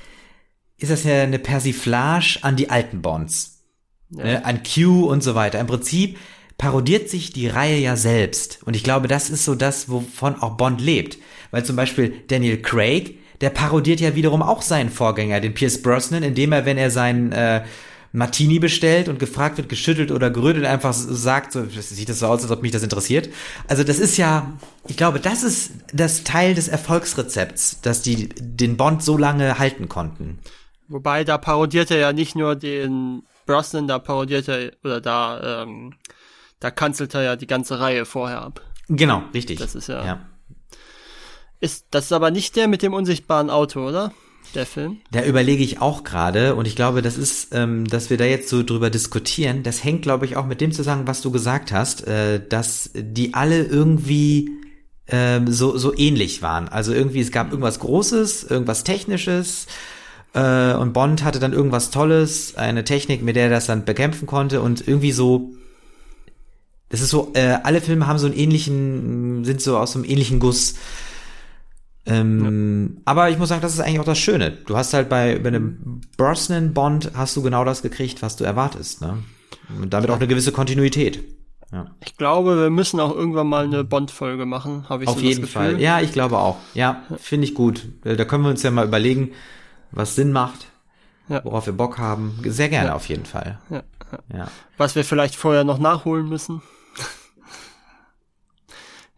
ist das ja eine Persiflage an die alten Bonds. Ne, an Q und so weiter. Im Prinzip parodiert sich die Reihe ja selbst. Und ich glaube, das ist so das, wovon auch Bond lebt. Weil zum Beispiel Daniel Craig, der parodiert ja wiederum auch seinen Vorgänger, den Pierce Brosnan, indem er, wenn er seinen äh, Martini bestellt und gefragt wird, geschüttelt oder gerödelt, einfach sagt, so, sieht das so aus, als ob mich das interessiert. Also das ist ja, ich glaube, das ist das Teil des Erfolgsrezepts, dass die den Bond so lange halten konnten. Wobei, da parodiert er ja nicht nur den Brosnan, da parodiert er, oder da, ähm, da kanzelt er ja die ganze Reihe vorher ab. Genau, richtig. Das ist ja. ja. Ist, das ist aber nicht der mit dem unsichtbaren Auto, oder? Der Film? Da überlege ich auch gerade und ich glaube, das ist, ähm, dass wir da jetzt so drüber diskutieren, das hängt, glaube ich, auch mit dem zusammen, was du gesagt hast, äh, dass die alle irgendwie ähm, so, so ähnlich waren. Also irgendwie, es gab irgendwas Großes, irgendwas Technisches, Äh, und Bond hatte dann irgendwas Tolles, eine Technik, mit der er das dann bekämpfen konnte und irgendwie so. Das ist so, äh, alle Filme haben so einen ähnlichen, sind so aus so einem ähnlichen Guss. Ähm, ja. Aber ich muss sagen, das ist eigentlich auch das Schöne. Du hast halt bei, bei einem Brosnan-Bond hast du genau das gekriegt, was du erwartest, ne? Und damit auch eine gewisse Kontinuität. Ja. Ich glaube, wir müssen auch irgendwann mal eine Bond-Folge machen, habe ich Auf so jeden Fall. Ja, ich glaube auch. Ja, finde ich gut. Äh, da können wir uns ja mal überlegen, was Sinn macht, ja. worauf wir Bock haben. Sehr gerne ja. auf jeden Fall. Ja. ja. Was wir vielleicht vorher noch nachholen müssen.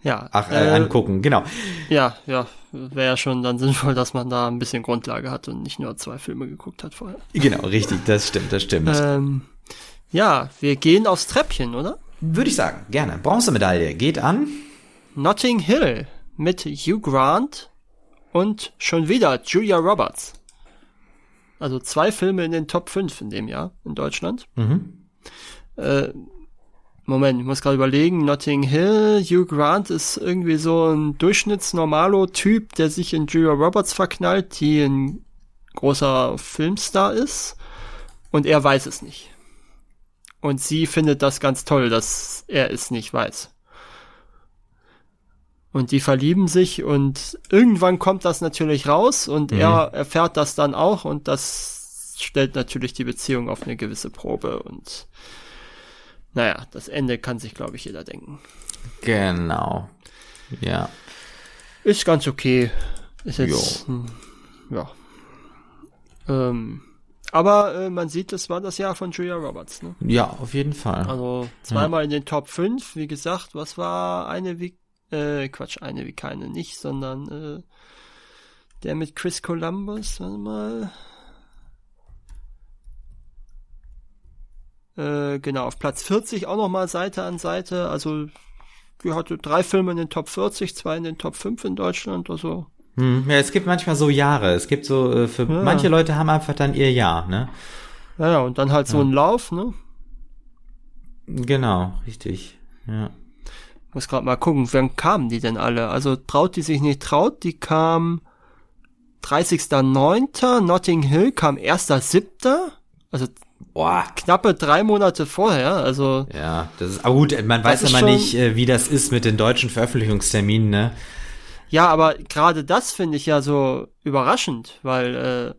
Ja. Ach, äh, äh, angucken, genau. Ja, ja, wäre ja schon dann sinnvoll, dass man da ein bisschen Grundlage hat und nicht nur zwei Filme geguckt hat vorher. Genau, richtig, das stimmt, das stimmt. Ähm, ja, wir gehen aufs Treppchen, oder? Würde ich sagen, gerne. Bronzemedaille geht an Notting Hill mit Hugh Grant und schon wieder Julia Roberts. Also zwei Filme in den Top 5 in dem Jahr in Deutschland. Mhm. Äh, Moment, ich muss gerade überlegen. Notting Hill, Hugh Grant ist irgendwie so ein Durchschnittsnormalo-Typ, der sich in Julia Roberts verknallt, die ein großer Filmstar ist. Und er weiß es nicht. Und sie findet das ganz toll, dass er es nicht weiß. Und die verlieben sich und irgendwann kommt das natürlich raus und mhm. er erfährt das dann auch und das stellt natürlich die Beziehung auf eine gewisse Probe und naja, das Ende kann sich, glaube ich, jeder denken. Genau. Ja. Ist ganz okay. Ist jetzt, hm, ja. Ähm, aber äh, man sieht, das war das Jahr von Julia Roberts, ne? Ja, auf jeden Fall. Also zweimal ja. in den Top 5, wie gesagt, was war eine wie äh, Quatsch, eine wie keine nicht, sondern äh, der mit Chris Columbus, warte mal. Äh, genau, auf Platz 40 auch nochmal Seite an Seite, also wir hatte drei Filme in den Top 40, zwei in den Top 5 in Deutschland, also hm, ja, es gibt manchmal so Jahre. Es gibt so, äh, für ja. manche Leute haben einfach dann ihr Jahr, ne? Ja, und dann halt so ja. ein Lauf, ne? Genau, richtig. Ja. Muss gerade mal gucken, wann kamen die denn alle? Also traut die sich nicht traut, die kam 30.09. Notting Hill kam 1.07. Also Boah. knappe drei Monate vorher, also. Ja, das ist, aber gut, man weiß ja mal nicht, äh, wie das ist mit den deutschen Veröffentlichungsterminen, ne? Ja, aber gerade das finde ich ja so überraschend, weil äh,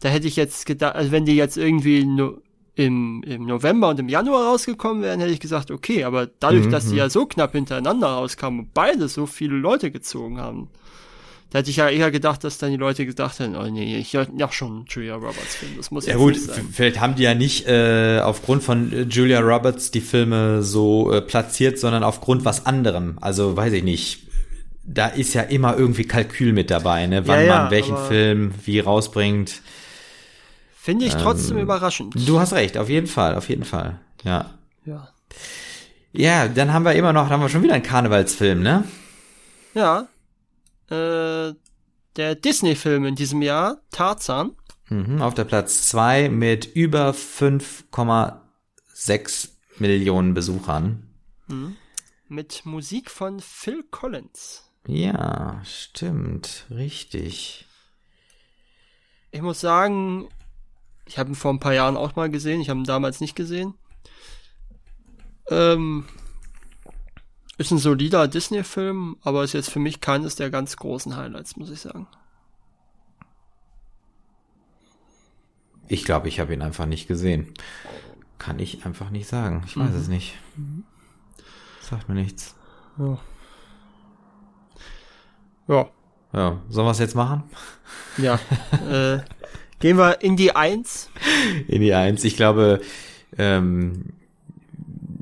da hätte ich jetzt gedacht, also wenn die jetzt irgendwie no, im, im November und im Januar rausgekommen wären, hätte ich gesagt, okay, aber dadurch, mhm. dass die ja so knapp hintereinander rauskamen und beide so viele Leute gezogen haben, da hätte ich ja eher gedacht, dass dann die Leute gedacht hätten, oh nee, ich ja schon Julia Roberts Film, das muss ja gut, vielleicht haben die ja nicht äh, aufgrund von äh, Julia Roberts die Filme so äh, platziert, sondern aufgrund was anderem. Also weiß ich nicht da ist ja immer irgendwie Kalkül mit dabei, ne? Wann ja, ja, man welchen Film wie rausbringt. Finde ich trotzdem ähm, überraschend. Du hast recht, auf jeden Fall, auf jeden Fall. Ja. Ja. Ja, dann haben wir immer noch, haben wir schon wieder einen Karnevalsfilm, ne? Ja. Äh, der Disney-Film in diesem Jahr, Tarzan. Mhm, auf der Platz zwei mit über 5,6 Millionen Besuchern. Mhm. Mit Musik von Phil Collins. Ja, stimmt, richtig. Ich muss sagen, ich habe ihn vor ein paar Jahren auch mal gesehen, ich habe ihn damals nicht gesehen. Ähm, ist ein solider Disney-Film, aber ist jetzt für mich keines der ganz großen Highlights, muss ich sagen. Ich glaube, ich habe ihn einfach nicht gesehen. Kann ich einfach nicht sagen. Ich weiß mhm. es nicht. Sagt mir nichts. Ja. Ja. Ja, sollen wir es jetzt machen? Ja. äh, gehen wir in die Eins. In die Eins. Ich glaube, ähm,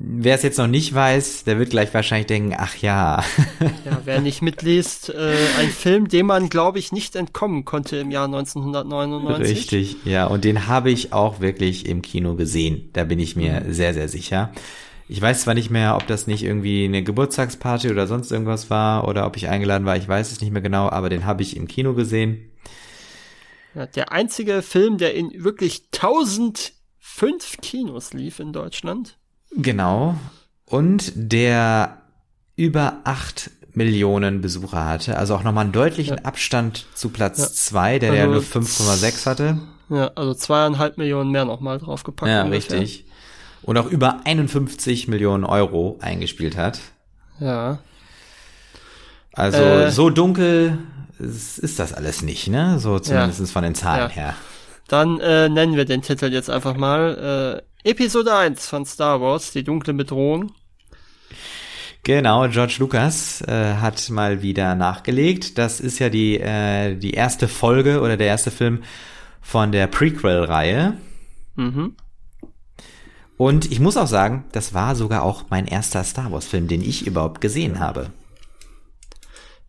wer es jetzt noch nicht weiß, der wird gleich wahrscheinlich denken, ach ja. ja, wer nicht mitliest, äh, ein Film, dem man, glaube ich, nicht entkommen konnte im Jahr 1999. Richtig, ja, und den habe ich auch wirklich im Kino gesehen. Da bin ich mir mhm. sehr, sehr sicher. Ich weiß zwar nicht mehr, ob das nicht irgendwie eine Geburtstagsparty oder sonst irgendwas war oder ob ich eingeladen war, ich weiß es nicht mehr genau, aber den habe ich im Kino gesehen. Ja, der einzige Film, der in wirklich 1005 Kinos lief in Deutschland. Genau. Und der über 8 Millionen Besucher hatte. Also auch nochmal einen deutlichen ja. Abstand zu Platz 2, ja. der also, ja nur 5,6 hatte. Ja, also zweieinhalb Millionen mehr nochmal draufgepackt. Ja, ungefähr. richtig. Und auch über 51 Millionen Euro eingespielt hat. Ja. Also äh, so dunkel ist, ist, das alles nicht, ne? So zumindest ja. von den Zahlen her. Dann äh, nennen wir den Titel jetzt einfach mal äh, Episode 1 von Star Wars, die dunkle Bedrohung. Genau, George Lucas äh, hat mal wieder nachgelegt. Das ist ja die, äh, die erste Folge oder der erste Film von der Prequel-Reihe. Mhm. Und ich muss auch sagen, das war sogar auch mein erster Star Wars-Film, den ich überhaupt gesehen habe.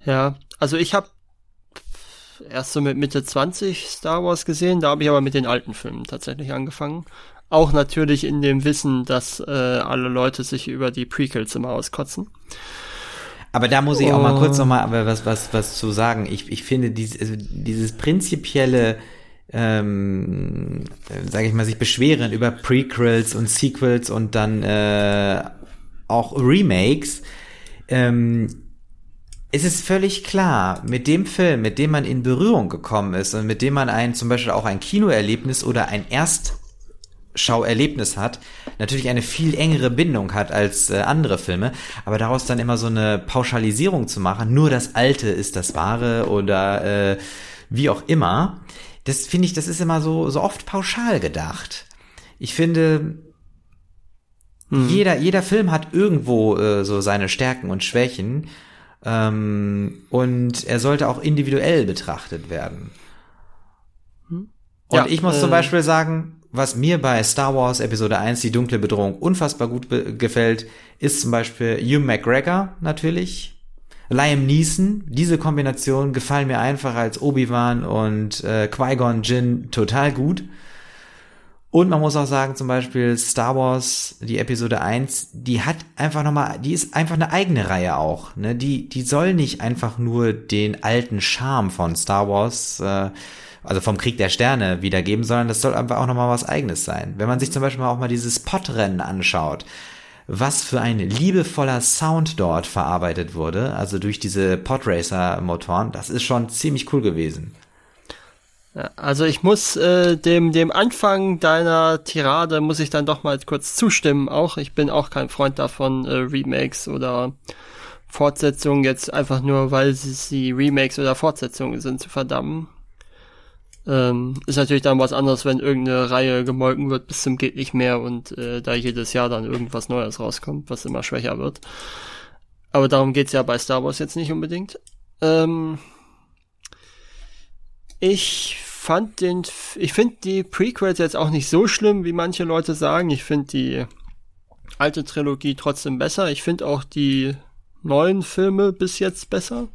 Ja, also ich habe erst so mit Mitte 20 Star Wars gesehen, da habe ich aber mit den alten Filmen tatsächlich angefangen. Auch natürlich in dem Wissen, dass äh, alle Leute sich über die Prequels immer auskotzen. Aber da muss ich auch mal kurz noch mal was, was, was zu sagen. Ich, ich finde dieses, also dieses prinzipielle, ähm, sage ich mal, sich beschweren über Prequels und Sequels und dann äh, auch Remakes. Ähm, es ist völlig klar, mit dem Film, mit dem man in Berührung gekommen ist und mit dem man ein zum Beispiel auch ein Kinoerlebnis oder ein Erst Schauerlebnis hat, natürlich eine viel engere Bindung hat als äh, andere Filme, aber daraus dann immer so eine Pauschalisierung zu machen, nur das Alte ist das Wahre oder äh, wie auch immer, das finde ich, das ist immer so, so oft pauschal gedacht. Ich finde, hm. jeder, jeder Film hat irgendwo äh, so seine Stärken und Schwächen ähm, und er sollte auch individuell betrachtet werden. Hm? Und ja, ich muss äh, zum Beispiel sagen, was mir bei Star Wars Episode 1, die dunkle Bedrohung, unfassbar gut gefällt, ist zum Beispiel Hugh McGregor natürlich. Liam Neeson, diese Kombination gefallen mir einfach als Obi-Wan und äh, Qui-Gon Jinn total gut. Und man muss auch sagen, zum Beispiel Star Wars, die Episode 1, die hat einfach nochmal, die ist einfach eine eigene Reihe auch. Ne? Die, die soll nicht einfach nur den alten Charme von Star Wars äh, also vom Krieg der Sterne wiedergeben, sondern das soll einfach auch nochmal was eigenes sein. Wenn man sich zum Beispiel auch mal dieses Podrennen anschaut, was für ein liebevoller Sound dort verarbeitet wurde, also durch diese Podracer-Motoren, das ist schon ziemlich cool gewesen. Also ich muss äh, dem dem Anfang deiner Tirade muss ich dann doch mal kurz zustimmen. Auch ich bin auch kein Freund davon äh, Remakes oder Fortsetzungen jetzt einfach nur weil sie, sie Remakes oder Fortsetzungen sind zu verdammen. Ähm, ist natürlich dann was anderes, wenn irgendeine Reihe gemolken wird bis zum geht nicht mehr und äh, da jedes Jahr dann irgendwas Neues rauskommt, was immer schwächer wird. Aber darum geht's ja bei Star Wars jetzt nicht unbedingt. Ähm, ich fand den, ich finde die Prequels jetzt auch nicht so schlimm, wie manche Leute sagen. Ich finde die alte Trilogie trotzdem besser. Ich finde auch die neuen Filme bis jetzt besser.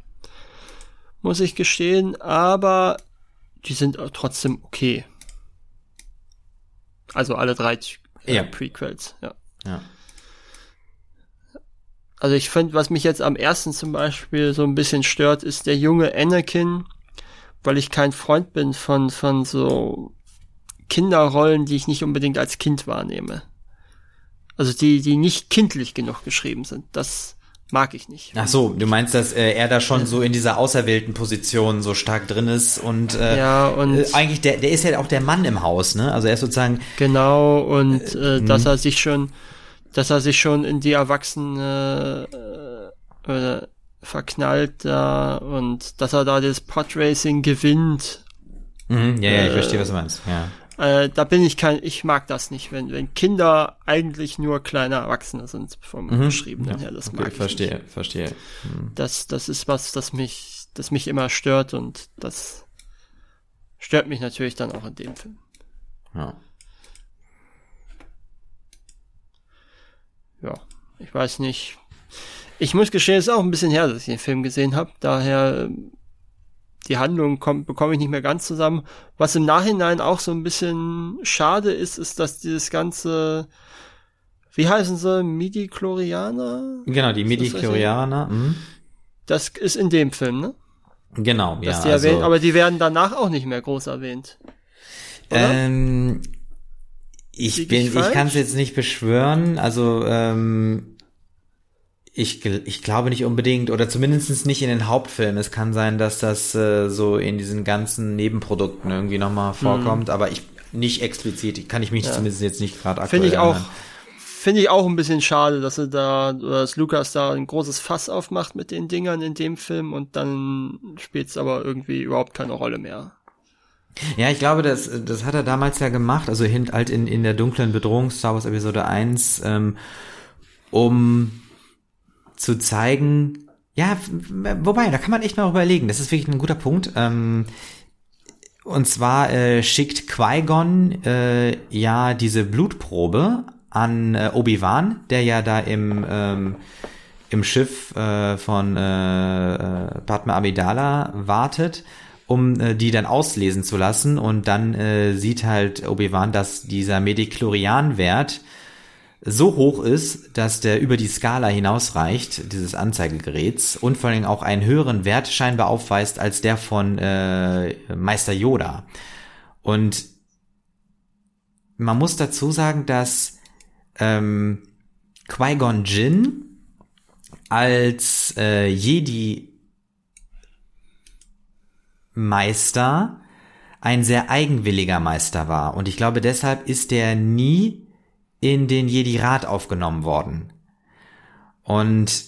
Muss ich gestehen. Aber die sind trotzdem okay. Also alle drei äh, ja. Prequels, ja. ja. Also ich finde, was mich jetzt am ersten zum Beispiel so ein bisschen stört, ist der junge Anakin, weil ich kein Freund bin von, von so Kinderrollen, die ich nicht unbedingt als Kind wahrnehme. Also die, die nicht kindlich genug geschrieben sind. Das, mag ich nicht. Ach so, du meinst, dass äh, er da schon so in dieser auserwählten Position so stark drin ist und, äh, ja, und äh, eigentlich der, der ist ja auch der Mann im Haus, ne? Also er ist sozusagen genau und äh, äh dass mhm. er sich schon, dass er sich schon in die Erwachsene äh, äh, verknallt da und dass er da das Podracing gewinnt. Mhm, ja, ja, ich verstehe, was du meinst. Ja. Äh, da bin ich kein, ich mag das nicht, wenn, wenn Kinder eigentlich nur kleine Erwachsene sind vom mhm. Beschriebenen ja, her. Das okay, mag ich verstehe, nicht. verstehe. Mhm. Das, das ist was, das mich, das mich immer stört und das stört mich natürlich dann auch in dem Film. Ja. Ja, ich weiß nicht. Ich muss gestehen, es ist auch ein bisschen her, dass ich den Film gesehen habe. Daher die Handlung kommt, bekomme ich nicht mehr ganz zusammen. Was im Nachhinein auch so ein bisschen schade ist, ist, dass dieses ganze, wie heißen sie, Midi-Chlorianer? Genau, die Midi-Chlorianer. Das, mhm. das ist in dem Film, ne? Genau, ja. Die also, erwähnt, aber die werden danach auch nicht mehr groß erwähnt. Oder? Ähm, ich bin, ich kann es jetzt nicht beschwören. Also ähm, Ich, ich glaube nicht unbedingt, oder zumindest nicht in den Hauptfilmen. Es kann sein, dass das äh, so in diesen ganzen Nebenprodukten irgendwie nochmal vorkommt, mhm. aber ich nicht explizit. Kann ich mich ja. zumindest jetzt nicht gerade aktuell Finde ich auch, finde ich auch ein bisschen schade, dass er da, dass Lukas da ein großes Fass aufmacht mit den Dingern in dem Film und dann spielt es aber irgendwie überhaupt keine Rolle mehr. Ja, ich glaube, das, das hat er damals ja gemacht, also halt in, in der dunklen Bedrohung Star Wars Episode 1, ähm, um zu zeigen, ja, wobei, da kann man echt mal überlegen, das ist wirklich ein guter Punkt. Ähm, und zwar äh, schickt Qui-Gon äh, ja diese Blutprobe an äh, Obi-Wan, der ja da im, ähm, im Schiff äh, von äh, äh, Padma Amidala wartet um äh, die dann auslesen zu lassen. Und dann äh, sieht halt Obi-Wan, dass dieser Mediklorian-Wert so hoch ist, dass der über die Skala hinausreicht, dieses Anzeigegeräts, und vor allem auch einen höheren Wert scheinbar aufweist als der von äh, Meister Yoda. Und man muss dazu sagen, dass ähm, Qui-Gon Jinn als äh, Jedi Meister ein sehr eigenwilliger Meister war. Und ich glaube, deshalb ist er nie in den Jedi-Rat aufgenommen worden. Und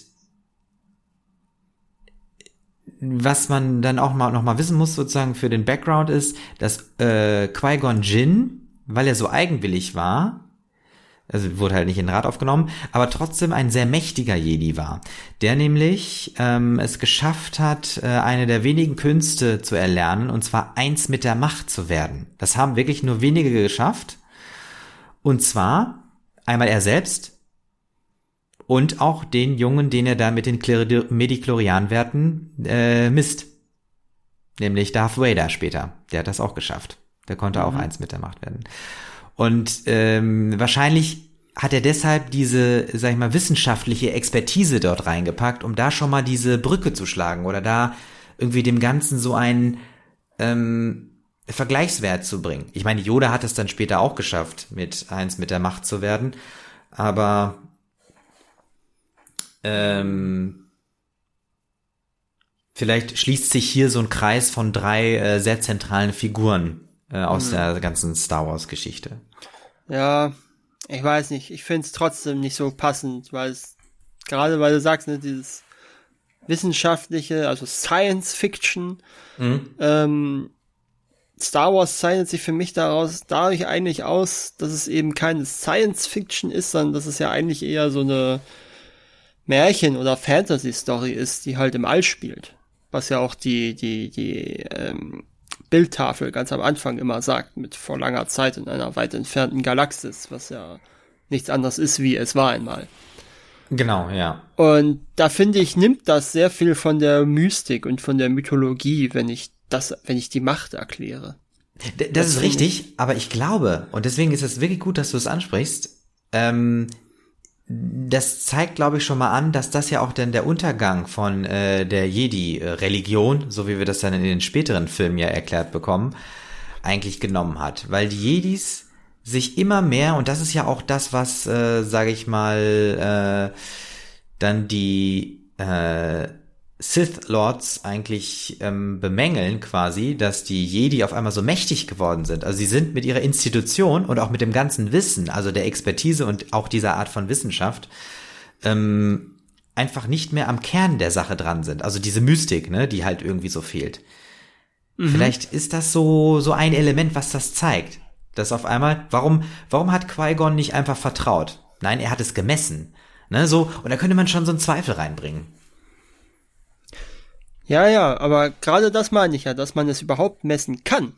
was man dann auch mal noch mal wissen muss sozusagen für den Background ist, dass äh, Qui-Gon Jinn, weil er so eigenwillig war, also wurde halt nicht in den Rat aufgenommen, aber trotzdem ein sehr mächtiger Jedi war, der nämlich ähm, es geschafft hat, äh, eine der wenigen Künste zu erlernen, und zwar eins mit der Macht zu werden. Das haben wirklich nur wenige geschafft. Und zwar einmal er selbst und auch den Jungen, den er da mit den Mediklorianwerten äh, misst. Nämlich Darth Vader später. Der hat das auch geschafft. Der konnte mhm. auch eins mit der Macht werden. Und ähm, wahrscheinlich hat er deshalb diese, sag ich mal, wissenschaftliche Expertise dort reingepackt, um da schon mal diese Brücke zu schlagen oder da irgendwie dem Ganzen so einen ähm, Vergleichswert zu bringen. Ich meine, Yoda hat es dann später auch geschafft, mit eins mit der Macht zu werden, aber ähm, vielleicht schließt sich hier so ein Kreis von drei äh, sehr zentralen Figuren äh, aus mhm. der ganzen Star Wars Geschichte. Ja, ich weiß nicht. Ich finde es trotzdem nicht so passend, weil es gerade weil du sagst, ne, dieses wissenschaftliche, also Science Fiction, mhm. ähm, Star Wars zeichnet sich für mich daraus dadurch eigentlich aus, dass es eben keine Science Fiction ist, sondern dass es ja eigentlich eher so eine Märchen- oder Fantasy-Story ist, die halt im All spielt. Was ja auch die, die, die ähm, Bildtafel ganz am Anfang immer sagt, mit vor langer Zeit in einer weit entfernten Galaxis, was ja nichts anderes ist, wie es war einmal. Genau, ja. Und da finde ich, nimmt das sehr viel von der Mystik und von der Mythologie, wenn ich das, wenn ich die Macht erkläre. D das, das, ist richtig, ich, aber ich glaube, und deswegen ist es wirklich gut, dass du es ansprichst, ähm, das zeigt, glaube ich, schon mal an, dass das ja auch dann der Untergang von äh, der Jedi-Religion, so wie wir das dann in den späteren Filmen ja erklärt bekommen, eigentlich genommen hat. Weil die Jedis sich immer mehr, und das ist ja auch das, was, äh, sage ich mal, äh, dann die äh, Sith Lords eigentlich ähm, bemängeln quasi, dass die Jedi auf einmal so mächtig geworden sind. Also sie sind mit ihrer Institution und auch mit dem ganzen Wissen, also der Expertise und auch dieser Art von Wissenschaft, ähm, einfach nicht mehr am Kern der Sache dran sind. Also diese Mystik, ne, die halt irgendwie so fehlt. Mhm. Vielleicht ist das so so ein Element, was das zeigt. Dass auf einmal, warum warum hat Qui-Gon nicht einfach vertraut? Nein, er hat es gemessen. Ne, so und da könnte man schon so einen Zweifel reinbringen. Ja, ja, aber gerade das meine ich ja, dass man es überhaupt messen kann.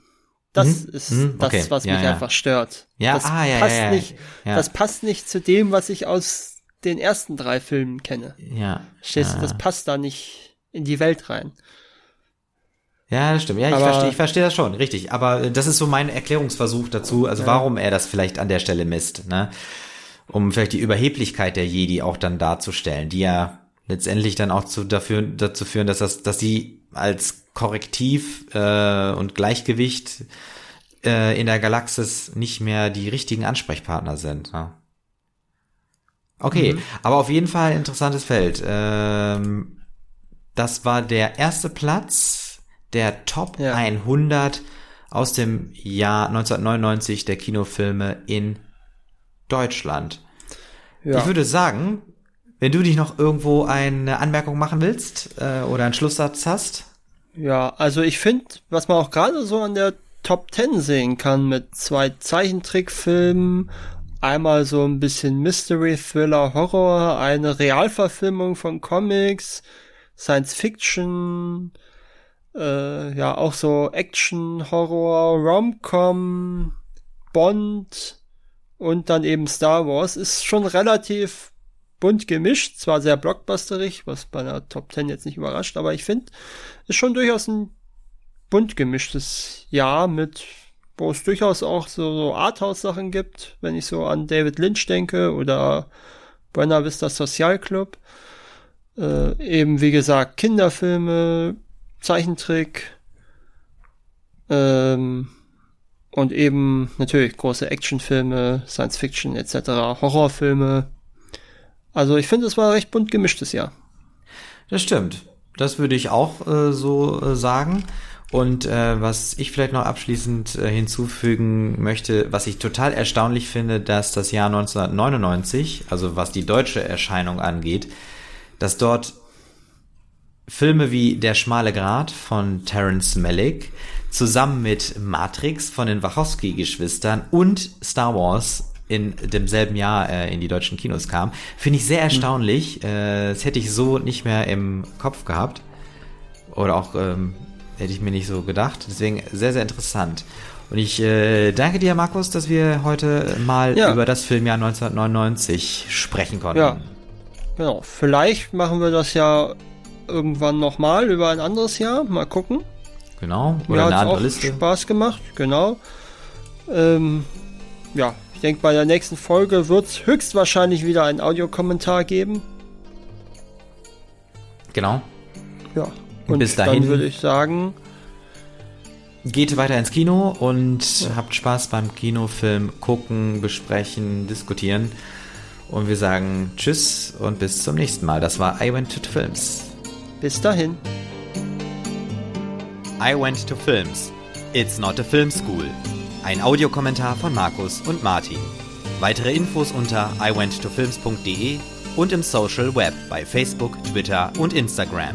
Das mhm. ist mhm. Okay. das, was ja, mich ja. einfach stört. Ja, das ah, ja, passt ja, nicht. Das passt nicht zu dem, was ich aus den ersten drei Filmen kenne. Ja. Stehst du, das passt da nicht in die Welt rein. Ja, das stimmt. Ja, ich verstehe, ich verstehe das schon, richtig. Aber das ist so mein Erklärungsversuch dazu, also warum er das vielleicht an der Stelle misst, ne? Um vielleicht die Überheblichkeit der Jedi auch dann darzustellen, die ja letztendlich dann auch zu, dafür, dazu führen, dass das, dass sie als Korrektiv äh, und Gleichgewicht äh, in der Galaxis nicht mehr die richtigen Ansprechpartner sind. Ja. Okay, mhm. aber auf jeden Fall interessantes Feld. Ähm, das war der erste Platz der Top ja. 100 aus dem Jahr 1999 der Kinofilme in Deutschland. Ja. Ich würde sagen, wenn du dich noch irgendwo eine Anmerkung machen willst äh, oder einen Schlusssatz hast. Ja, also ich finde, was man auch gerade so an der Top 10 sehen kann mit zwei Zeichentrickfilmen, einmal so ein bisschen Mystery, Thriller, Horror, eine Realverfilmung von Comics, Science Fiction, äh, ja auch so Action, Horror, Rom-Com, Bond und dann eben Star Wars ist schon relativ bunt gemischt, zwar sehr blockbusterig, was bei einer Top 10 jetzt nicht überrascht, aber ich finde, ist schon durchaus ein bunt gemischtes Jahr mit, wo es durchaus auch so, so Arthouse-Sachen gibt, wenn ich so an David Lynch denke oder Buena Vista Social Club. Äh, eben wie gesagt Kinderfilme, Zeichentrick ähm, und eben natürlich große Actionfilme, Science Fiction etc., Horrorfilme. Also ich finde, es war recht bunt gemischtes Jahr. Das stimmt. Das würde ich auch äh, so äh, sagen. Und äh, was ich vielleicht noch abschließend äh, hinzufügen möchte, was ich total erstaunlich finde, dass das Jahr 1999, also was die deutsche Erscheinung angeht, dass dort Filme wie Der schmale Grat von Terence Malick zusammen mit Matrix von den Wachowski-Geschwistern und Star Wars in demselben Jahr äh, in die deutschen Kinos kam. Finde ich sehr mhm. erstaunlich. Mhm. Äh, das hätte ich so nicht mehr im Kopf gehabt. Oder auch ähm, hätte ich mir nicht so gedacht. Deswegen sehr, sehr interessant. Und ich äh, danke dir, Markus, dass wir heute mal ja. über das Filmjahr 1999 sprechen konnten. Ja, genau. Vielleicht machen wir das ja irgendwann nochmal über ein anderes Jahr. Mal gucken. Genau. Oder Mir eine andere auch Liste. Spaß gemacht, genau. Ähm, ja, denke, bei der nächsten Folge wird es höchstwahrscheinlich wieder einen Audiokommentar geben. Genau. Ja. Und bis dahin dann würde ich sagen, geht weiter ins Kino und ja. habt Spaß beim Kinofilm gucken, besprechen, diskutieren. Und wir sagen Tschüss und bis zum nächsten Mal. Das war I Went to Films. Bis dahin. I Went to Films. It's not a film school. Ein Audiokommentar von Markus und Martin. Weitere Infos unter iwenttofilms.de und im Social Web bei Facebook, Twitter und Instagram.